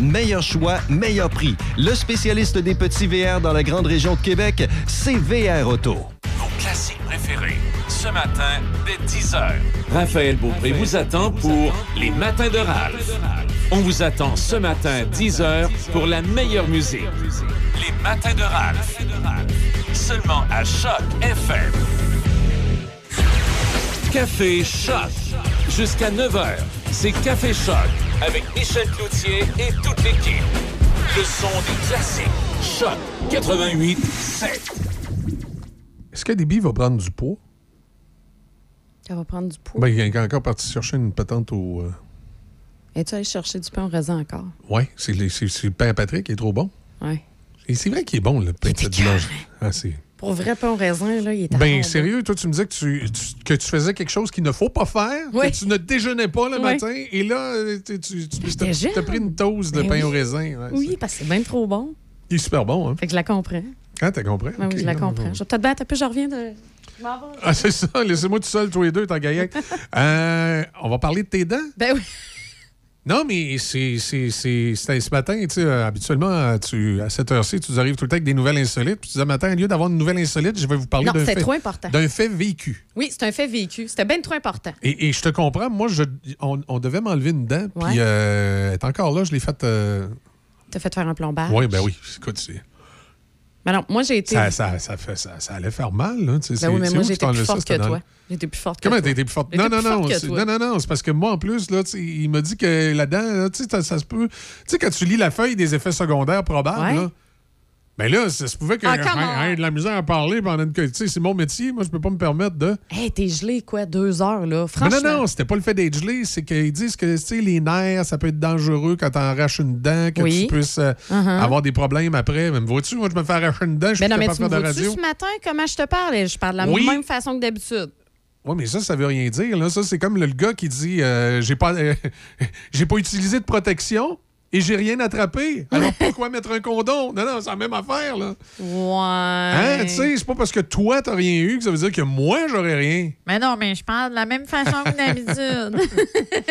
Meilleur choix, meilleur prix. Le spécialiste des petits VR dans la grande région de Québec, c'est VR Auto.
Vos classiques préférés. Ce matin, dès 10h. Raphaël Beaupré vous attend pour Les Matins de Ralph. On vous attend ce matin, 10h, pour la meilleure musique. Les Matins de Ralph. Seulement à Choc FM. Café Choc. Jusqu'à 9h, c'est Café Choc avec Michel Cloutier et toute l'équipe. Le son des classiques. Choc 88 7.
Est-ce que Déby va prendre du poids?
Elle va prendre du poids.
Ben, il est encore parti chercher une patente au. euh,
Es-tu allé chercher du pain au raisin encore?
Ouais, c'est le, c'est- c'est le pain à Patrick qui est trop bon.
Ouais.
Et c'est vrai qu'il est bon, le pain de ce dimanche. Ah, c'est-
Pour vrai pain au raisin, là, il est
Ben, sérieux, toi, tu me disais que tu, tu- que tu faisais quelque chose qu'il ne faut pas faire,
Oui.
que tu ne déjeunais pas le
Oui.
matin, et là, tu, tu, t'as pris une dose de
Ben
pain
oui.
au raisin. ouais.
Oui, parce que c'est bien trop bon.
Il est super bon, hein?
Fait que je la comprends.
Ah, t'as compris?
Ben je la
non,
comprends.
non.
Je vais peut-être battre un peu, je reviens de.
Ah, c'est ça, laissez-moi tout seul, tous les deux, t'en gaillac. <laughs> euh, on va parler de tes dents?
Ben oui.
Non, mais c'est ce matin, tu sais, euh, habituellement, tu, à cette heure-ci, tu nous arrives tout le temps avec des nouvelles insolites. Puis tu disais, matin, au lieu d'avoir une nouvelle insolite, je vais vous parler d'un fait,
trop important.
d'un fait vécu.
Oui, c'est un fait vécu. C'était bien trop important.
Et, et je te comprends, moi, je, on, on devait m'enlever une dent,
Ouais.
puis euh, elle est encore là, je l'ai faite. euh,
T'as fait faire un plombage.
Oui, ben oui, écoute, c'est-
Mais non, moi, j'ai été.
ça, ça, ça, fait, ça, ça allait faire mal, là. tu sais,
Ben
c'est-
oui, mais moi,
t'enlèves
plus
ça,
forte que toi. Été plus forte que
Comment été plus forte? Non, non,
plus
non. Non, non, non. C'est parce que moi, en plus, là, il m'a dit que là-dedans, là, tu sais, ça, ça se peut. Tu sais, quand tu lis la feuille des effets secondaires probables,
Ouais.
là, ben là, ça se pouvait que
Ah, on.
de la misère à parler pendant une. Tu sais, c'est mon métier. Moi, je peux pas me permettre de.
Hey, t'es gelé, quoi, deux heures, là.
Mais
Franchement.
non, non, c'était pas le fait d'être gelé, c'est qu'ils disent que tu sais, les nerfs, ça peut être dangereux quand t'arraches une dent, que
Oui.
tu puisses euh,
Uh-huh.
avoir des problèmes après. Mais me vois-tu, moi, je me fais arracher une dent, je suis
Mais mais
de faire de radio.
ce matin comment je te parle? Je parle de la
Oui.
même façon que d'habitude.
Oui, mais ça, ça veut rien dire. Là. Ça, c'est comme le, le gars qui dit euh, j'ai pas, euh, <laughs> j'ai pas utilisé de protection. Et j'ai rien attrapé. Alors pourquoi mettre un condom? Non, non, c'est la même affaire, là.
Ouais.
Hein, tu sais, c'est pas parce que toi, t'as rien eu que ça veut dire que moi, j'aurais rien.
Mais non, mais je parle de la même façon que d'habitude.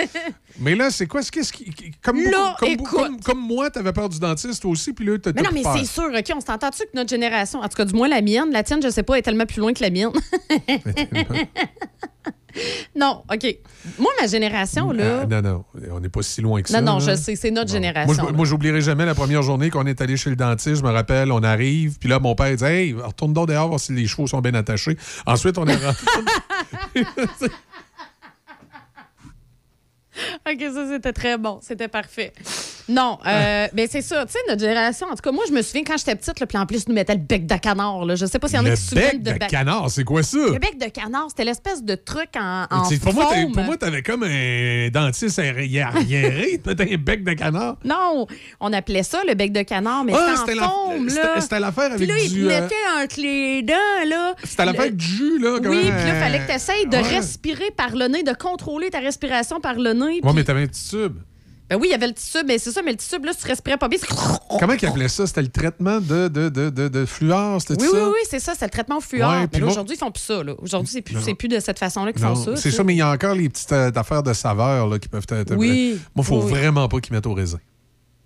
<laughs>
Mais là, c'est quoi? Qu'est-ce qui. Comme,
Là,
comme,
écoute.
comme, comme moi, t'avais peur du dentiste, toi aussi, puis là, t'as
Mais non, mais c'est sûr, OK, on s'entend-tu que notre génération, en tout cas, du moins la mienne, la tienne, je sais pas, est tellement plus loin que la mienne? <laughs> non, OK. Moi, ma génération, là.
Ah, non, non, on n'est pas si loin que
non,
ça.
non,
là.
je sais, c'est notre
Moi,
génération.
je- moi, j'oublierai jamais la première journée qu'on est allé chez le dentiste. Je me rappelle, on arrive, puis là, mon père dit Hey, retourne donc dehors voir si les chevaux sont bien attachés. Ensuite, on est rentré. <laughs> <laughs> <laughs>
OK, ça, c'était très bon. C'était parfait. Non, euh, mais c'est ça. Tu sais, notre génération, en tout cas, moi, je me souviens quand j'étais petite, puis en plus, nous mettait le bec de canard. Là. Je sais pas s'il y en a
le
qui se souviennent
bec de canard, c'est quoi ça?
Le bec de canard, c'était l'espèce de truc en,
pour, moi, pour moi, t'avais comme un dentiste arri- arriéré, t'as un bec de canard.
Non, on appelait ça le bec de canard, mais
Ah,
c'était
la- c'était-
là.
c'était l'affaire
Puis
avec
là, il
du,
te
euh,
mettait entre les dents, là.
C'était l'affaire
Le-
du jus, là.
Oui, puis là, il fallait que tu essayes de respirer par le nez, de contrôler ta respiration par le nez.
Ouais,
puis-
mais t'avais un petit tube.
Ben oui, il y avait le petit tube, mais c'est ça, mais le petit tube, là, tu respirais pas bien, <laughs>
Comment ils appelaient ça? C'était le traitement de, de, de, de, de fluor, c'était
Oui,
ça?
oui, oui, c'est ça, c'est le traitement au fluor.
Ouais,
mais là, aujourd'hui, ils font plus ça. là. Aujourd'hui, c'est plus, c'est plus de cette façon-là qu'ils font ça.
c'est ça, mais il y a encore les petites euh, affaires de saveur là, qui peuvent être.
Oui,
Moi, il faut
oui.
vraiment pas qu'ils mettent au raisin.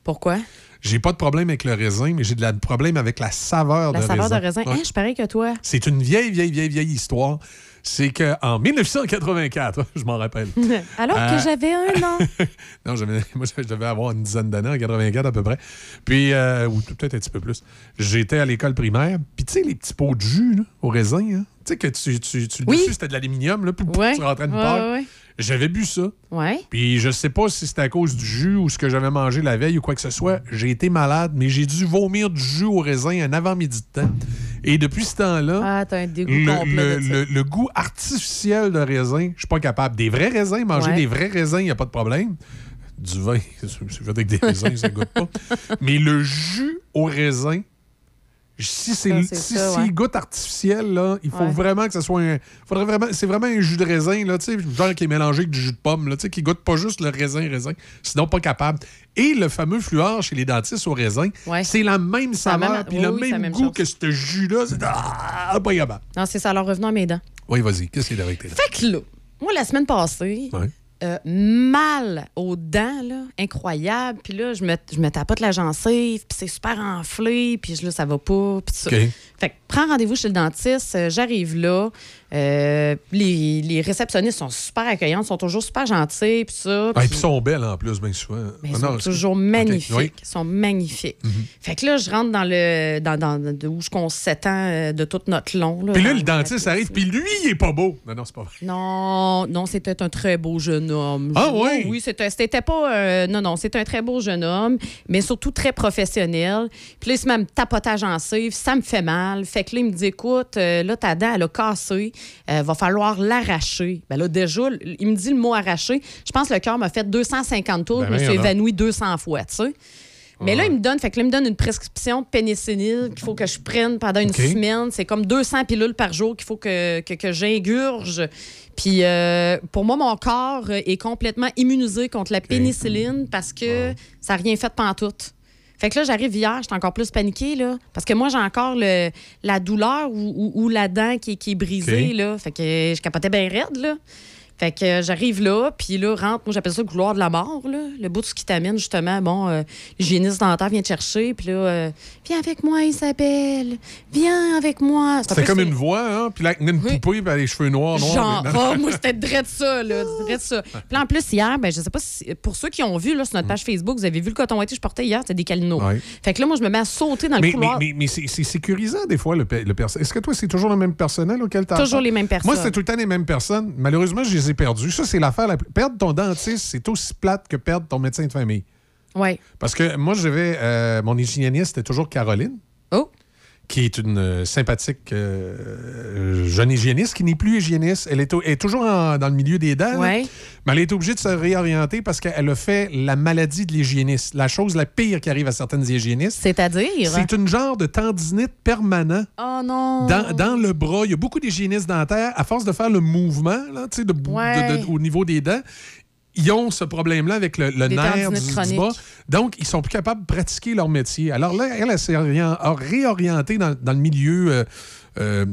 Pourquoi?
J'ai pas de problème avec le raisin, mais j'ai de la problème avec la saveur
La
de
saveur
raisin.
de raisin.
Ouais.
Hein, je pareil que toi.
C'est une vieille, vieille, vieille, vieille histoire. C'est qu'en 1984, <laughs> je m'en rappelle. <laughs>
Alors
Euh,
que j'avais un an. <laughs>
non, j'avais- moi, je devais avoir une dizaine d'années, en 84 à peu près. Puis, euh, ou peut-être un petit peu plus. J'étais à l'école primaire. Puis, tu sais, les petits pots de jus là, au raisin, hein, tu sais, que tu, tu, tu le
Oui.
dessus, c'était de l'aluminium, là, puis
Ouais.
tu rentrais une part.
ouais, ouais.
J'avais bu ça. Puis je sais pas si c'était à cause du jus ou ce que j'avais mangé la veille ou quoi que ce soit. J'ai été malade, mais j'ai dû vomir du jus au raisin un avant-midi de temps. Et depuis ce temps-là,
Ah, t'as un dégoût
le, goût artificiel de raisin, je suis pas capable. Des vrais raisins, manger
Ouais.
des vrais raisins, il n'y a pas de problème. Du vin, <laughs> c'est fait avec des raisins, ça goûte pas. <laughs> Mais le jus au raisin, si c'est si s'il
ouais.
goûte artificiel, là, il faut
Ouais.
vraiment que ce soit un. Faudrait vraiment. C'est vraiment un jus de raisin, là, tu sais, genre qui est mélangé avec du jus de pomme, là, tu sais, qui goûte pas juste le raisin, raisin. Sinon, pas capable. Et le fameux fluor chez les dentistes au raisin, c'est la même saveur, puis
oui,
le
oui,
même,
même
goût
chose.
que ce jus-là. C'est ah, pas capable.
Non, c'est ça. Alors, revenons à mes dents.
Oui, vas-y. Qu'est-ce qu'il y a avec tes dents?
Fait que là, moi, la semaine passée. Euh, mal aux dents, là, incroyable. Puis là, je me, je me tapote la gencive, puis c'est super enflé, puis là, ça va pas, puis ça. Fait que prends rendez-vous chez le dentiste, euh, j'arrive là. Euh, les, les réceptionnistes sont super accueillantes, sont toujours super gentilles, puis ça.
Ah, et
puis-
sont belles en plus, bien souvent.
mais
Ah
ils sont toujours magnifiques.
oui.
Ils sont magnifiques.
Mhm.
Fait que là, je rentre dans le dans, dans, de où je qu'on s'étend euh, de tout notre long.
Puis là, le dentiste arrive, puis lui, il est pas beau. Non, non, c'est pas vrai.
Non, non, c'était un très beau jeune homme.
Ah
Oui,
oui?
C'était c'était pas... euh, non, non, c'était un très beau jeune homme, mais surtout très professionnel. Puis là, il se met à me tapoter la gencive, ça me fait mal. Fait que là, il me dit, écoute, euh, là, ta dent, elle a cassé, euh, va falloir l'arracher. Ben là, déjà, il me dit le mot arracher. Je pense que le cœur m'a fait 250 tours,
Ben
je me suis évanoui 200 fois, tu sais. Mais là, il me donne, fait que là, il me donne une prescription de pénicilline qu'il faut que je prenne pendant une semaine. C'est comme 200 pilules par jour qu'il faut que, que, que j'ingurge. Puis euh, pour moi, mon corps est complètement immunisé contre la pénicilline parce que ça n'a rien fait pantoute. Fait que là, j'arrive hier, j'étais encore plus paniquée, là. Parce que moi, j'ai encore le, la douleur ou, ou- ou la dent qui, qui est brisée, là. Fait que je capotais bien raide, là. Fait que euh, j'arrive là, puis là, rentre, moi j'appelle ça le couloir de la mort, là. Le bout de ce qui t'amène, justement, bon, euh, l'hygiéniste dentaire vient te chercher, puis là, euh, viens avec moi, Isabelle, viens avec moi. C'est
comme une voix, hein? Puis là, une poupée, a les cheveux noirs, noirs.
Genre, oh, moi, c'était <laughs> drette ça, là. Drette ça. Puis là, en plus, hier, ben, je sais pas si. Pour ceux qui ont vu, là, sur notre page Facebook, vous avez vu le coton ouaté que je portais hier, c'était des calinots.
Ouais.
Fait que là, moi, je me mets à sauter dans le couloir.
mais, mais, mais c'est sécurisant, des fois, le, le personnel. Est-ce que toi, c'est toujours le même personnel auquel tu
Toujours les mêmes personnes.
Moi, c'était tout le temps les mêmes personnes. Malheureusement, je les ai perdus. Ça, c'est l'affaire la plus. Perdre ton dentiste, c'est aussi plate que perdre ton médecin de famille.
Ouais.
Parce que moi, j'avais. euh, mon hygiéniste, c'était toujours Caroline. Qui est une euh, sympathique euh, jeune hygiéniste qui n'est plus hygiéniste. Elle est, toujours en- dans le milieu des dents.
Ouais.
Mais elle est obligée de se réorienter parce qu'elle a fait la maladie de l'hygiéniste. La chose la pire qui arrive à certaines hygiénistes.
C'est-à-dire?
C'est une genre de tendinite permanent.
Oh non.
Dans, dans le bras, il y a beaucoup d'hygiénistes dentaires, à force de faire le mouvement là, tu sais, de, bou-
Ouais.
de- de- au niveau des dents, ils ont ce problème-là avec le, nerf du, du bas. Donc, ils sont plus capables de pratiquer leur métier. Alors là, elle, elle s'est réorientée dans, dans le milieu euh, euh,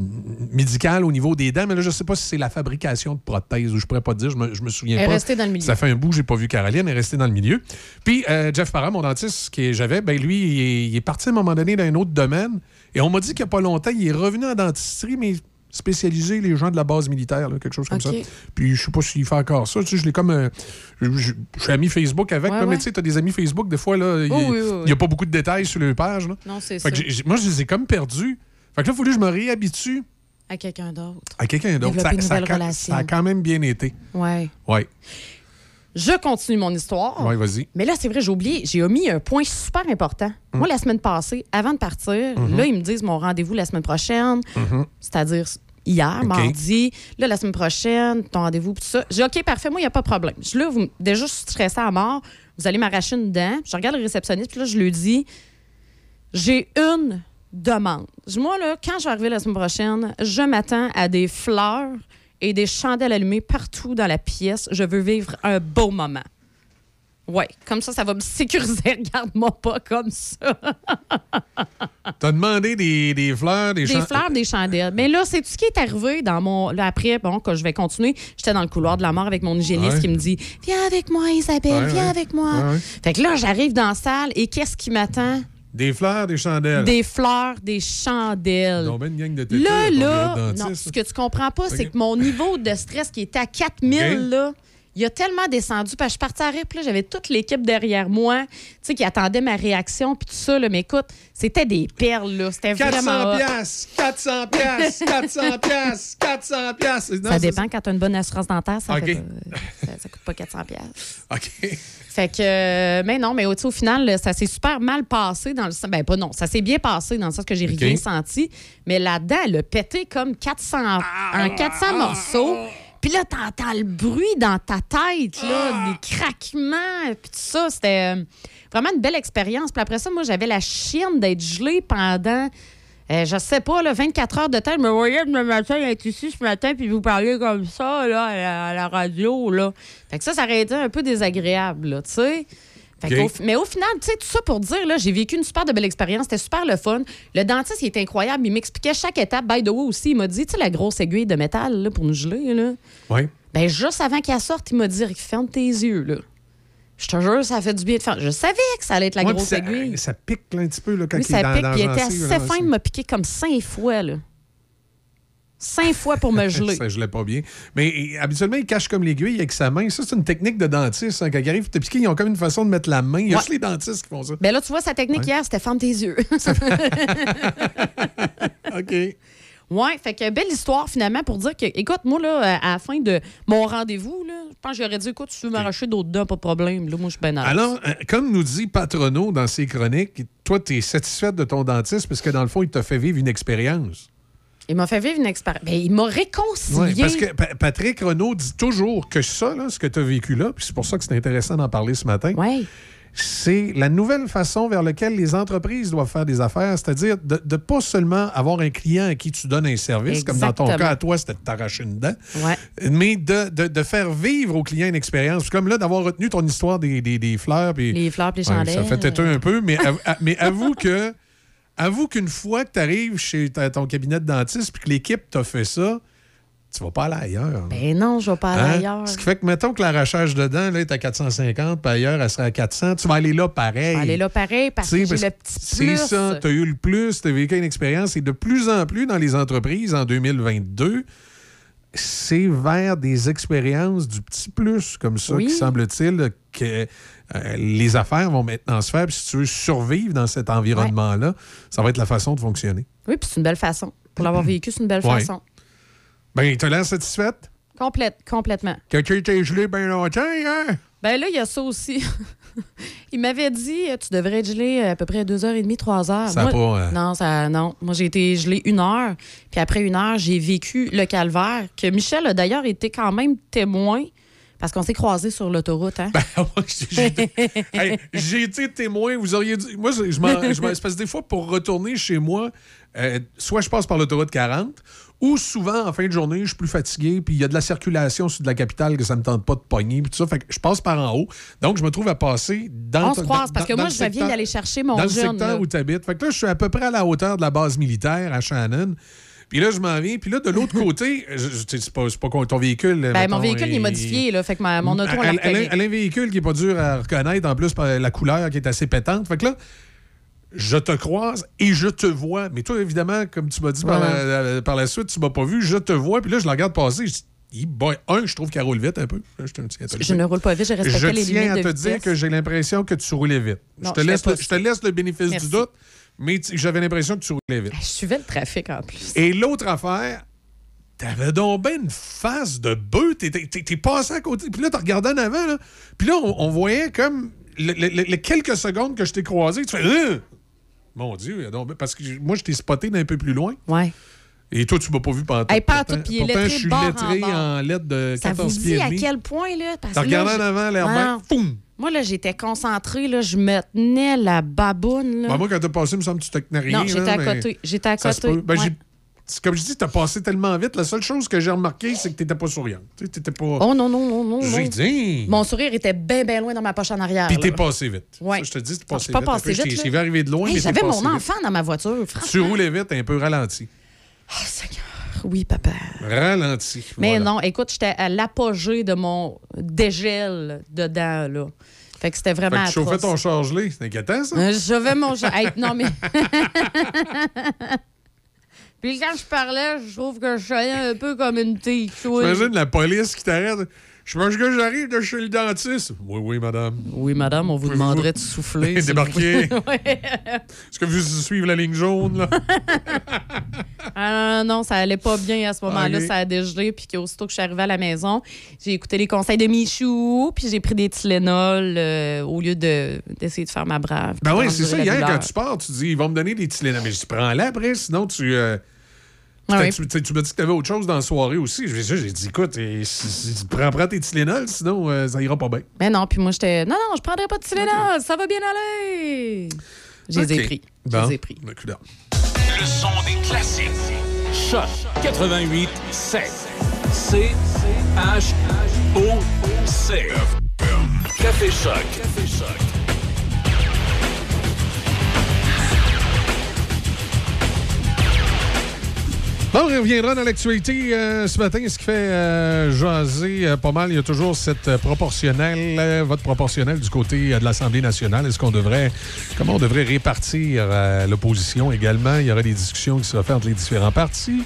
médical au niveau des dents. Mais là, je ne sais pas si c'est la fabrication de prothèses ou je pourrais pas te dire. Je me, je me souviens
Elle est
pas.
restée dans le milieu.
Ça fait un bout que j'ai pas vu Caroline. Elle est restée dans le milieu. Puis euh, Jeff Parra, mon dentiste que j'avais, ben lui, il est, il est parti à un moment donné dans un autre domaine. Et on m'a dit qu'il n'y a pas longtemps, il est revenu en dentisterie, mais spécialisé les gens de la base militaire, là, quelque chose comme ça. Puis je sais pas s'il fait encore ça. Tu sais, je l'ai comme. euh, je, je- je suis ami Facebook avec,
Ouais,
là, mais tu sais, t'as des amis Facebook, des fois, là, il
Oh, oui, oui, oui.
n'y a pas beaucoup de détails sur leur page. Là.
Non, c'est
que
ça.
moi, je les ai comme perdus. Fait que là, il faut que je me réhabitue
À quelqu'un d'autre.
à quelqu'un d'autre. Ça, ça ça a quand même bien été.
Ouais.
Ouais.
Je continue mon histoire.
Ouais, vas-y.
Mais là, c'est vrai, j'ai oublié, j'ai omis un point super important. Moi, la semaine passée, avant de partir,
Mhm.
là, ils me disent mon rendez-vous la semaine prochaine,
Mhm.
c'est-à-dire hier, mardi. Là, la semaine prochaine, ton rendez-vous, puis tout ça. J'ai OK, parfait, moi, il n'y a pas de problème. Je, là, vous, déjà, je suis stressée à mort. Vous allez m'arracher une dent. Je regarde le réceptionniste, puis là, je lui dis, j'ai une demande. Moi, là, quand je vais arriver la semaine prochaine, je m'attends à des fleurs et des chandelles allumées partout dans la pièce. Je veux vivre un beau moment. Ouais, comme ça, ça va me sécuriser. <laughs> Regarde-moi pas comme ça.
T'as demandé des, des fleurs, des,
Des
chan-
fleurs, des chandelles. Mais là, c'est tout ce qui est arrivé dans mon. Là, après, bon, quand je vais continuer, j'étais dans le couloir de la mort avec mon hygiéniste
Ouais.
qui me dit Viens avec moi, Isabelle,
Ouais,
viens
ouais.
avec moi. Fait que là, j'arrive dans la salle et qu'est-ce qui m'attend?
Des fleurs, des chandelles.
Des fleurs, des chandelles.
Ben une gang de téteux,
Là, là, non, ce que tu comprends pas, c'est que mon niveau de stress qui était à 4000,
OK.
là, il a tellement descendu. Parce que je suis partie à rire, puis j'avais toute l'équipe derrière moi, tu sais, qui attendait ma réaction, puis tout ça. Là. Mais écoute, c'était des perles, là. C'était
400
vraiment. hot.
piastres, 400 piastres, 400 piastres, 400 piastres. Non,
Ça
c'est-
dépend quand tu as une bonne assurance dentaire, ça,
OK.
fait pas- ça, ça coûte pas 400 pièces.
OK.
Fait que, euh, mais non, mais au, final, là, ça s'est super mal passé dans le sens. Ben, pas non, ça s'est bien passé dans le sens que j'ai rien senti. Mais là-dedans, elle a pété comme 400, en 400 morceaux. Puis là, t'entends le bruit dans ta tête, là, des craquements, puis tout ça. C'était euh, vraiment une belle expérience. Puis après ça, moi, j'avais la chienne d'être gelée pendant. euh, je sais pas, là, 24 heures de temps, je me voyais demain matin être ici ce matin puis vous parler comme ça là, à, la, à la radio. Là. Fait que ça, ça aurait été un peu désagréable, là, tu sais. Mais au final, tu sais, tout ça pour dire, là, j'ai vécu une super de belle expérience. C'était super le fun. Le dentiste, il était incroyable. Il m'expliquait chaque étape. By the way aussi, il m'a dit, tu sais, la grosse aiguille de métal là, pour nous geler, là.
Oui.
Ben, juste avant qu'elle sorte, il m'a dit, ferme tes yeux, là. Je te jure, ça fait du bien de faire. Je savais que ça allait être la
Ouais,
grosse
ça,
aiguille.
Ça pique là, un petit peu là, quand
Oui,
il est
ça
dans,
pique,
dans
il était assez fin, il m'a piqué comme cinq fois, là. Cinq fois pour me <laughs> geler.
ça, je l'ai pas bien. Mais et, habituellement, il cache comme l'aiguille avec sa main. Ça, c'est une technique de dentiste. hein. Quand ils arrivent pour te piquer, ils ont comme une façon de mettre la main. Il y a
Ouais.
juste les dentistes qui font ça.
Ben là, tu vois, sa technique
Ouais.
hier, c'était ferme tes yeux. <laughs> <laughs>
OK.
Ouais, fait que belle histoire finalement pour dire que, écoute, moi, là, à la fin de mon rendez-vous, là, je pense que j'aurais dit, écoute, tu veux m'arracher d'autres dents, pas de problème. Là, moi, je suis.
Alors, euh, comme nous dit Patrono dans ses chroniques, toi, tu es satisfaite de ton dentiste parce que dans le fond, il t'a fait vivre une expérience.
Il m'a fait vivre une expérience. Ben, il m'a réconcilié.
Ouais, parce que Pa- Patrick Renaud dit toujours que ça, là, ce que tu as vécu là, puis c'est pour ça que c'est intéressant d'en parler ce matin, c'est la nouvelle façon vers laquelle les entreprises doivent faire des affaires, c'est-à-dire de ne pas seulement avoir un client à qui tu donnes un service, comme dans ton cas à toi, c'était de t'arracher une dent,
Ouais.
mais de, de- de faire vivre au client une expérience. Comme là, d'avoir retenu ton histoire des, des- des fleurs. puis-
Les fleurs puis les
Ouais,
chandelles.
Ça fait têteux un peu, mais avoue que avoue qu'une fois que tu arrives chez ton cabinet de dentiste puis que l'équipe t'a fait ça, tu vas pas aller ailleurs.
Ben non, je vais pas aller
Hein?
ailleurs.
Ce qui fait que, mettons que l'arrachage de dents là, est à 450, puis ailleurs, elle sera à 400, tu vas aller là pareil.
Aller là pareil parce que j'ai le petit
C'est
plus.
ça, tu as eu le plus, tu as vécu une expérience, et de plus en plus dans les entreprises en 2022, c'est vers des expériences du petit plus comme ça
Oui.
qui semble-t-il que euh, les affaires vont maintenant se faire. Puis si tu veux survivre dans cet environnement-là, ça va être la façon de fonctionner.
Oui, puis c'est une belle façon. Pour l'avoir vécu, c'est une belle
Ouais.
façon.
Ben, tu as l'air satisfaite?
Complète, complètement.
Quelqu'un était gelé bien longtemps, hein?
Ben là, il y a ça aussi. <laughs> <laughs> il m'avait dit, euh, tu devrais être gelé à peu près 2h30, 3h.
Ça pas, euh,
Non, ça, non. Moi, j'ai été gelé une heure. Puis après une heure, j'ai vécu le calvaire, que Michel a d'ailleurs été quand même témoin Parce qu'on s'est croisés sur l'autoroute, hein? <laughs>
Hey, J'ai été témoin, vous auriez dit. Moi, je, je m'en- parce que des fois, pour retourner chez moi, euh, soit je passe par l'autoroute 40, ou souvent, en fin de journée, je suis plus fatigué, puis il y a de la circulation sur de la capitale que ça me tente pas de pogner, puis tout ça. Fait que je passe par en haut. Donc, je me trouve à passer dans
On se croise, parce que moi,
le
je viens d'aller chercher mon
Dans le
jeune,
secteur
là.
où tu habites. Fait que là, je suis à peu près à la hauteur de la base militaire à Shannon. Puis là, je m'en viens. Puis là, de l'autre <laughs> côté, c'est pas, pas ton véhicule.
Ben,
mettons,
mon véhicule, il est modifié, là. Fait que ma- mon auto,
elle, elle, a un véhicule qui est pas dur à reconnaître, en plus, par la couleur qui est assez pétante. Fait que là, je te croise et je te vois. Mais toi, évidemment, comme tu m'as dit par,
Ouais.
la, la- par la suite, tu m'as pas vu, je te vois. Puis là, je la regarde passer. Je dis, boy, un, je trouve qu'elle roule vite un peu. Je, te- tiens à te
Je ne roule pas vite, je respectais
Je
les
tiens
limites
à
de
te
vitesse.
dire que j'ai l'impression que tu roulais vite.
Non,
je, te
je
laisse le,
pas
je te laisse le bénéfice
Merci.
du doute, mais j'avais l'impression que tu roulais vite.
Je suivais le trafic en plus.
Et l'autre affaire, t'avais donc ben une face de bœuf. T'es- passé à côté. Puis là, t'as regardé en avant. Là. Puis là, on, on voyait comme le- le- le- les quelques secondes que je t'ai croisé, tu fais. Mon Dieu, donc parce que moi, je t'ai spoté d'un peu plus loin.
Ouais.
Et toi, tu m'as pas vu pendant
Hey, pas en tout, puis
pourtant, je suis
en
lettré
bord.
en lettres de
Ça vous
14 pieds
dit
et
à
demi.
quel point, là? Parce
T'as regardé en avant, l'air
Ah,
foum!
Moi, là, j'étais concentrée, là, je me tenais la baboune, là.
Ben, moi, quand t'as passé, il me semble que tu te tenais rien.
Non, j'étais à côté. J'étais à
ça
côté.
Ben,
Ouais.
Comme je dis, t'as passé tellement vite. La seule chose que j'ai remarqué, c'est que t'étais pas souriante. T'étais pas.
Oh non, non, non, non.
J'ai dit.
Mon sourire était bien, bien loin dans ma poche en arrière.
Puis t'es passé vite.
Ouais.
Je te dis, t'es
Non,
passé
je suis pas
vite. Un
passé vite,
je t'ai arriver de loin,
Hey, J'avais mon
vite.
enfant dans ma voiture.
Tu roulais vite, un peu ralenti.
Oui, papa.
Ralenti.
Mais
voilà.
non, écoute, j'étais à l'apogée de mon dégel dedans, là. Fait que c'était
Fait
vraiment
que tu chauffais ton chargelé. C'est inquiétant, ça?
Euh, Je vais mon. Hey, non, mais. <laughs> <laughs> Puis quand je parlais, je trouve que je sonnais un peu comme une chouille.
J'imagine la police qui t'arrête? Je pense que j'arrive de chez le dentiste. Oui, oui, madame.
Oui, madame, on vous demanderait de souffler. <laughs>
Débarquer. <laughs> Est-ce que vous suivez la ligne jaune, là? <laughs>
Ah non, non, ça allait pas bien à ce moment-là. Ça a dégelé. Puis qu'aussitôt que je suis arrivée à la maison, j'ai écouté les conseils de Michou. Puis j'ai pris des Tylenol euh, au lieu de- d'essayer de faire ma brave.
Ben oui, c'est ça. Hier,
douleur.
quand tu pars, tu dis, ils vont me donner des Tylenol. Mais je dis, prends-la après, sinon tu. euh,
Ah oui.
tu, tu- m'as dit que tu avais autre chose dans la soirée aussi. J'ai j'ai dit, écoute, et si- si- prends, prends tes Tylenol, sinon euh, ça ira pas bien.
Mais non, puis moi, j'étais. Non, non, je prendrai pas de Tylenol. Ça va bien aller. Je les ai
Ok.
pris. Je
Bon.
les ai pris.
Ben.
Le son des classiques. Choc 88 7. C H O C. Café Choc. Café Choc.
On reviendra dans l'actualité euh, ce matin. Ce qui fait euh, jaser euh, pas mal, il y a toujours cette proportionnelle, vote proportionnel du côté de l'Assemblée nationale. Est-ce qu'on devrait, comment on devrait répartir l'opposition également? Il y aura des discussions qui seront faites entre les différents partis.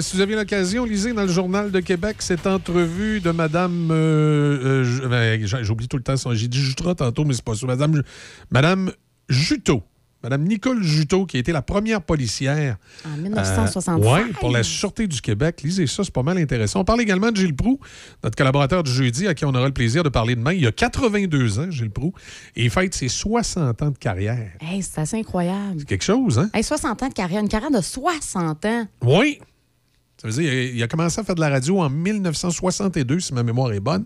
Si vous avez l'occasion, lisez dans le Journal de Québec cette entrevue de Madame. ben, J'oublie tout le temps son. J'ai dit Jutra tantôt, mais c'est pas ça. Madame, Madame Juteau. Madame Nicole Juteau, qui a été la première policière.
En 1965.
oui, pour la Sûreté du Québec. Lisez ça, c'est pas mal intéressant. On parle également de Gilles Proux, notre collaborateur du jeudi, à qui on aura le plaisir de parler demain. Il a 82 ans, Gilles Proux, et il fête ses 60 ans de carrière.
Hey, c'est assez incroyable.
C'est quelque chose, hein?
Hey, 60 ans de carrière. Une carrière de 60 ans.
Oui. Ça veut dire, il a commencé à faire de la radio en 1962, si ma mémoire est bonne,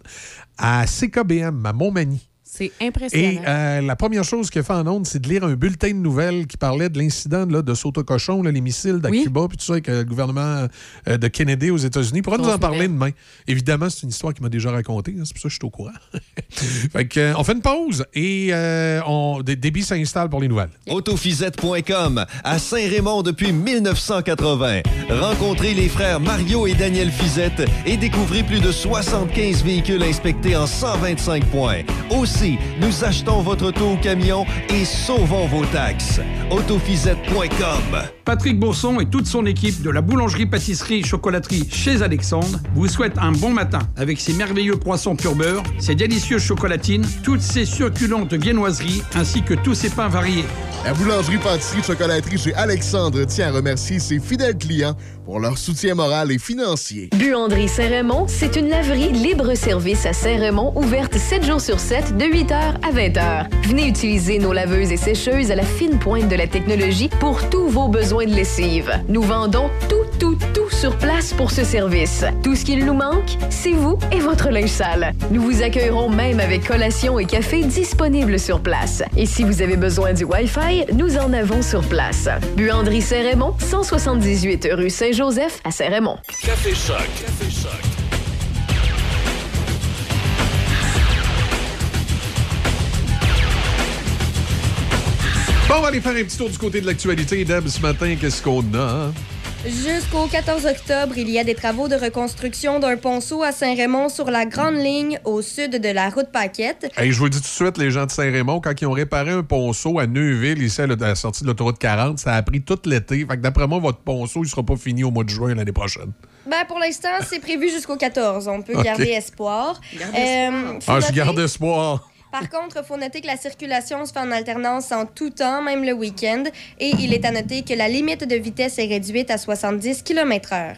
à CKBM, à Montmagny.
C'est
Et
impressionnant.
euh, la première chose qu'il a fait en ondes, c'est de lire un bulletin de nouvelles qui parlait de l'incident de Sotocochon, les missiles d'à
Oui.
Cuba, puis tout ça, avec euh, le gouvernement euh, de Kennedy aux États-Unis. Il pourra nous en parler demain. Évidemment, c'est une histoire qu'il m'a déjà racontée. hein, c'est pour ça que je suis au courant. <laughs> fait que, euh, on fait une pause et euh, on, des débits s'installent pour les nouvelles.
Autofisette.com à Saint-Raymond depuis 1980. Rencontrez les frères Mario et Daniel Fizette et découvrez plus de 75 véhicules inspectés en 125 points. Aussi, nous achetons votre auto au camion et sauvons vos taxes. Autofisette.com
Patrick Bourson et toute son équipe de la boulangerie-pâtisserie chocolaterie chez Alexandre vous souhaitent un bon matin avec ses merveilleux croissants pur beurre, ses délicieuses chocolatines, toutes ses succulentes viennoiseries ainsi que tous ses pains variés.
La boulangerie-pâtisserie-chocolaterie chez Alexandre tient à remercier ses fidèles clients pour leur soutien moral et financier.
Buanderie Saint-Raymond, c'est une laverie libre-service à Saint-Raymond, ouverte 7 jours sur 7, de 8h à 20h. Venez utiliser nos laveuses et sécheuses à la fine pointe de la technologie pour tous vos besoins de lessive. Nous vendons tout, tout, tout sur place pour ce service. Tout ce qu'il nous manque, c'est vous et votre linge sale. Nous vous accueillerons même avec collation et café disponibles sur place. Et si vous avez besoin du Wi-Fi, nous en avons sur place. Buanderie Saint-Raymond, 178 rue Saint-Joseph à Saint-Raymond.
Café Choc. Café Choc.
Bon, on va aller faire un petit tour du côté de l'actualité. Deb, ce matin, qu'est-ce qu'on a? hein?
Jusqu'au 14 octobre, il y a des travaux de reconstruction d'un ponceau à Saint-Raymond sur la grande ligne au sud de la route Paquette.
Hey, je vous le dis tout de suite, les gens de Saint-Raymond, quand ils ont réparé un ponceau à Neuville, ici à la sortie de l'autoroute 40, ça a pris tout l'été. Fait que d'après moi, votre ponceau, il sera pas fini au mois de juin l'année prochaine.
Ben, pour l'instant, c'est prévu jusqu'au 14. On peut <laughs> garder espoir. Euh, faut
Ah, je garde espoir.
Par contre, il faut noter que la circulation se fait en alternance en tout temps, même le week-end. Et il est à noter que la limite de vitesse est réduite à 70 km/h.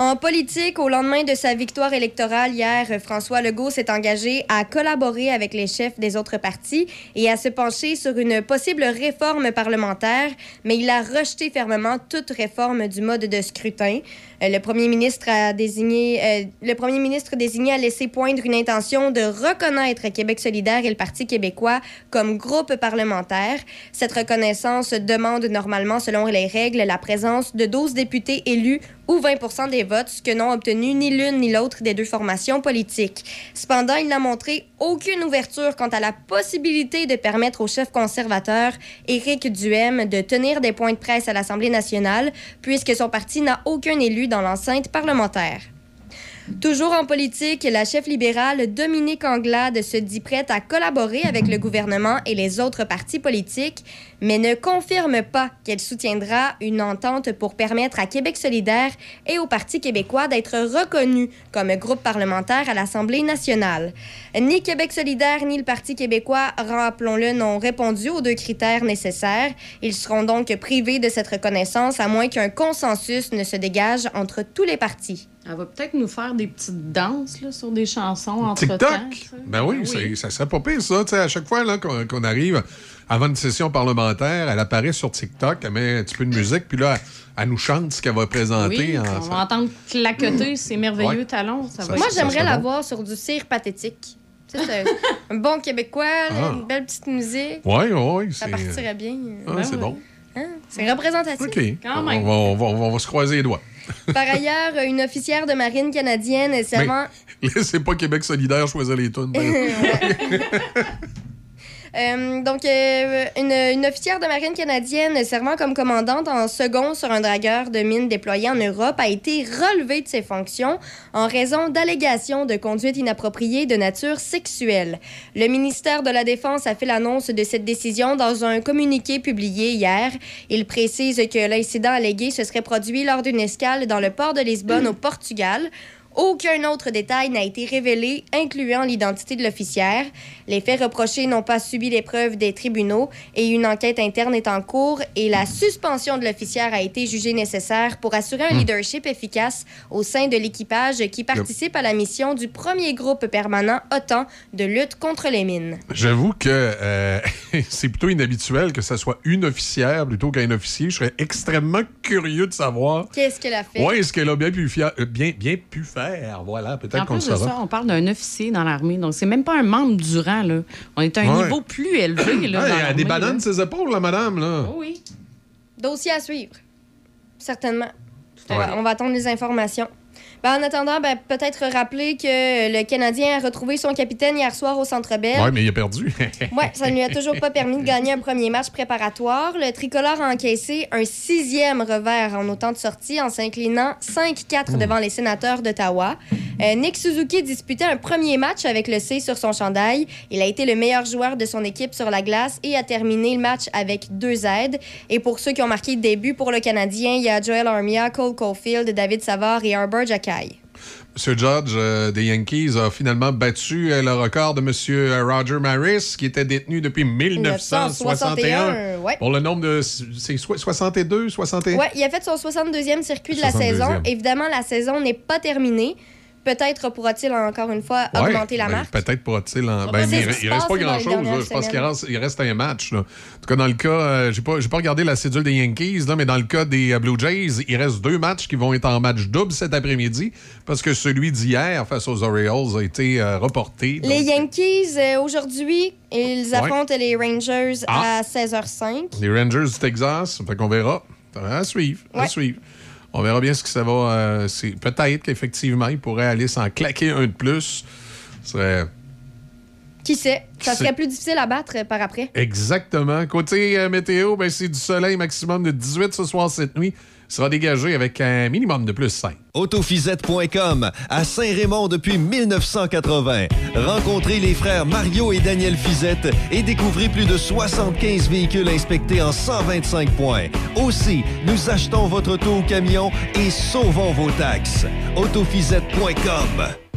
En politique, au lendemain de sa victoire électorale hier, François Legault s'est engagé à collaborer avec les chefs des autres partis et à se pencher sur une possible réforme parlementaire, mais il a rejeté fermement toute réforme du mode de scrutin. Euh, Le premier ministre a désigné, euh, le premier ministre désigné a laissé poindre une intention de reconnaître Québec solidaire et le Parti québécois comme groupe parlementaire. Cette reconnaissance demande normalement, selon les règles, la présence de 12 députés élus ou 20 des votes, ce que n'ont obtenu ni l'une ni l'autre des deux formations politiques. Cependant, il n'a montré aucune ouverture quant à la possibilité de permettre au chef conservateur, Éric Duhem, de tenir des points de presse à l'Assemblée nationale, puisque son parti n'a aucun élu dans l'enceinte parlementaire. Toujours en politique, la chef libérale Dominique Anglade se dit prête à collaborer avec le gouvernement et les autres partis politiques, mais ne confirme pas qu'elle soutiendra une entente pour permettre à Québec solidaire et au Parti québécois d'être reconnus comme groupe parlementaire à l'Assemblée nationale. Ni Québec solidaire ni le Parti québécois, rappelons-le, n'ont répondu aux deux critères nécessaires. Ils seront donc privés de cette reconnaissance à moins qu'un consensus ne se dégage entre tous les partis.
Elle va peut-être nous faire des petites danses là, sur des chansons entre
TikTok? Ben oui, c'est- ça serait pas pire, ça. Tu sais, à chaque fois là, qu'on arrive avant une session parlementaire, elle apparaît sur TikTok, elle met un petit peu de musique, puis là, elle, elle nous chante ce qu'elle va présenter.
Oui,
en-
on va entendre claqueter ses merveilleux
Ouais.
talons. Ça va
Moi, j'aimerais la
bon.
voir sur du cire pathétique. C'est <laughs> un bon Québécois, là,
Ah.
une belle petite musique.
Oui, oui, oui.
Ça partirait bien.
Ah,
Ben
c'est
ouais.
bon.
Hein? C'est représentatif.
OK.
Quand
on,
même.
va, on va- on va- on va se croiser les doigts.
Par ailleurs, une officière de marine canadienne servant.
Laissez <laughs> pas Québec solidaire choisir les tunes. <laughs> <laughs>
Euh, donc, euh, une, une officière de marine canadienne servant comme commandante en second sur un dragueur de mine déployé en Europe a été relevée de ses fonctions en raison d'allégations de conduite inappropriée de nature sexuelle. Le ministère de la Défense a fait l'annonce de cette décision dans un communiqué publié hier. Il précise que l'incident allégué se serait produit lors d'une escale dans le port de Lisbonne au Portugal. Aucun autre détail n'a été révélé, incluant l'identité de l'officière. Les faits reprochés n'ont pas subi l'épreuve des tribunaux et une enquête interne est en cours et la suspension de l'officière a été jugée nécessaire pour assurer un
Hmm.
leadership efficace au sein de l'équipage qui participe à la mission du premier groupe permanent OTAN de lutte contre les mines.
J'avoue que euh, <laughs> c'est plutôt inhabituel que ce soit une officière plutôt qu'un officier. Je serais extrêmement curieux de savoir.
Qu'est-ce qu'elle a fait?
Oui, est-ce qu'elle a bien pu, euh, bien, bien pu faire? Voilà,
En
peut-être qu'on le
plus de
saura.
ça, on parle d'un officier dans l'armée. Donc, c'est même pas un membre du rang. Là. On est à un
Ouais.
niveau plus élevé. Là,
Ouais,
dans
elle a des bananes ses épaules, la madame. Là.
Oh
oui.
Dossier à suivre. Certainement.
fait.
on va attendre les informations. Ben, en attendant, ben, peut-être rappeler que le Canadien a retrouvé son capitaine hier soir au Centre Bell.
Oui, mais il a perdu. <laughs>
Ouais, ça ne lui a toujours pas permis de gagner un premier match préparatoire. Le tricolore a encaissé un sixième revers en autant de sorties en s'inclinant 5-4 devant les sénateurs d'Ottawa. Euh, Nick Suzuki disputait un premier match avec le C sur son chandail. Il a été le meilleur joueur de son équipe sur la glace et a terminé le match avec deux aides. Et pour ceux qui ont marqué des buts pour le Canadien, il y a Joel Armia, Cole Caulfield, David Savard et Arbor Jackay.
M. Judge euh, des Yankees a finalement battu euh, le record de M. Roger Maris, qui était détenu depuis 1961.
1961, ouais.
Pour le nombre de. C'est so- 62, 61?
Ouais, il a fait son 62e circuit de la
62e.
saison. Évidemment, la saison n'est pas terminée. Peut-être pourra-t-il encore une fois
Ouais,
augmenter la
ben,
marque.
Peut-être pourra-t-il. en- ben, il, il reste pas grand-chose. Je pense qu'il reste, un match. là. En tout cas, dans le cas, euh, j'ai pas, regardé la cédule des Yankees, là, mais dans le cas des euh, Blue Jays, il reste deux matchs qui vont être en match double cet après-midi parce que celui d'hier face aux Orioles a été euh, reporté.
Les Yankees, euh, aujourd'hui, ils affrontent les Rangers
Ah.
à 16h05.
Les Rangers du Texas, fait qu'on verra. À suivre, à
Ouais.
suivre. On verra bien ce que ça va. euh, peut-être qu'effectivement, il pourrait aller s'en claquer un de plus. Ce serait
Qui sait? Ça serait plus difficile à battre euh, par après.
Exactement. Côté euh, météo, ben, c'est du soleil maximum de 18 ce soir, cette nuit. Sera dégagé avec un minimum de plus 5.
Autofisette.com à Saint-Raymond depuis 1980. Rencontrez les frères Mario et Daniel Fizette et découvrez plus de 75 véhicules inspectés en 125 points. Aussi, nous achetons votre auto au camion et sauvons vos taxes. Autofisette.com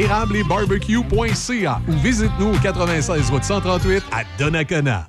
érableetbarbecue.ca ou visite-nous au 96 route 138 à Donnacona.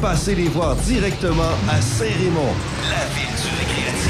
Passez les voir directement à Saint-Raymond, la ville du récréatif.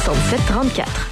34.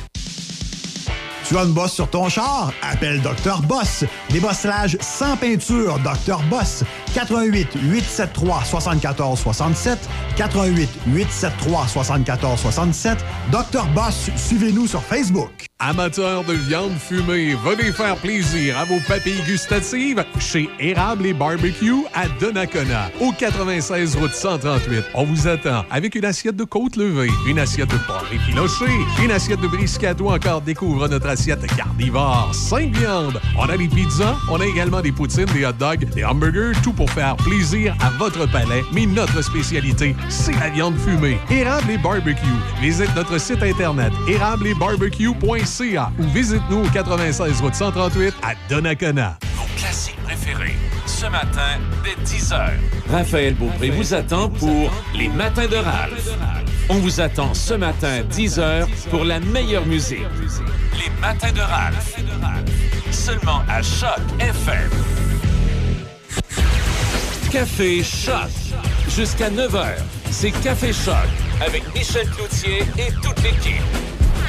Tu as une bosse sur ton char? Appelle Dr. Boss. Débossage sans peinture, Dr. Boss. 88 873 74 67 88 873 74 67 Dr. Boss, suivez-nous sur Facebook.
Amateurs de viande fumée, venez faire plaisir à vos papilles gustatives chez Érable et Barbecue à Donnacona, au 96 route 138. On vous attend avec une assiette de côte levée, une assiette de porc effiloché, une assiette de brisket ou encore découvre notre assiette carnivore. Cinq viandes. On a des pizzas, on a également des poutines, des hot dogs, des hamburgers, tout pour faire plaisir à votre palais. Mais notre spécialité, c'est la viande fumée. Érable et Barbecue. Visite notre site internet érableetbarbecue.ca ou visite-nous au 96 route 138 à Donnacona.
Vos classiques préférés. Ce matin, dès 10h. Raphaël Beaupré vous attend pour Les Matins de Ralph. On vous attend ce matin, 10h, pour la meilleure musique. Les Matins de Ralph. Seulement à Choc FM. Café Choc. Jusqu'à 9h, c'est Café Choc avec Michel Cloutier et toute l'équipe.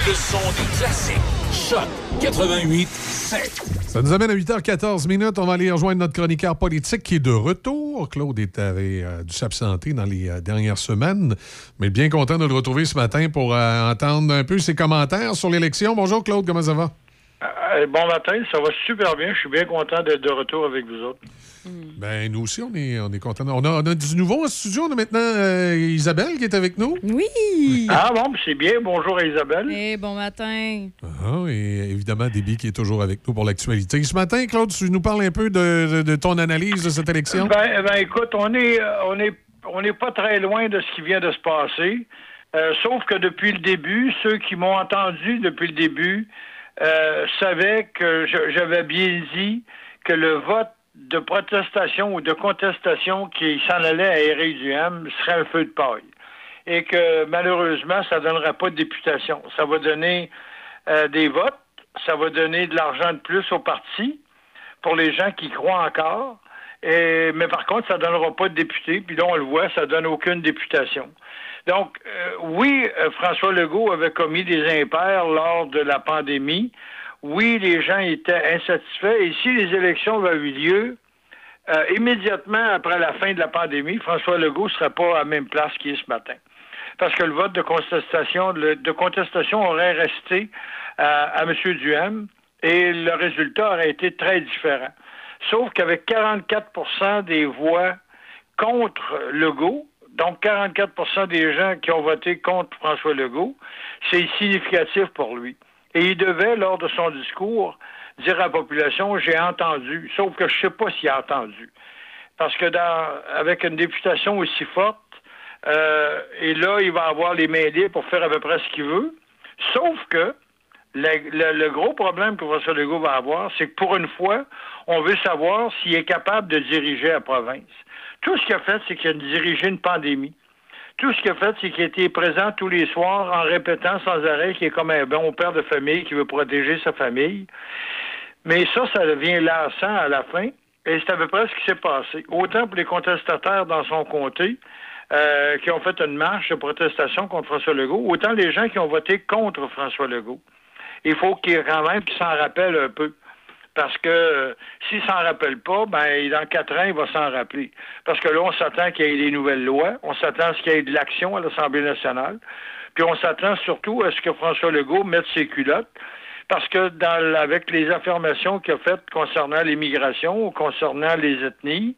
Le son des classiques. Choc 88 7.
Ça nous amène à 8h14 minutes. On va aller rejoindre notre chroniqueur politique qui est de retour. Claude est- avait euh, dû s'absenter dans les euh, dernières semaines, mais bien content de le retrouver ce matin pour euh, entendre un peu ses commentaires sur l'élection. Bonjour Claude, comment ça va?
Bon matin, ça va super bien. Je suis bien content d'être de retour avec vous autres.
Ben, nous aussi, on est, on est contents. On a, on a du nouveau en studio. On a maintenant euh, Isabelle qui est avec nous.
Oui!
Ah bon, c'est bien. Bonjour à Isabelle.
Eh, bon matin.
Ah, et évidemment, Déby qui est toujours avec nous pour l'actualité. Ce matin, Claude, tu nous parles un peu de, de- de ton analyse de cette élection?
Ben, ben, écoute, on est, on est, on n'est pas très loin de ce qui vient de se passer. Euh, sauf que depuis le début, ceux qui m'ont entendu depuis le début euh, savaient que j'avais bien dit que le vote de protestation ou de contestation qui s'en allait à Éric-du-Ham serait un feu de paille. Et que malheureusement, ça ne donnera pas de députation. Ça va donner euh, des votes, ça va donner de l'argent de plus aux partis pour les gens qui croient encore. Et, mais par contre, ça ne donnera pas de députés. Puis là, on le voit, ça donne aucune députation. Donc, euh, oui, euh, François Legault avait commis des impairs lors de la pandémie. Oui, les gens étaient insatisfaits. Et si les élections avaient eu lieu euh, immédiatement après la fin de la pandémie, François Legault ne serait pas à la même place qu'il est ce matin. Parce que le vote de contestation, aurait resté à, à M. Duhem et le résultat aurait été très différent. Sauf qu'avec 44% des voix contre Legault, donc 44% des gens qui ont voté contre François Legault, c'est significatif pour lui. Et il devait, lors de son discours, dire à la population, j'ai entendu, sauf que je ne sais pas s'il a entendu. Parce que dans, avec une députation aussi forte, euh, et là, il va avoir les mains libres pour faire à peu près ce qu'il veut. Sauf que le, le- le gros problème que François Legault va avoir, c'est que pour une fois, on veut savoir s'il est capable de diriger la province. Tout ce qu'il a fait, c'est qu'il a dirigé une pandémie. Tout ce qu'il a fait, c'est qu'il été présent tous les soirs en répétant sans arrêt qu'il est comme un bon père de famille qui veut protéger sa famille. Mais ça, ça devient lassant à la fin. Et c'est à peu près ce qui s'est passé. Autant pour les contestataires dans son comté, euh, qui ont fait une marche de protestation contre François Legault, autant les gens qui ont voté contre François Legault. Il faut qu'il quand même qu'il s'en rappelle un peu. Parce que euh, s'il s'en rappelle pas, ben dans quatre ans, il va s'en rappeler. Parce que là, on s'attend qu'il y ait des nouvelles lois, on s'attend à ce qu'il y ait de l'action à l'Assemblée nationale, puis on s'attend surtout à ce que François Legault mette ses culottes, parce que dans, avec les affirmations qu'il a faites concernant l'immigration ou concernant les ethnies,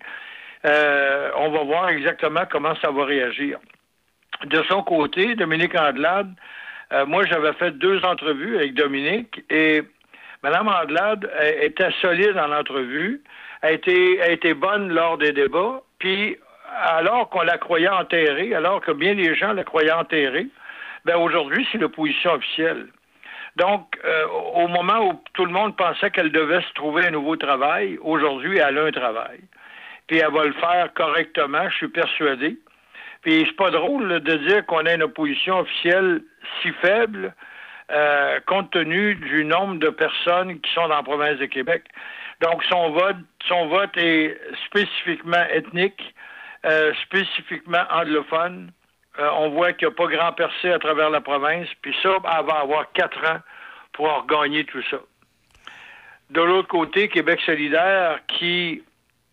euh, on va voir exactement comment ça va réagir. De son côté, Dominique Andelade, euh, moi j'avais fait deux entrevues avec Dominique et Mme Andelade était solide en entrevue, a été, a été bonne lors des débats, puis alors qu'on la croyait enterrée, alors que bien des gens la croyaient enterrée, ben aujourd'hui c'est l'opposition officielle. Donc, euh, au moment où tout le monde pensait qu'elle devait se trouver un nouveau travail, aujourd'hui, elle a un travail. Puis elle va le faire correctement, je suis persuadé. Puis c'est pas drôle de dire qu'on a une opposition officielle si faible, euh, compte tenu du nombre de personnes qui sont dans la province de Québec. Donc son vote, est spécifiquement ethnique, euh, spécifiquement anglophone. Euh, on voit qu'il n'y a pas grand percé à travers la province, puis ça, elle va avoir quatre ans pour regagner tout ça. De l'autre côté, Québec solidaire, qui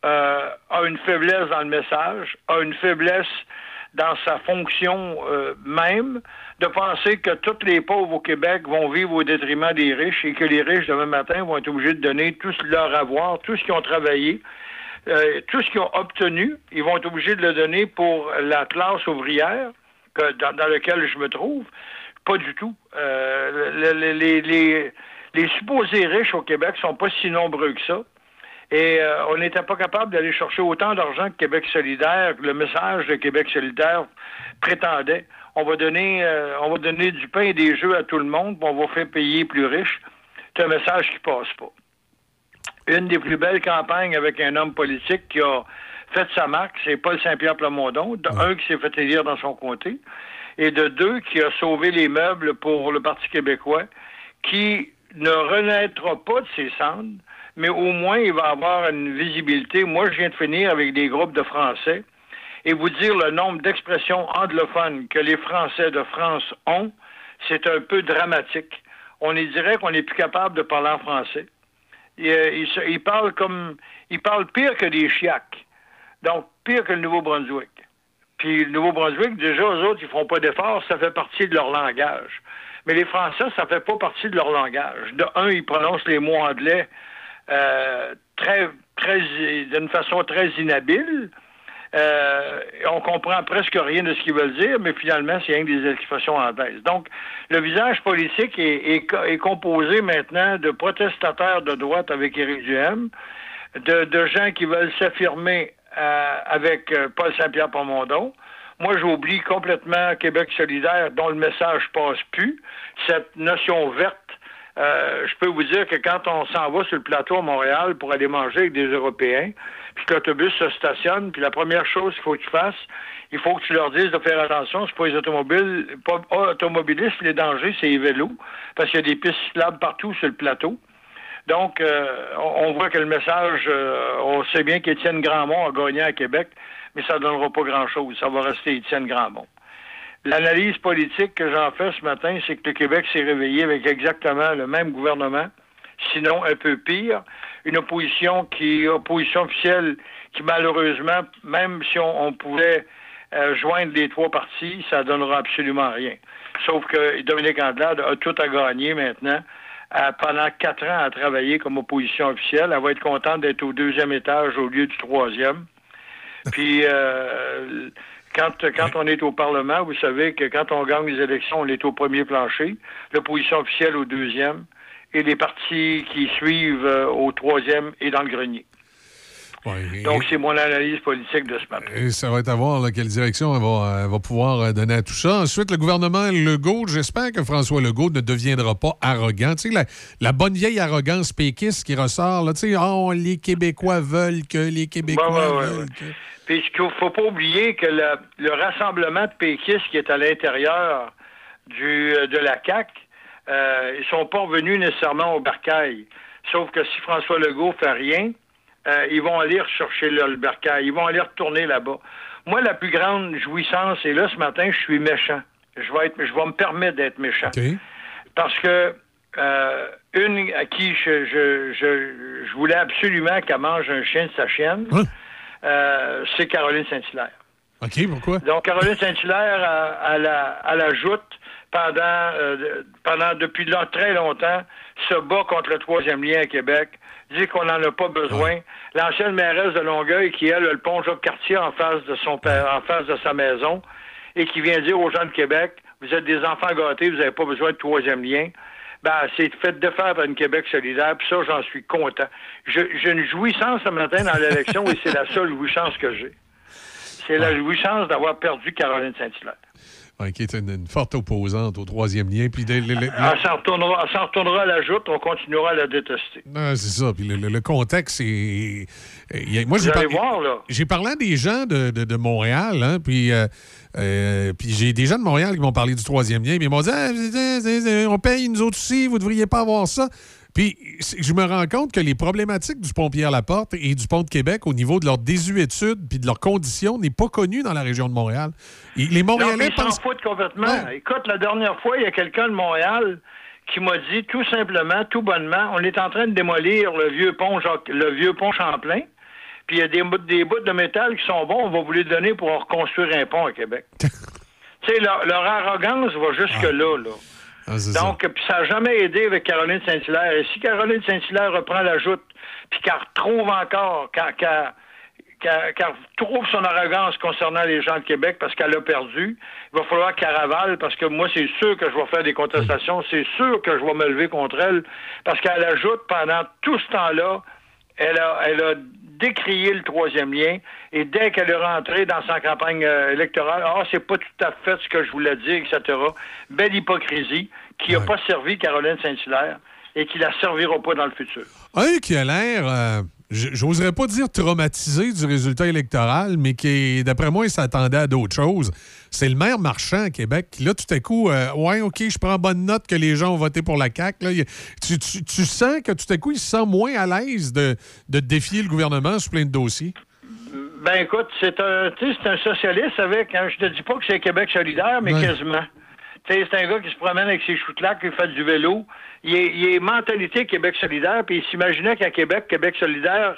a une faiblesse dans le message, a une faiblesse dans sa fonction même, de penser que tous les pauvres au Québec vont vivre au détriment des riches et que les riches, demain matin, vont être obligés de donner tout leur avoir, tout ce qu'ils ont travaillé, euh, tout ce qu'ils ont obtenu, ils vont être obligés de le donner pour la classe ouvrière que, dans, laquelle je me trouve. Pas du tout. Euh, le- le- les, les- les supposés riches au Québec sont pas si nombreux que ça. Et euh, on n'était pas capable d'aller chercher autant d'argent que Québec solidaire, le message de Québec solidaire prétendait. On va donner, euh, on va donner du pain et des jeux à tout le monde, puis on va faire payer plus riches. C'est un message qui passe pas. Une des plus belles campagnes avec un homme politique qui a fait sa marque, c'est Paul Saint-Pierre Plamondon, de un qui s'est fait élire dans son comté, et de deux qui a sauvé les meubles pour le Parti québécois, qui ne renaîtra pas de ses cendres, mais au moins, il va avoir une visibilité. Moi, je viens de finir avec des groupes de Français et vous dire le nombre d'expressions anglophones que les Français de France ont, c'est un peu dramatique. On y dirait qu'on n'est plus capable de parler en français. Ils, euh, ils parlent comme. Ils parlent pire que des chiacs. Donc, pire que le Nouveau-Brunswick. Puis le Nouveau-Brunswick, déjà, eux autres, ils font pas d'efforts, ça fait partie de leur langage. Mais les Français, ça fait pas partie de leur langage. De un, ils prononcent les mots anglais euh, très, très, d'une façon très inhabile. Euh, on comprend presque rien de ce qu'ils veulent dire, mais finalement, c'est rien que des expressions anglaises. Donc, le visage politique est, est co- est composé maintenant de protestataires de droite avec Éric Duhem, de, gens qui veulent s'affirmer euh, avec euh, Paul Saint-Pierre Plamondon. Moi, j'oublie complètement Québec solidaire, dont le message passe plus. Cette notion verte, euh, je peux vous dire que quand on s'en va sur le plateau à Montréal pour aller manger avec des Européens, puis que l'autobus se stationne, puis la première chose qu'il faut que tu fasses, il faut que tu leur dises de faire attention, c'est pas les automobiles, pas automobilistes, les dangers, c'est les vélos, parce qu'il y a des pistes cyclables partout sur le plateau. Donc, euh, on on voit que le message, euh, on sait bien qu'Étienne Grandmont a gagné à Québec, mais ça ne donnera pas grand-chose. Ça va rester Étienne Grandmont. L'analyse politique que j'en fais ce matin, c'est que le Québec s'est réveillé avec exactement le même gouvernement, sinon un peu pire. Une opposition qui, opposition officielle, qui malheureusement, même si on, pouvait euh, joindre les trois partis, ça donnera absolument rien. Sauf que Dominique Andelade a tout à gagner maintenant. Euh, pendant quatre ans à travailler comme opposition officielle. Elle va être contente d'être au deuxième étage au lieu du troisième. Puis, euh, quand, quand on est au Parlement, vous savez que quand on gagne les élections, on est au premier plancher, l'opposition officielle au deuxième, et les partis qui suivent euh, au troisième et dans le grenier. Donc, c'est mon analyse politique de ce matin.
Et ça va être à voir là, quelle direction elle va, elle va pouvoir euh, donner à tout ça. Ensuite, le gouvernement Legault, j'espère que François Legault ne deviendra pas arrogant. Tu sais, la, la bonne vieille arrogance péquiste qui ressort, là, tu sais, oh, les Québécois veulent que les Québécois
ouais,
veulent
ouais.
que...
Puis il ne faut pas oublier que le, le rassemblement de péquistes qui est à l'intérieur du, euh, de la CAC, euh, ils sont pas revenus nécessairement au bercail. Sauf que si François Legault fait rien, euh, ils vont aller rechercher là, le bercail. Ils vont aller retourner là-bas. Moi, la plus grande jouissance, et là, ce matin, je suis méchant. Je vais, être, je vais me permettre d'être méchant. Parce que euh, une à qui je, je, je, je voulais absolument qu'elle mange un chien de sa chienne, euh, c'est Caroline Saint-Hilaire.
OK, pourquoi?
Donc, Caroline Saint-Hilaire, elle, elle, a- elle ajoute pendant, euh, pendant depuis long- très longtemps, se bat contre le troisième lien à Québec, dit qu'on n'en a pas besoin. L'ancienne mairesse de Longueuil, qui elle a le pont Jacques-Cartier en face de son en face de sa maison, et qui vient dire aux gens de Québec, vous êtes des enfants gâtés, vous n'avez pas besoin de troisième lien. Ben, c'est fait de faire par une Québec solidaire, puis ça, j'en suis content. J'ai une jouissance ce matin dans l'élection, et c'est la seule jouissance que j'ai. C'est la jouissance d'avoir perdu Caroline Saint-Hilaire.
Qui est une, une forte opposante au troisième lien. Puis le- le- le-
Elle s'en retournera, s'en retournera à la joute, on continuera à la détester.
Ah, c'est ça. Puis le, le- le contexte, c'est. il y a- Moi,
Vous
j'ai par-
voir, là.
J'ai parlé à des gens de, de- de Montréal, hein, puis, euh, euh, puis j'ai des gens de Montréal qui m'ont parlé du troisième lien, puis ils m'ont dit Ah, on paye nous autres aussi, vous devriez pas avoir ça. Puis je me rends compte que les problématiques du pont Pierre-Laporte et du pont de Québec au niveau de leur désuétude puis de leurs conditions n'est pas connu dans la région de Montréal. Et les
Non,
Montréalais
ils s'en
pensent.
foutent complètement. Écoute, la dernière fois, il y a quelqu'un de Montréal qui m'a dit tout simplement, tout bonnement, on est en train de démolir le vieux pont Jacques- le vieux pont Champlain. Puis il y a des, bouts- des bouts de métal qui sont bons, on va vous les donner pour reconstruire un pont à Québec. <laughs> tu sais, leur, leur arrogance va jusque-là, là.
Ah.
Donc, puis ça n'a jamais aidé avec Caroline Saint-Hilaire. Et si Caroline Saint-Hilaire reprend la joute, puis qu'elle retrouve encore, qu'elle qu'elle- retrouve son arrogance concernant les gens de Québec parce qu'elle a perdu, il va falloir qu'elle parce que moi, c'est sûr que je vais faire des contestations, c'est sûr que je vais me lever contre elle parce qu'elle ajoute pendant tout ce temps-là, elle a, elle a décrié le troisième lien et dès qu'elle est rentrée dans sa campagne euh, électorale, ah, c'est pas tout à fait ce que je voulais dire, etc. Belle hypocrisie qui n'a pas servi Caroline Saint-Hilaire et qui la servira pas dans le futur.
Un qui a l'air. euh, j'oserais pas dire traumatisé du résultat électoral, mais qui, d'après moi, il s'attendait à d'autres choses. C'est le maire Marchand à Québec qui, là, tout à coup, euh, ouais, OK, je prends bonne note que les gens ont voté pour la CAQ. Là, tu, tu- tu sens que tout à coup, il se sent moins à l'aise de, de défier le gouvernement sur plein de dossiers?
Ben écoute, c'est un, un socialiste avec, hein, je te dis pas que c'est Québec solidaire, mais quasiment. C'est un gars qui se promène avec ses lac, qui fait du vélo. Il est, il est mentalité Québec solidaire, puis il s'imaginait qu'à Québec, Québec solidaire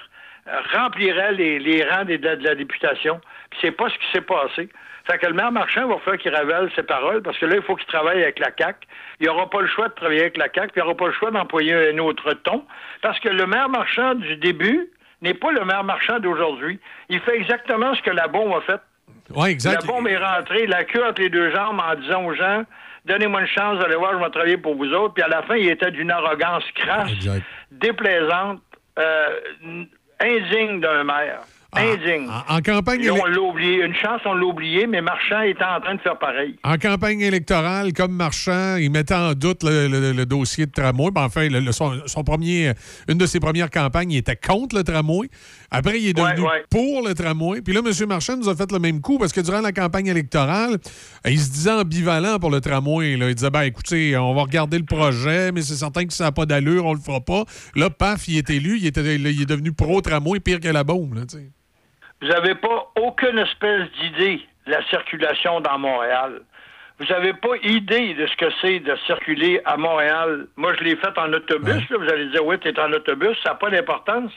euh, remplirait les, les rangs des- de, la- de la députation. Puis c'est pas ce qui s'est passé. Fait que le maire Marchand va falloir qu'il révèle ses paroles, parce que là, il faut qu'il travaille avec la CAQ. Il n'aura pas le choix de travailler avec la CAQ, puis il n'aura pas le choix d'employer un autre ton, parce que le maire Marchand du début n'est pas le maire Marchand d'aujourd'hui. Il fait exactement ce que la bombe a fait.
Oui, exact.
La bombe est rentrée, la queue entre les deux jambes en disant aux gens Donnez-moi une chance, allez voir, je vais travailler pour vous autres. Puis à la fin, il était d'une arrogance crasse, déplaisante, euh, indigne d'un maire. Indigne.
En campagne,
on l'a oublié. Une chance, on l'a oublié, mais Marchand était en train de faire pareil.
En campagne électorale, comme Marchand, il mettait en doute le, le- le dossier de tramway. Ben, enfin, le- son, son premier, une de ses premières campagnes, il était contre le tramway. Après, il est devenu pour le tramway. Puis là, M. Marchand nous a fait le même coup parce que durant la campagne électorale, il se disait ambivalent pour le tramway. là. Il disait, ben, écoutez, on va regarder le projet, mais c'est certain que ça n'a pas d'allure, on le fera pas. Là, paf, il est élu, il, était, il est devenu pro-tramway, pire que la bombe. Là.
Vous n'avez pas aucune espèce d'idée de la circulation dans Montréal. Vous n'avez pas idée de ce que c'est de circuler à Montréal. Moi, je l'ai fait en autobus. là. Vous allez dire, oui, tu es en autobus. Ça n'a pas d'importance.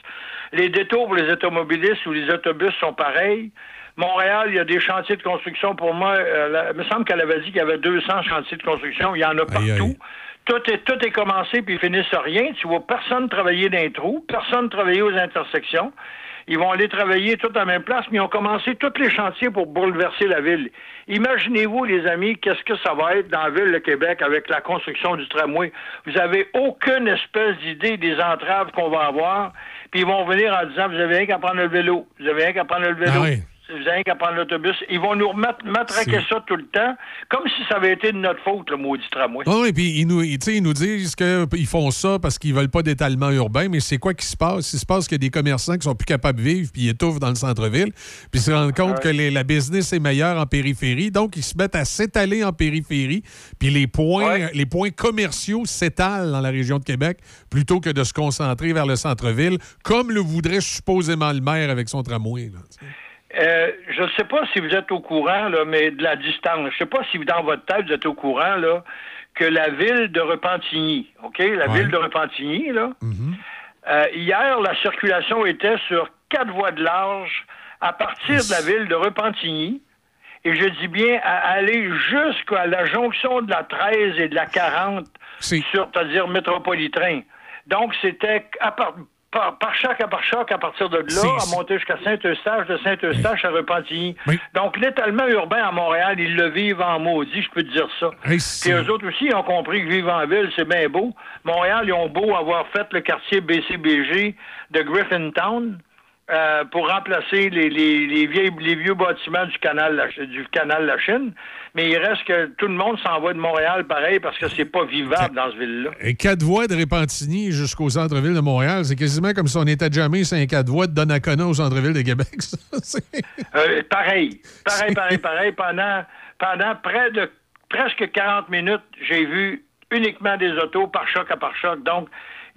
Les détours pour les automobilistes ou les autobus sont pareils. Montréal, il y a des chantiers de construction. Pour moi, euh, la- il me semble qu'elle avait dit qu'il y avait 200 chantiers de construction. Il y en a partout. Tout est, tout est commencé, puis ils finissent rien. Tu vois personne travailler dans les trous, personne travailler aux intersections. Ils vont aller travailler tout à la même place, mais ils ont commencé tous les chantiers pour bouleverser la ville. Imaginez-vous, les amis, qu'est-ce que ça va être dans la ville de Québec avec la construction du tramway. Vous avez aucune espèce d'idée des entraves qu'on va avoir, puis ils vont venir en disant, vous avez rien qu'à prendre le vélo, vous avez rien qu'à prendre le vélo.
Ah.
Vous avez rien qu'à prendre l'autobus. Ils vont nous matraquer ça tout le temps, comme si ça avait été de notre faute, le maudit tramway.
Oui, puis ils nous, ils, nous disent qu'ils font ça parce qu'ils veulent pas d'étalement urbain, mais c'est quoi qui se passe? Il se passe qu'il y a des commerçants qui sont plus capables de vivre puis ils étouffent dans le centre-ville, puis ils se rendent compte que les- la business est meilleure en périphérie, donc ils se mettent à s'étaler en périphérie, puis les points, les points commerciaux s'étalent dans la région de Québec plutôt que de se concentrer vers le centre-ville, comme le voudrait supposément le maire avec son tramway. là.
Euh, je ne sais pas si vous êtes au courant, là, mais de la distance. Je ne sais pas si dans votre tête, vous êtes au courant là, que la ville de Repentigny, OK? La ville de Repentigny, là, euh, hier, la circulation était sur quatre voies de large à partir de la ville de Repentigny. Et je dis bien à aller jusqu'à la jonction de la 13 et de la 40 sur, c'est-à-dire métropolitain. Donc, c'était à part- par, par choc à par choc à partir de là, à monter jusqu'à Saint-Eustache, de Saint-Eustache à Repentigny. Donc, l'étalement urbain à Montréal, ils le vivent en maudit, je peux te dire ça.
Hey,
Puis eux autres aussi, ils ont compris que vivre en ville, c'est bien beau. Montréal, ils ont beau avoir fait le quartier BCBG de Griffintown euh, pour remplacer les, les, les, vieilles- les vieux bâtiments du canal, La- du canal La Chine. Mais il reste que tout le monde s'en va de Montréal pareil parce que c'est pas vivable dans ce ville-là.
Quatre voies de Repentigny jusqu'au centre-ville de Montréal, c'est quasiment comme si on était jamais c'est un quatre voies de Donnacona au centre-ville de Québec. <laughs> ça.
Euh, pareil, pareil, pareil, pareil. Pendant, pendant près de presque 40 minutes, j'ai vu uniquement des autos par choc à par choc. Donc,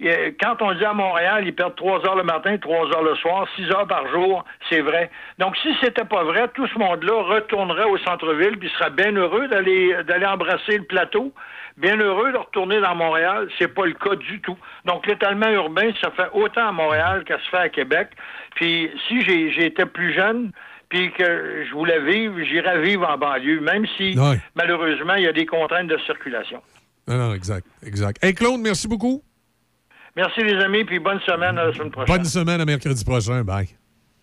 quand on dit à Montréal, ils perdent 3 heures le matin, 3 heures le soir, 6 heures par jour, c'est vrai. Donc, si c'était pas vrai, tout ce monde-là retournerait au centre-ville puis serait bien heureux d'aller d'aller embrasser le plateau, bien heureux de retourner dans Montréal. C'est pas le cas du tout. Donc, l'étalement urbain, ça fait autant à Montréal qu'à se fait à Québec. Puis, si j'ai- j'étais plus jeune, puis que je voulais vivre, j'irais vivre en banlieue, même si, malheureusement, il y a des contraintes de circulation.
Non, non, exact, exact. Hey Claude, merci beaucoup.
Merci, les amis, puis bonne semaine à la semaine prochaine.
Bonne semaine à mercredi prochain. Bye.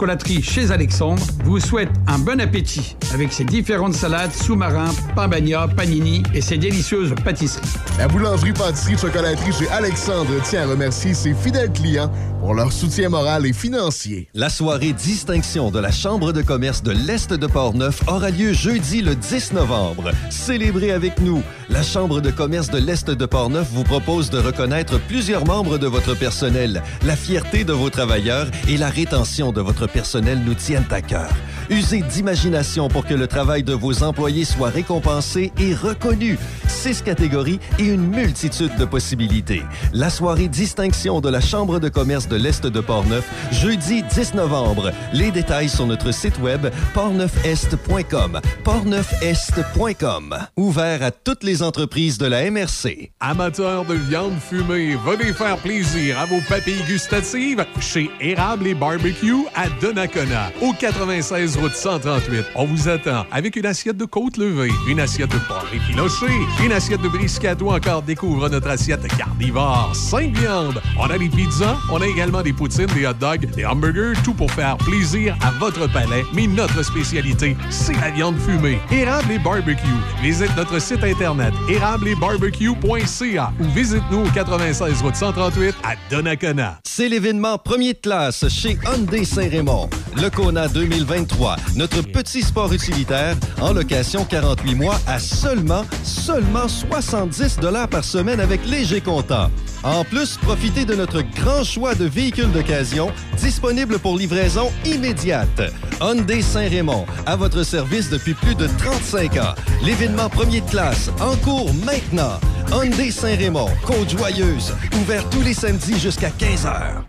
boulangerie-pâtisserie-chocolaterie chez Alexandre vous souhaitent un bon appétit avec ses différentes salades, sous-marins, pain bagna, panini et ses délicieuses pâtisseries.
La boulangerie-pâtisserie-chocolaterie chez Alexandre tient à remercier ses fidèles clients pour leur soutien moral et financier.
La soirée distinction de la Chambre de commerce de l'Est de Portneuf aura lieu jeudi le 10 novembre. Célébrez avec nous. La Chambre de commerce de l'Est de Portneuf vous propose de reconnaître plusieurs membres de votre personnel. La fierté de vos travailleurs et la rétention de votre personnel nous tiennent à cœur. Usez d'imagination pour que le travail de vos employés soit récompensé et reconnu. Six catégories et une multitude de possibilités. La soirée distinction de la Chambre de commerce de l'Est de Portneuf, jeudi 10 novembre. Les détails sur notre site web portneufest.com. portneufest.com. Ouvert à toutes les entreprises de la MRC.
Amateurs de viande fumée, venez faire plaisir à vos papilles gustatives chez Érable et Barbecue à Donnacona, au 96 route 138. On vous attend avec une assiette de côte levée, une assiette de porc effiloché, une assiette de brisket ou encore découvre notre assiette carnivore, 5 viandes. On a des pizzas, on a également des poutines, des hot dogs, des hamburgers, tout pour faire plaisir à votre palais. Mais notre spécialité, c'est la viande fumée. Érable et Barbecue. Visite notre site internet érableetbarbecue.ca ou visite-nous au 96 route 138 à Donnacona.
C'est l'événement premier de classe chez Hyundai Saint-Raymond. Le Kona 2023, notre petit sport utilitaire en location 48 mois à seulement, seulement 70 dollars par semaine avec léger comptant. En plus, profitez de notre grand choix de véhicules d'occasion disponibles pour livraison immédiate. Hyundai Saint-Raymond, à votre service depuis plus de 35 ans. L'événement premier de classe, en cours maintenant. Hyundai Saint-Raymond, Côte-Joyeuse, ouvert tous les samedis jusqu'à 15 heures.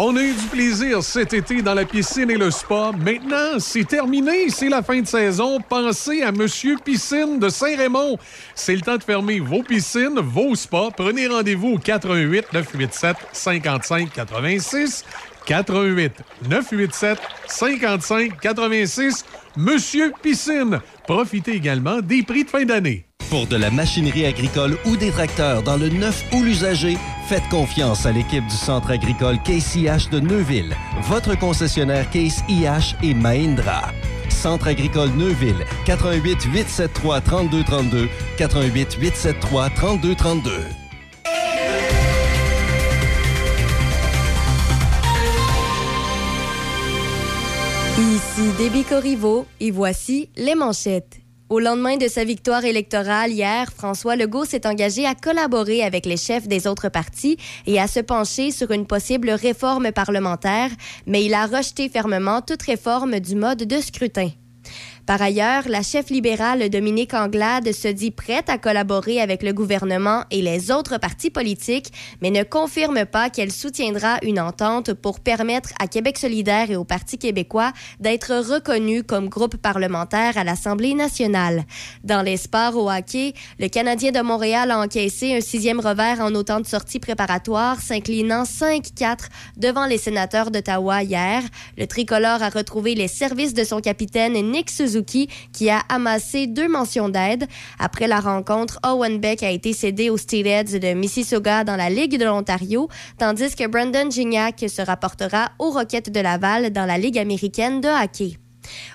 On a eu du plaisir cet été dans la piscine et le spa. Maintenant, c'est terminé. C'est la fin de saison. Pensez à Monsieur Piscine de Saint-Raymond. C'est le temps de fermer vos piscines, vos spas. Prenez rendez-vous au 88 987 55 86. 88 987 55 86. Monsieur Piscine. Profitez également des prix de fin d'année.
Pour de la machinerie agricole ou des tracteurs dans le neuf ou l'usager, faites confiance à l'équipe du Centre agricole Case IH de Neuville, votre concessionnaire Case IH et Mahindra. Centre agricole Neuville, 88 873 3232, 88 873 3232.
Ici Déby Corriveau et voici les manchettes. Au lendemain de sa victoire électorale hier, François Legault s'est engagé à collaborer avec les chefs des autres partis et à se pencher sur une possible réforme parlementaire, mais il a rejeté fermement toute réforme du mode de scrutin. Par ailleurs, la chef libérale Dominique Anglade se dit prête à collaborer avec le gouvernement et les autres partis politiques, mais ne confirme pas qu'elle soutiendra une entente pour permettre à Québec solidaire et au Parti québécois d'être reconnus comme groupe parlementaire à l'Assemblée nationale. Dans les sports au hockey, le Canadien de Montréal a encaissé un sixième revers en autant de sorties préparatoires, s'inclinant 5-4 devant les sénateurs d'Ottawa hier. Le tricolore a retrouvé les services de son capitaine Nick Suzuki qui a amassé deux mentions d'aide. Après la rencontre, Owen Beck a été cédé aux Steelheads de Mississauga dans la Ligue de l'Ontario, tandis que Brandon Gignac se rapportera aux Rockets de Laval dans la Ligue américaine de hockey.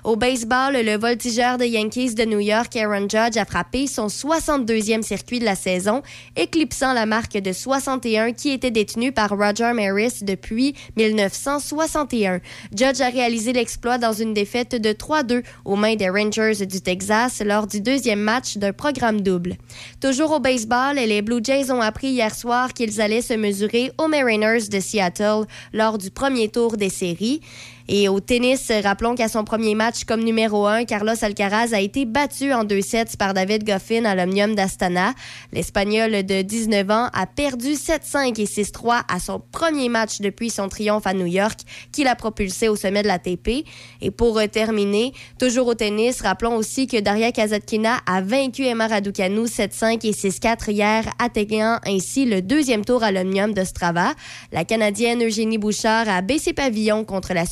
Au baseball, le voltigeur des Yankees de New York, Aaron Judge, a frappé son 62e circuit de la saison, éclipsant la marque de 61 qui était détenue par Roger Maris depuis 1961. Judge a réalisé l'exploit dans une défaite de 3-2 aux mains des Rangers du Texas lors du deuxième match d'un programme double. Toujours au baseball, les Blue Jays ont appris hier soir qu'ils allaient se mesurer aux Mariners de Seattle lors du premier tour des séries.
Et au tennis, rappelons qu'à son premier match comme numéro 1, Carlos Alcaraz a été battu en deux sets par David Goffin à l'Omnium d'Astana. L'Espagnol de 19 ans a perdu 7-5 et 6-3 à son premier match depuis son triomphe à New York, qui l'a propulsé au sommet de l'ATP. Et pour terminer, toujours au tennis, rappelons aussi que Daria Kazatkina a vaincu Emma Raducanu 7-5 et 6-4 hier, atteignant ainsi le deuxième tour à l'Omnium de Strava. La Canadienne Eugénie Bouchard a baissé pavillon contre la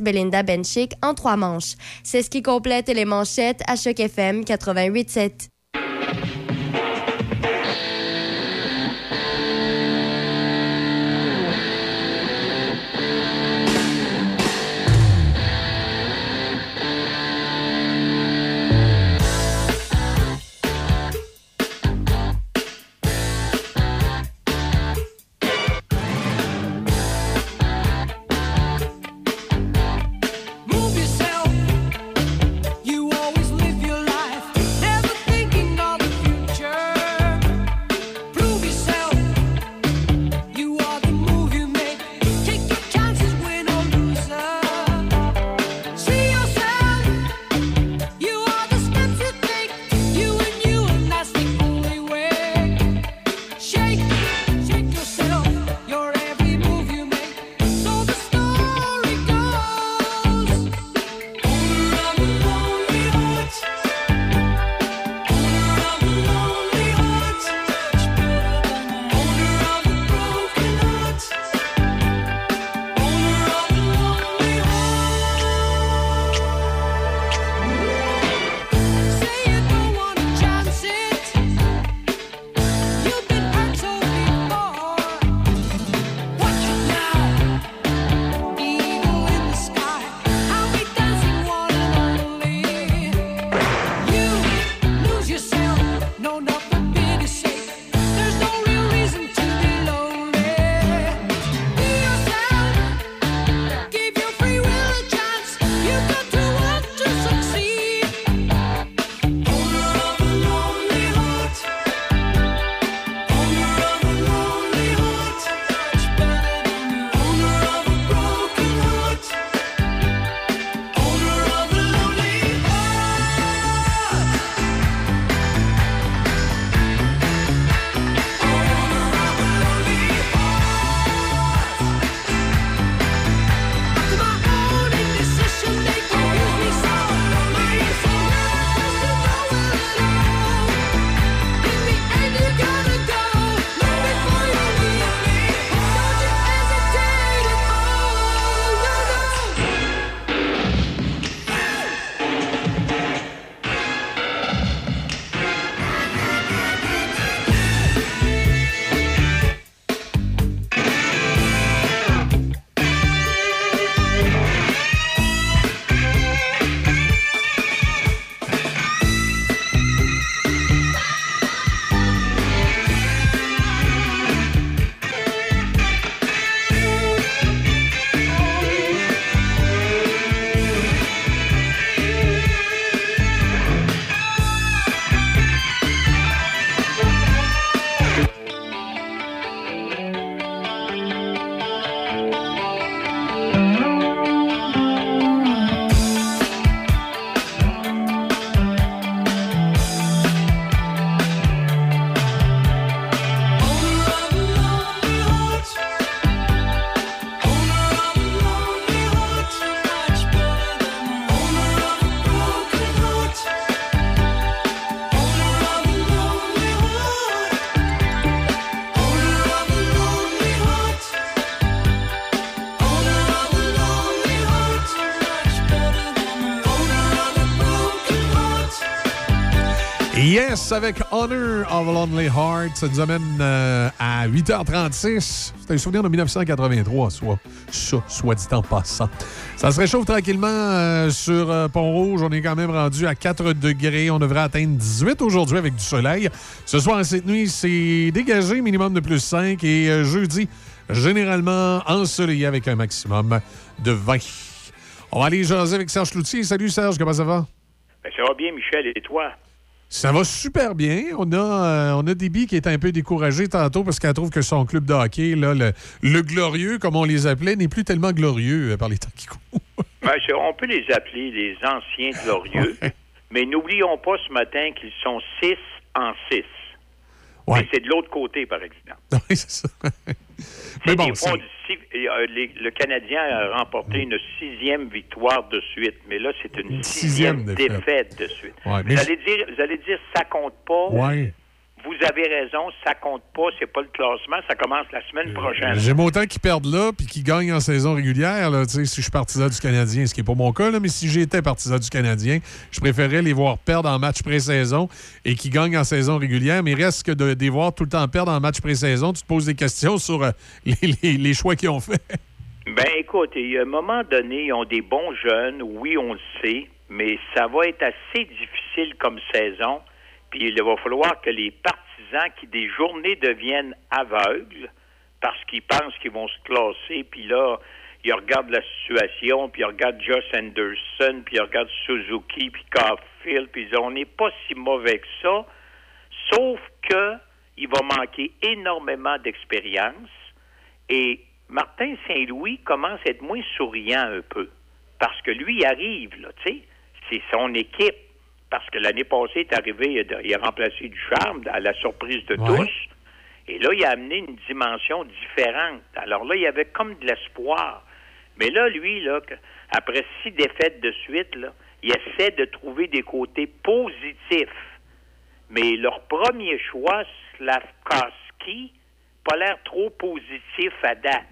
Belinda Bencic en trois manches. C'est ce qui complète les manchettes à Choc FM 88.7.
Yes, avec Honor of Lonely Heart, ça nous amène euh, à 8h36. C'est un souvenir de 1983, soit, ça, soit dit en passant. Ça se réchauffe tranquillement euh, sur euh, Pont-Rouge. On est quand même rendu à 4 degrés. On devrait atteindre 18 aujourd'hui avec du soleil. Ce soir et cette nuit, c'est dégagé, minimum de plus 5. Et jeudi, généralement ensoleillé avec un maximum de 20. On va aller jaser avec Serge Cloutier. Salut Serge, comment ça va?
Ben, ça va bien, Michel, et toi?
Ça va super bien. On a, euh, on a Déby qui est un peu découragée tantôt parce qu'elle trouve que son club de hockey, là, le, le glorieux, comme on les appelait, n'est plus tellement glorieux euh, par les temps qui courent. <laughs>
Ben, on peut les appeler les anciens glorieux, mais n'oublions pas ce matin qu'ils sont six en six. C'est de l'autre côté, par exemple. <laughs>
Oui, c'est ça. Mais bon,
fois, dit euh, les- le Canadien a remporté une sixième victoire de suite, mais là, c'est une,
sixième
sixième,
défaite.
défaite. de suite.
Ouais,
vous,
je-
allez dire, vous allez dire, ça compte pas?
Ouais.
Vous avez raison, ça compte pas, c'est pas le classement, ça commence la semaine prochaine.
J'aime autant qu'ils perdent là puis qu'ils gagnent en saison régulière. Là, si je suis partisan du Canadien, ce qui n'est pas mon cas, là, mais si j'étais partisan du Canadien, je préférerais les voir perdre en match pré-saison et qu'ils gagnent en saison régulière. Mais reste que de de les voir tout le temps perdre en match pré-saison, tu te poses des questions sur euh, <laughs> les, les- les choix qu'ils ont faits.
Ben écoute, à un moment donné, ils ont des bons jeunes, oui, on le sait, mais ça va être assez difficile comme saison. Puis il va falloir que les partisans qui des journées deviennent aveugles parce qu'ils pensent qu'ils vont se classer, puis là, ils regardent la situation, puis ils regardent Josh Anderson, puis ils regardent Suzuki, puis Caulfield, puis ils disent on n'est pas si mauvais que ça, sauf que il va manquer énormément d'expérience et Martin Saint-Louis commence à être moins souriant un peu. Parce que lui, il arrive, là, tu sais. C'est son équipe. Parce que l'année passée, il est arrivé, il a, remplacé du charme à la surprise de
Ouais.
tous. Et là, il a amené une dimension différente. Alors là, il y avait comme de l'espoir. Mais là, lui, là, après six défaites de suite, là, il essaie de trouver des côtés positifs. Mais leur premier choix, Slavkowski, pas l'air trop positif à date.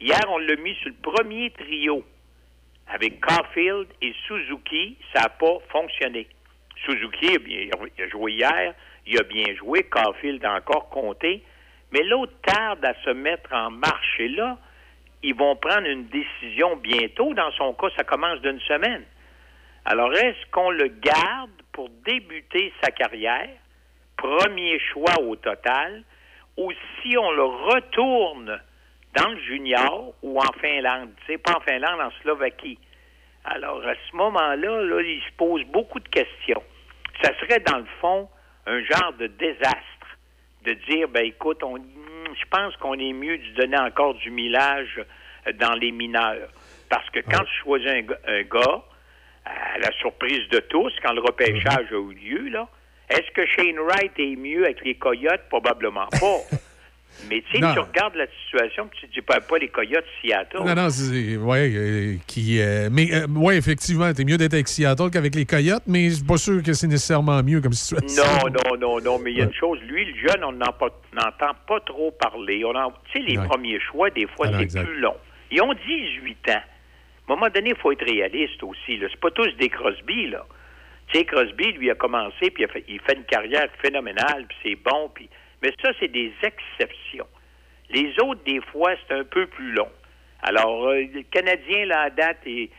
Hier, on l'a mis sur le premier trio avec Caulfield et Suzuki. Ça n'a pas fonctionné. Suzuki il a joué hier, il a bien joué. Caulfield a encore compté. Mais l'autre tarde à se mettre en marche. Et là, ils vont prendre une décision bientôt. Dans son cas, ça commence d'une semaine. Alors, est-ce qu'on le garde pour débuter sa carrière, premier choix au total, ou si on le retourne dans le junior ou en Finlande, tu sais, pas en Finlande, en Slovaquie. Alors, à ce moment-là, là, il se pose beaucoup de questions. Ça serait, dans le fond, un genre de désastre de dire, ben écoute, on, je pense qu'on est mieux de donner encore du millage euh, dans les mineurs. Parce que quand tu choisis un, un gars, à la surprise de tous, quand le repêchage a eu lieu, là, est-ce que Shane Wright est mieux avec les Coyotes? Probablement pas. <laughs> Mais tu sais, tu regardes la situation, tu te dis pas, pas les Coyotes Seattle.
Non, non, c'est. Ouais, euh, qui. euh, mais, euh, ouais, effectivement, t'es mieux d'être avec Seattle qu'avec les Coyotes, mais je suis pas sûr que c'est nécessairement mieux comme situation.
Non, non, non, non, mais il y a une chose, lui, le jeune, on n'entend pas trop parler. On tu sais, les
Ouais.
premiers choix, des fois,
Ah
c'est plus long. Ils ont 18 ans. À un moment donné, il faut être réaliste aussi. C'est pas tous des Crosby, là. Tu sais, Crosby, lui, a commencé, puis il, a fait, il fait une carrière phénoménale, puis c'est bon, puis... Mais ça, c'est des exceptions. Les autres, des fois, c'est un peu plus long. Alors, euh, le Canadien, à date, est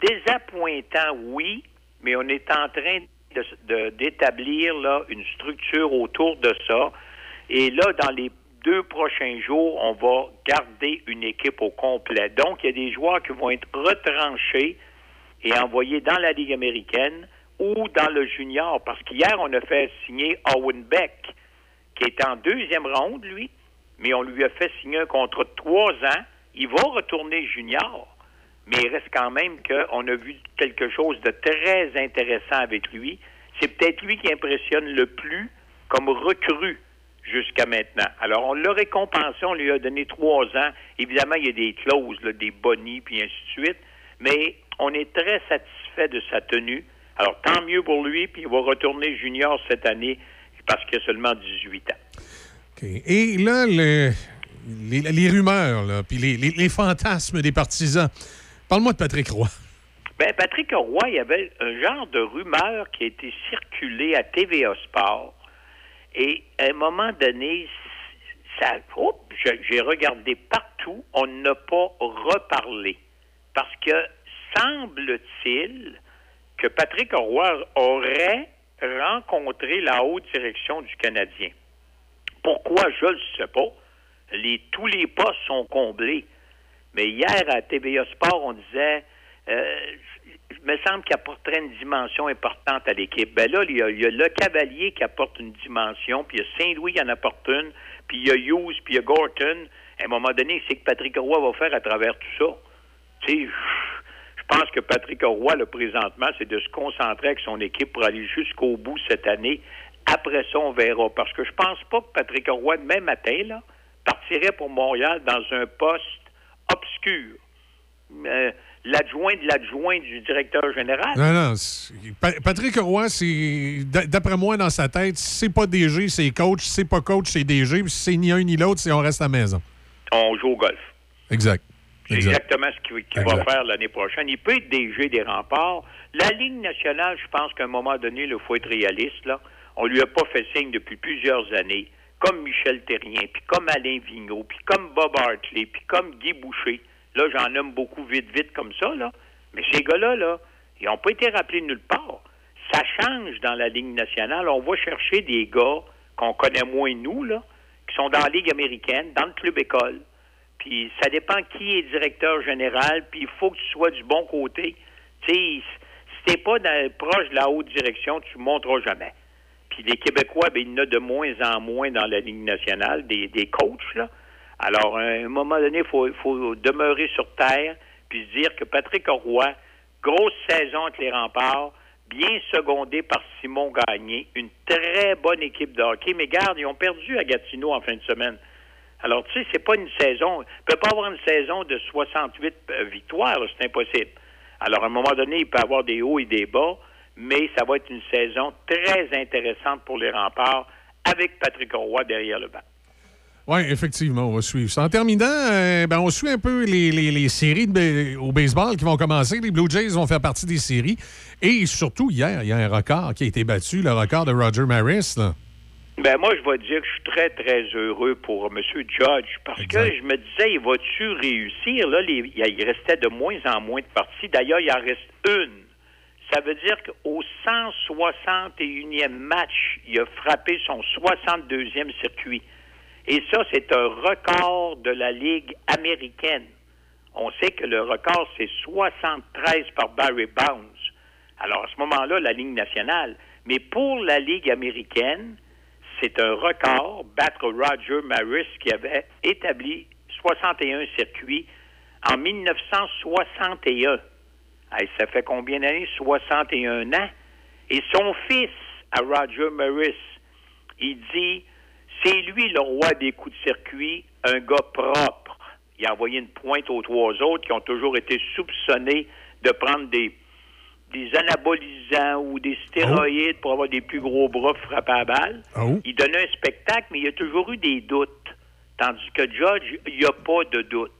désappointant, oui, mais on est en train d'établir là une structure autour de ça. Et là, dans les deux prochains jours, on va garder une équipe au complet. Donc, il y a des joueurs qui vont être retranchés et envoyés dans la Ligue américaine ou dans le junior. Parce qu'hier, on a fait signer Owen Beck, qui est en deuxième ronde, lui, mais on lui a fait signer un contrat de trois ans. Il va retourner junior, mais il reste quand même qu'on a vu quelque chose de très intéressant avec lui. C'est peut-être lui qui impressionne le plus comme recrue jusqu'à maintenant. Alors, on l'a récompensé, on lui a donné trois ans. Évidemment, il y a des clauses, des bonnies, puis ainsi de suite, mais on est très satisfait de sa tenue. Alors, tant mieux pour lui, puis il va retourner junior cette année parce qu'il a seulement 18 ans.
Et là, le- les, les rumeurs, là, puis les, les- les fantasmes des partisans. Parle-moi de Patrick Roy.
Ben, Patrick Roy, il y avait un genre de rumeur qui a été circulée à TVA Sport. Et à un moment donné, ça, j'ai regardé partout, on n'a pas reparlé. Parce que semble-t-il que Patrick Roy aurait rencontré la haute direction du Canadien. Pourquoi, je ne le sais pas. Les, tous les postes sont comblés. Mais hier, à TVA Sport, on disait, euh, il me semble qu'il apporterait une dimension importante à l'équipe. Ben là, il y, a, il y a le Cavalier qui apporte une dimension, puis il y a Saint-Louis qui en apporte une, puis il y a Hughes, puis il y a Gorton. À un moment donné, c'est que Patrick Roy va faire à travers tout ça. Tu sais, Je pense que Patrick Roy, le présentement, c'est de se concentrer avec son équipe pour aller jusqu'au bout cette année. Après ça, on verra. Parce que je pense pas que Patrick Roy, demain matin, là, partirait pour Montréal dans un poste obscur. Euh, l'adjoint de l'adjoint du directeur général.
Non, non. Patrick Roy, c'est d'a- d'après moi, dans sa tête, c'est pas DG, c'est coach. C'est pas coach, c'est DG. Puis si c'est ni un ni l'autre, c'est on reste à la maison.
On joue au golf.
Exact.
C'est
Exact.
exactement ce qu'il qu'il va faire l'année prochaine. Il peut être DG des remparts. La Ligue nationale, je pense qu'à un moment donné, il faut être réaliste. Là. On lui a pas fait signe depuis plusieurs années, comme Michel Terrien, puis comme Alain Vigneault, puis comme Bob Hartley, puis comme Guy Boucher. Là, j'en nomme beaucoup vite, vite comme ça. Là. Mais ces gars-là, là, ils n'ont pas été rappelés nulle part. Ça change dans la Ligue nationale. On va chercher des gars qu'on connaît moins nous, là, qui sont dans la Ligue américaine, dans le club école. Puis ça dépend qui est directeur général, puis il faut que tu sois du bon côté. Tu sais, si t'es pas dans- proche de la haute direction, tu monteras jamais. Puis les Québécois, ben, il y en a de moins en moins dans la Ligue nationale, des, des coachs, là. Alors, à un moment donné, il faut, faut demeurer sur terre, puis se dire que Patrick Roy, grosse saison avec les remparts, bien secondé par Simon Gagné, une très bonne équipe de hockey. Mais garde, ils ont perdu à Gatineau en fin de semaine. Alors, tu sais, c'est pas une saison. Il peut pas avoir une saison de 68 euh, victoires, c'est impossible. Alors, à un moment donné, il peut avoir des hauts et des bas, mais ça va être une saison très intéressante pour les remparts avec Patrick Roy derrière le banc.
Oui, effectivement, on va suivre ça. En terminant, euh, ben, on suit un peu les, les- séries au baseball qui vont commencer. Les Blue Jays vont faire partie des séries. Et surtout, hier, il y a un record qui a été battu, le record de Roger Maris. Là.
Ben moi, je vais dire que je suis très, très heureux pour M. Judge parce que je me disais, il va-tu réussir? Là, les- il restait de moins en moins de parties. D'ailleurs, il en reste une. Ça veut dire qu'au 161e match, il a frappé son 62e circuit. Et ça, c'est un record de la Ligue américaine. On sait que le record, c'est 73 par Barry Bonds. Alors, à ce moment-là, la Ligue nationale. Mais pour la Ligue américaine, c'est un record, battre Roger Maris qui avait établi 61 circuits en 1961. Hey, ça fait combien d'années? 61 ans. Et son fils, à Roger Maris, il dit, c'est lui le roi des coups de circuit, un gars propre. Il a envoyé une pointe aux trois autres qui ont toujours été soupçonnés de prendre des, des anabolisants ou des stéroïdes pour avoir des plus gros bras frapper à balle. Il donnait un spectacle, mais il y a toujours eu des doutes. Tandis que Judge, il n'y a pas de doute.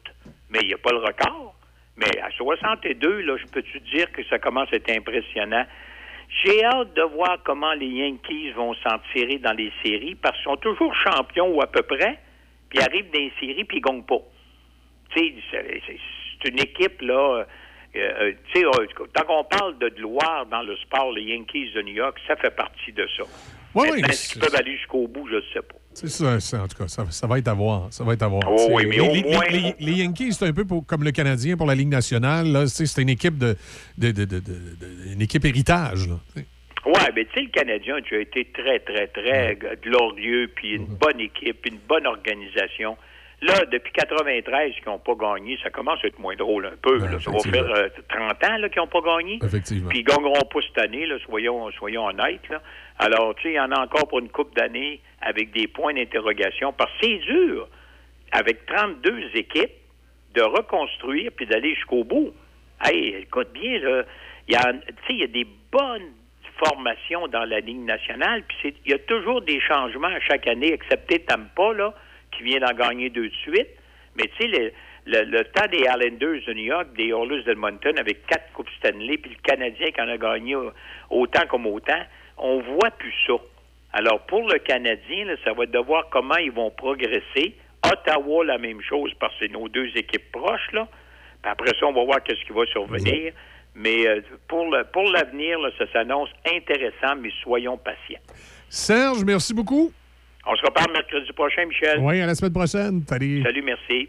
Mais il n'y a pas le record. Mais à 62, là, je peux te dire que ça commence à être impressionnant? J'ai hâte de voir comment les Yankees vont s'en tirer dans les séries parce qu'ils sont toujours champions ou à peu près, puis ils arrivent dans les séries puis ils gagnent pas. C'est une équipe, là. Euh, tu sais, euh, tant qu'on parle de gloire dans le sport, les Yankees de New York, ça fait partie de ça. Maintenant,
oui,
est-ce qu'ils peuvent aller jusqu'au bout, je ne sais pas.
C'est ça, ça, en tout cas, ça, ça va être à voir. Ça va être à voir.
Oh oui, mais
les,
au
les-
moins-
les- les Yankees, c'est un peu pour- comme le Canadien pour la Ligue nationale. C'est une équipe de, de, de- de- de- de- une équipe héritage.
Ouais, mais tu sais, le Canadien a déjà été très, très, très glorieux, puis une bonne équipe, une bonne organisation. Là, depuis 93 qu'ils n'ont pas gagné, ça commence à être moins drôle un peu. là. Ça va faire euh, 30 ans qu'ils n'ont pas gagné.
Effectivement.
Puis ils gagneront pas cette année, là, soyons, soyons honnêtes. Là. Alors, tu sais, il y en a encore pour une coupe d'années avec des points d'interrogation. Parce que c'est dur, avec 32 équipes, de reconstruire puis d'aller jusqu'au bout. Hey, écoute bien, là, il y a, tu sais, il y a des bonnes formations dans la Ligue nationale, puis c'est- il y a toujours des changements à chaque année, excepté Tampa, là, qui vient d'en gagner deux de suite. Mais tu sais, le, le, le temps des Islanders de New York, des Oilers d'Edmonton avec quatre Coupes Stanley, puis le Canadien qui en a gagné autant comme autant, on voit plus ça. Alors, pour le Canadien, là, ça va être de voir comment ils vont progresser. Ottawa, la même chose, parce que c'est nos deux équipes proches, là. Puis après ça, on va voir qu'est-ce qui va survenir. Mais euh, pour le pour l'avenir, là, ça s'annonce intéressant, mais soyons patients.
Serge, merci beaucoup.
On se reparle mercredi prochain, Michel.
Oui, à la semaine prochaine. Salut.
Salut, merci.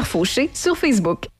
Fauché sur Facebook.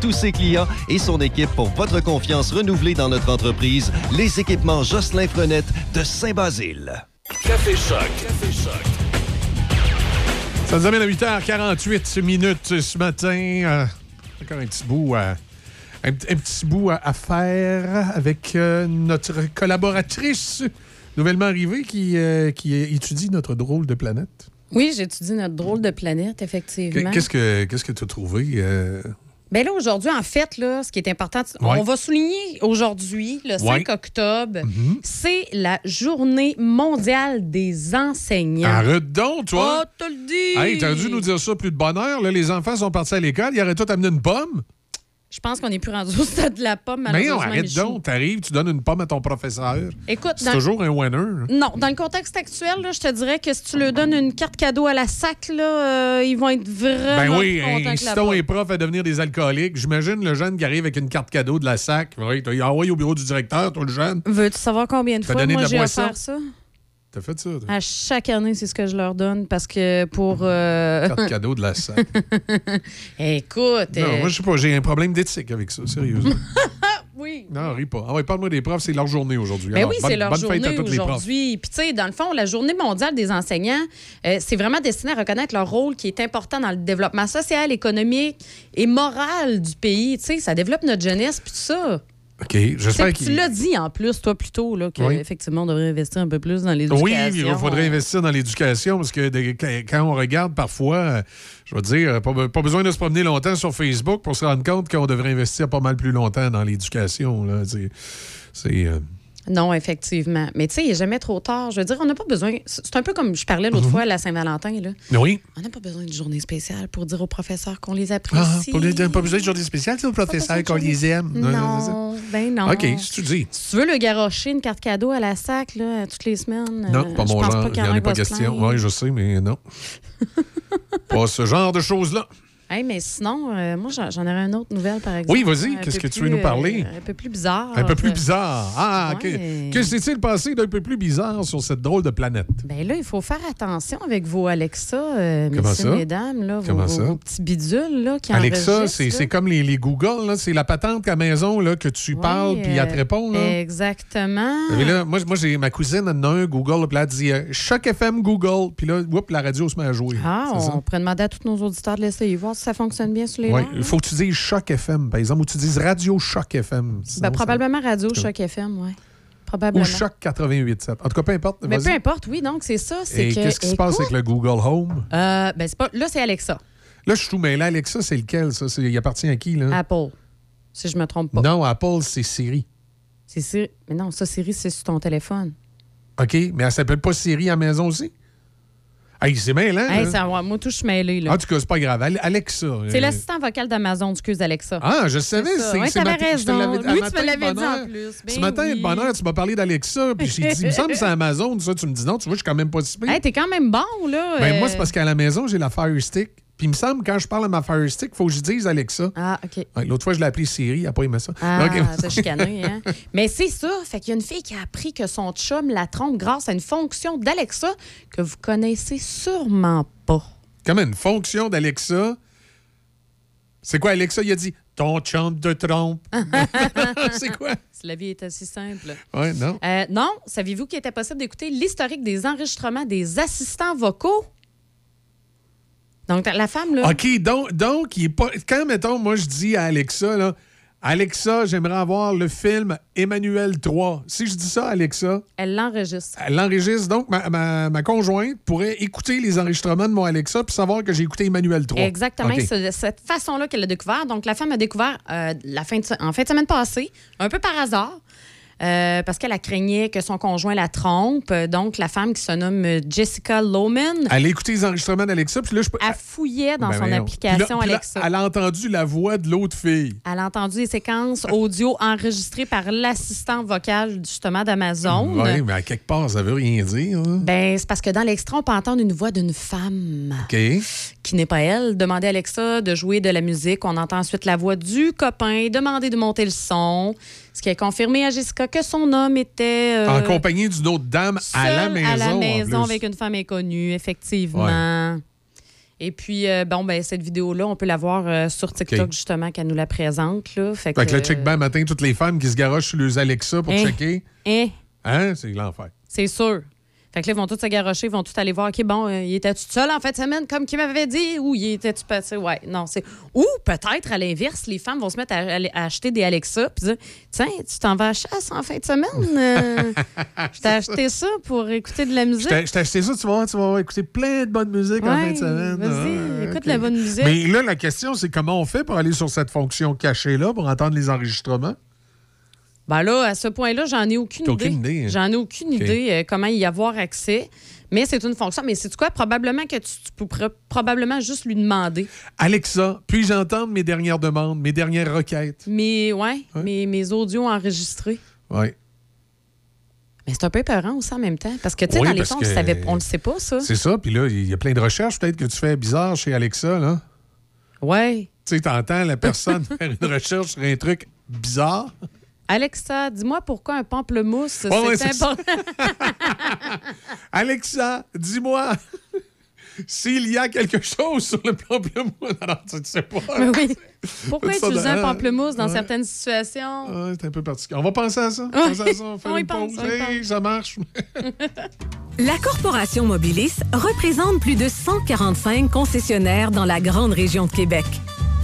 tous ses clients et son équipe pour votre confiance renouvelée dans notre entreprise. Les équipements Jocelyn Frenette de Saint-Basile.
Café Choc. Café Choc.
Ça nous amène à 8h48 minutes ce matin. Euh, encore un petit bout à, un, petit bout à, à faire avec euh, notre collaboratrice nouvellement arrivée qui, euh, qui étudie notre drôle de planète.
Oui, j'étudie notre drôle de planète, effectivement.
Qu'est-ce que qu'est-ce que tu as trouvé?
Ben là, aujourd'hui, en fait, là, ce qui est important,
Ouais.
on va souligner aujourd'hui, le 5
Ouais.
octobre,
Mhm.
c'est la journée mondiale des enseignants.
Arrête donc, toi!
Oh, te le dis!
Hey, t'aurais dû nous dire ça plus de bonne heure. Là, les enfants sont partis à l'école, ils auraient tout amené une pomme.
Je pense qu'on n'est plus rendu au stade de la pomme,
Mais non,
malheureusement,
arrête
Michou.
donc. T'arrives, tu donnes une pomme à ton professeur.
Écoute,
C'est
dans-
toujours un winner.
Non, dans le contexte actuel, là, je te dirais que si tu leur donnes une carte cadeau à la sac, là, euh, ils vont être vraiment
Ben oui,
contents que la
incitons
pomme.
les profs à devenir des alcooliques. J'imagine le jeune qui arrive avec une carte cadeau de la SAC. Oui, tu envoyé au bureau du directeur, toi, le jeune.
Veux-tu savoir combien de
T'as
fois moi j'ai offert ça?
T'as fait ça?
À chaque année, c'est ce que je leur donne parce que pour. euh,
Carte cadeau de la SAC. <laughs>
Écoute.
non,
euh,
moi, je sais pas, j'ai un problème d'éthique avec ça, sérieusement. <laughs>
oui.
non, ris pas. Ah ouais, parle-moi des profs, c'est leur journée aujourd'hui.
Ben
Alors,
oui,
bonne-
c'est leur
bonne fête à
journée aujourd'hui. Puis, tu sais, dans le fond, la journée mondiale des enseignants, euh, c'est vraiment destiné à reconnaître leur rôle qui est important dans le développement social, économique et moral du pays. Tu sais, ça développe notre jeunesse, puis tout ça.
OK,
Tu l'as dit en plus, toi, plus tôt, là,
Oui.
qu'effectivement, on devrait investir un peu plus dans l'éducation.
Oui, il faudrait investir dans l'éducation parce que de- quand- on regarde parfois, euh, je veux dire, pas, be- pas besoin de se promener longtemps sur Facebook pour se rendre compte qu'on devrait investir pas mal plus longtemps dans l'éducation. C'est.
Non, effectivement. Mais tu sais, il n'est jamais trop tard. Je veux dire, on n'a pas besoin. C'est un peu comme je parlais l'autre
Mhm.
fois à la Saint-Valentin. là.
Oui.
On n'a pas besoin d'une journée spéciale pour dire aux professeurs qu'on les
Ah,
apprécie.
pour les- pas besoin de journée spéciale, c'est au professeur qu'on les aime.
Non, ben non.
OK, si tu dis.
Si tu veux le garocher une carte cadeau à la sac là, toutes les semaines,
Non,
euh,
pas mon genre. Il n'y
en a
pas question. Oui, je sais, mais non. <laughs> pas ce genre de choses-là.
Hey, mais sinon, euh, moi, j'en aurais une autre nouvelle, par exemple.
Oui, vas-y, qu'est-ce que tu veux
plus,
nous parler?
euh, un peu plus bizarre.
Un peu plus
Euh,
bizarre. Ah,
Ouais.
que, que s'est-il passé d'un peu plus bizarre sur cette drôle de planète?
Ben là, il faut faire attention avec vos Alexa, euh, messieurs, mesdames, là, vos, petits bidules là, qui
Alexa, c'est comme les, les Google, là. c'est la patente à la maison là, que tu parles puis elle te répond. Là.
Exactement.
Mais là, moi, moi j'ai ma cousine en a un Google, là, puis elle dit Choc FM Google, puis là, whoop, la radio se met à jouer.
Ah,
ça?
on pourrait demander à tous nos auditeurs de l'essayer, voir si ça fonctionne bien sur les
Ouais, il faut que tu dises Choc FM, par exemple, ou tu dises Radio Choc FM. Sinon,
Ben,
ça-
probablement Radio. Choc FM, oui.
Ou
Probablement.
Choc 88. En tout cas, peu importe.
Mais peu importe, oui, donc c'est ça.
Et
que,
qu'est-ce qui se passe avec le Google Home?
euh, ben, c'est pas, là, c'est Alexa.
Là, je suis tout mêlé. Alexa, c'est lequel, ça? Il appartient à qui, là?
Apple. Si je me trompe pas.
Non, Apple, c'est Siri.
C'est Siri. Mais non, ça, Siri, c'est sur ton téléphone.
OK, mais elle s'appelle pas Siri à la maison aussi? Hey, c'est mêlant.
Hey, ça, moi, tout, je suis mêlée, là.
En tout cas, c'est pas grave. Ale- Alexa.
C'est
euh,
l'assistant vocal d'Amazon, excuse Alexa.
Ah, je savais. C'est
Ouais,
c'est
t'avais
matin- je te
raison. Oui, tu me l'avais dit en plus.
Ce
Ben
matin,
oui.
de bonheur, tu m'as parlé d'Alexa, puis j'ai dit, il me <laughs> semble que c'est Amazon, ça. Tu me dis non, tu vois, je suis quand même pas si pire.
Hey, t'es quand même bon, là.
Ben,
euh,
moi, c'est parce qu'à la maison, j'ai la Fire Stick. Puis il me semble, quand je parle à ma Fire Stick, il faut que je dise Alexa.
Ah, OK.
Ouais, L'autre fois, je l'ai appelé Siri, elle n'a pas aimé ça.
Ah, chicané, hein? Mais c'est ça. Fait qu'il y a une fille qui a appris que son chum la trompe grâce à une fonction d'Alexa que vous connaissez sûrement pas.
Comme une fonction d'Alexa? C'est quoi, Alexa? Il a dit ton chum de trompe. <laughs> c'est quoi?
La vie est assez simple.
Ouais, non.
Euh, non, saviez-vous qu'il était possible d'écouter l'historique des enregistrements des assistants vocaux? Donc, la femme, là.
OK, donc, donc il est pas. Quand, mettons, moi, je dis à Alexa, là, Alexa, j'aimerais avoir le film Emmanuel 3. Si je dis ça, Alexa,
Elle l'enregistre.
elle l'enregistre. Donc, ma, ma- ma conjointe pourrait écouter les enregistrements de mon Alexa puis savoir que j'ai écouté Emmanuel 3.
Exactement. C'est de cette façon-là qu'elle l'a découvert. Donc, la femme a découvert euh, la fin de, en fin de semaine passée, un peu par hasard. Euh, parce qu'elle a craignait que son conjoint la trompe. Euh, Donc, la femme qui se nomme Jessica Loman,
Elle a écouté les enregistrements d'Alexa, puis là, je peux.
elle fouillait dans
Ben
son application
Puis là- puis là,
Alexa.
elle a entendu la voix de l'autre fille.
Elle a entendu des séquences audio enregistrées par l'assistant vocal justement d'Amazon.
Oui, mais à quelque part, ça veut rien dire. hein.
Ben, c'est parce que dans l'extrait, on peut entendre une voix d'une femme
OK.
qui n'est pas elle. Demander à Alexa de jouer de la musique. On entend ensuite la voix du copain. Demander de monter le son. Ce qui a confirmé à Jessica que son homme était euh,
en compagnie d'une autre dame à la maison.
à la maison avec une femme inconnue, effectivement. Et puis, euh, bon, ben, cette vidéo-là, on peut la voir euh, sur TikTok,
OK.
justement, qu'elle nous la présente. Là. Fait que,
Fait que là,
euh,
check bien matin, toutes les femmes qui se garochent sur les Alexa pour
Hein?
checker.
hein,
Hein? C'est l'enfer.
c'est sûr. Fait que là, ils vont tous se garrocher, ils vont tous aller voir, OK, bon, euh, il était tout seul en fin de semaine, comme qu'il m'avait dit, ou il était-tu passé? Ouais, non, c'est. Ou peut-être, à l'inverse, les femmes vont se mettre à, acheter des Alexa, puis dire, tiens, tu t'en vas à chasse en fin de semaine? Euh, <laughs> je t'ai acheté ça pour écouter de la musique.
je t'ai acheté ça, tu vas, voir, tu vas écouter plein de bonne musique en fin de semaine.
vas-y,
Ah,
écoute la bonne musique.
Mais là, la question, c'est comment on fait pour aller sur cette fonction cachée-là pour entendre les enregistrements?
Ben là, à ce point-là, j'en ai aucune idée.
hein?
J'en ai aucune idée euh, comment y avoir accès. Mais c'est une fonction. Mais c'est quoi? Probablement que tu, tu pourrais probablement juste lui demander.
Alexa, puis-je entendre mes dernières demandes, mes dernières requêtes?
Mais ouais, Mes, mes audios enregistrés.
Oui.
Mais c'est un peu épeurant aussi en même temps. Parce que, tu sais,
Oui,
dans les fonds,
que-
on, savait- on le sait pas, ça.
C'est ça, puis là, il y a plein de recherches peut-être que tu fais bizarre chez Alexa, là.
Ouais.
Tu sais, t'entends la personne <laughs> faire une recherche sur un truc bizarre.
Alexa, dis-moi pourquoi un pamplemousse, c'est important. <laughs> <laughs>
Alexa, dis-moi <laughs> s'il y a quelque chose sur le pamplemousse. Alors, tu ne sais pas.
Mais oui. Pourquoi utiliser
de-
un pamplemousse dans
Ouais.
certaines situations?
Ouais, c'est un peu particulier. On va penser à ça.
Ouais.
Penser à ça, on fait
On y
une
pense,
pause.
on y
Hey,
pense.
ça marche.
La Corporation Mobilis représente plus de 145 concessionnaires dans la grande région de Québec.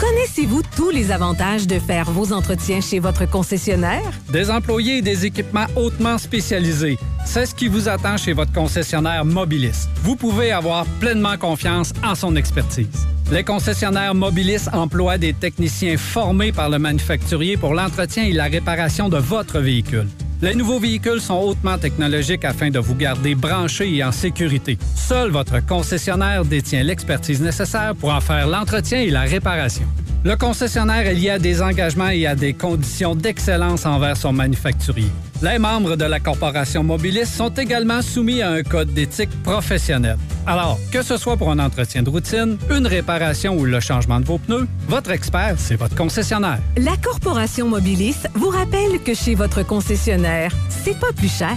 Connaissez-vous tous les avantages de faire vos entretiens chez votre concessionnaire?
Des employés et des équipements hautement spécialisés. C'est ce qui vous attend chez votre concessionnaire Mobilis. Vous pouvez avoir pleinement confiance en son expertise. Les concessionnaires Mobilis emploient des techniciens formés par le manufacturier pour l'entretien et la réparation de votre véhicule. Les nouveaux véhicules sont hautement technologiques afin de vous garder branché et en sécurité. Seul votre concessionnaire détient l'expertise nécessaire pour en faire l'entretien et la réparation. Le concessionnaire est lié à des engagements et à des conditions d'excellence envers son manufacturier. Les membres de la corporation Mobilis sont également soumis à un code d'éthique professionnelle. Alors, que ce soit pour un entretien de routine, une réparation ou le changement de vos pneus, votre expert, c'est votre concessionnaire.
La Corporation Mobilis vous rappelle que chez votre concessionnaire, c'est pas plus cher.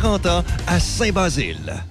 à Saint-Basile.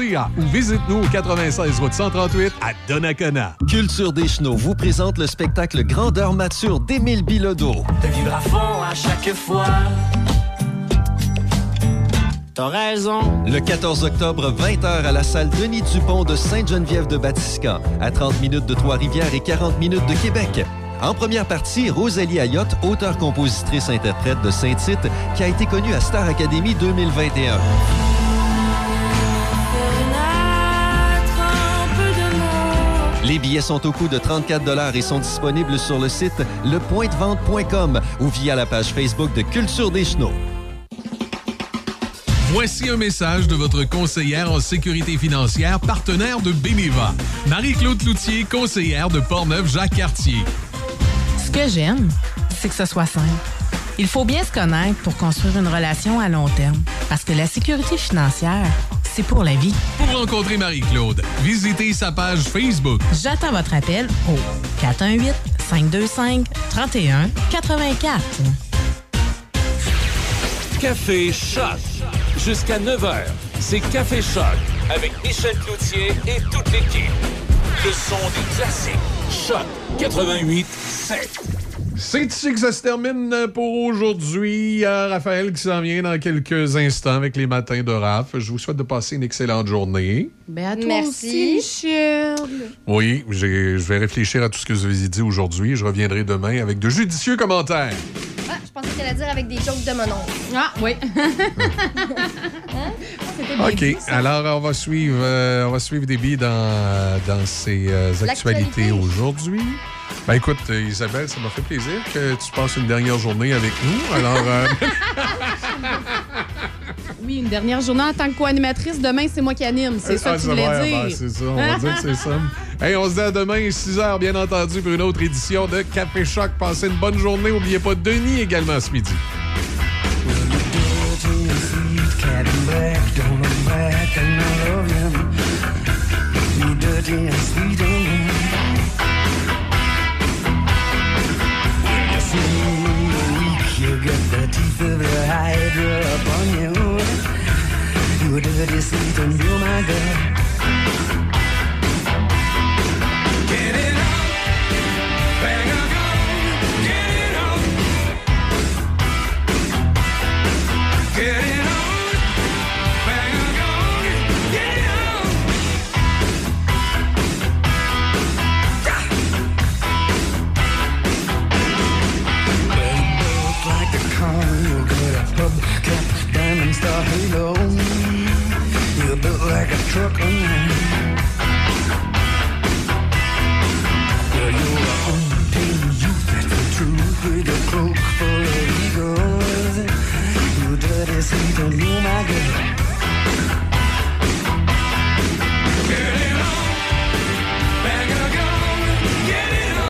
ou visite-nous au 96 route 138 à Donnacona.
Culture des Chenaux vous présente le spectacle Grandeur mature d'Émile Bilodeau.
De vivre à fond à chaque fois. T'as raison.
Le 14 octobre, 20h à la salle Denis Dupont de Sainte-Geneviève de Batiscan, à 30 minutes de Trois-Rivières et 40 minutes de Québec. En première partie, Rosalie Ayotte, auteure-compositrice-interprète de Saint-Tite, qui a été connue à Star Academy 2021. Les billets sont au coût de 34 et sont disponibles sur le site lepointdevente.com ou via la page Facebook de Culture des Chenaux.
Voici un message de votre conseillère en sécurité financière, partenaire de Beneva. Marie-Claude Cloutier, conseillère de Portneuf-Jacques-Cartier.
Ce que j'aime, c'est que ce soit simple. Il faut bien se connaître pour construire une relation à long terme. Parce que la sécurité financière, c'est pour la vie.
Pour rencontrer Marie-Claude, visitez sa page Facebook.
J'attends votre appel au 418 525 31 84.
Café Choc. Jusqu'à 9h, c'est Café Choc avec Michel Cloutier et toute l'équipe. Le son des classiques. Choc 88 7.
C'est ici que ça se termine pour aujourd'hui. A Raphaël qui s'en vient dans quelques instants avec les matins de Raph. Je vous souhaite de passer une excellente journée.
Ben à toi
Merci.
aussi, Michel.
Oui, je vais réfléchir à tout ce que vous avez dit aujourd'hui. Je reviendrai demain avec de judicieux commentaires.
Ah, je pensais qu'elle allait dire avec des jokes de mon oncle.
Ah, oui. <laughs> C'était bien
OK. Alors, on va suivre, euh, on va suivre des billes dans, dans ces euh, actualités aujourd'hui. Ben écoute, euh, Isabelle, ça m'a fait plaisir que tu passes une dernière journée avec nous. Alors, euh, <laughs>
Oui, une dernière journée en tant que co-animatrice. Demain, c'est moi qui anime. C'est ça
ah,
que tu voulais dire.
ben, c'est ça, on va dire que c'est ça. Hey, on se dit à demain, 6 h, bien entendu, pour une autre édition de Café Choc. Passez une bonne journée. N'oubliez pas Denis également ce midi.
Of the hydra upon you. You're dirty, sweet, and you're my girl. you built like a truck. Yeah, you're untamed youth, that's the truth. With cloak full of eagles. You dirty, sweet, and you my girl.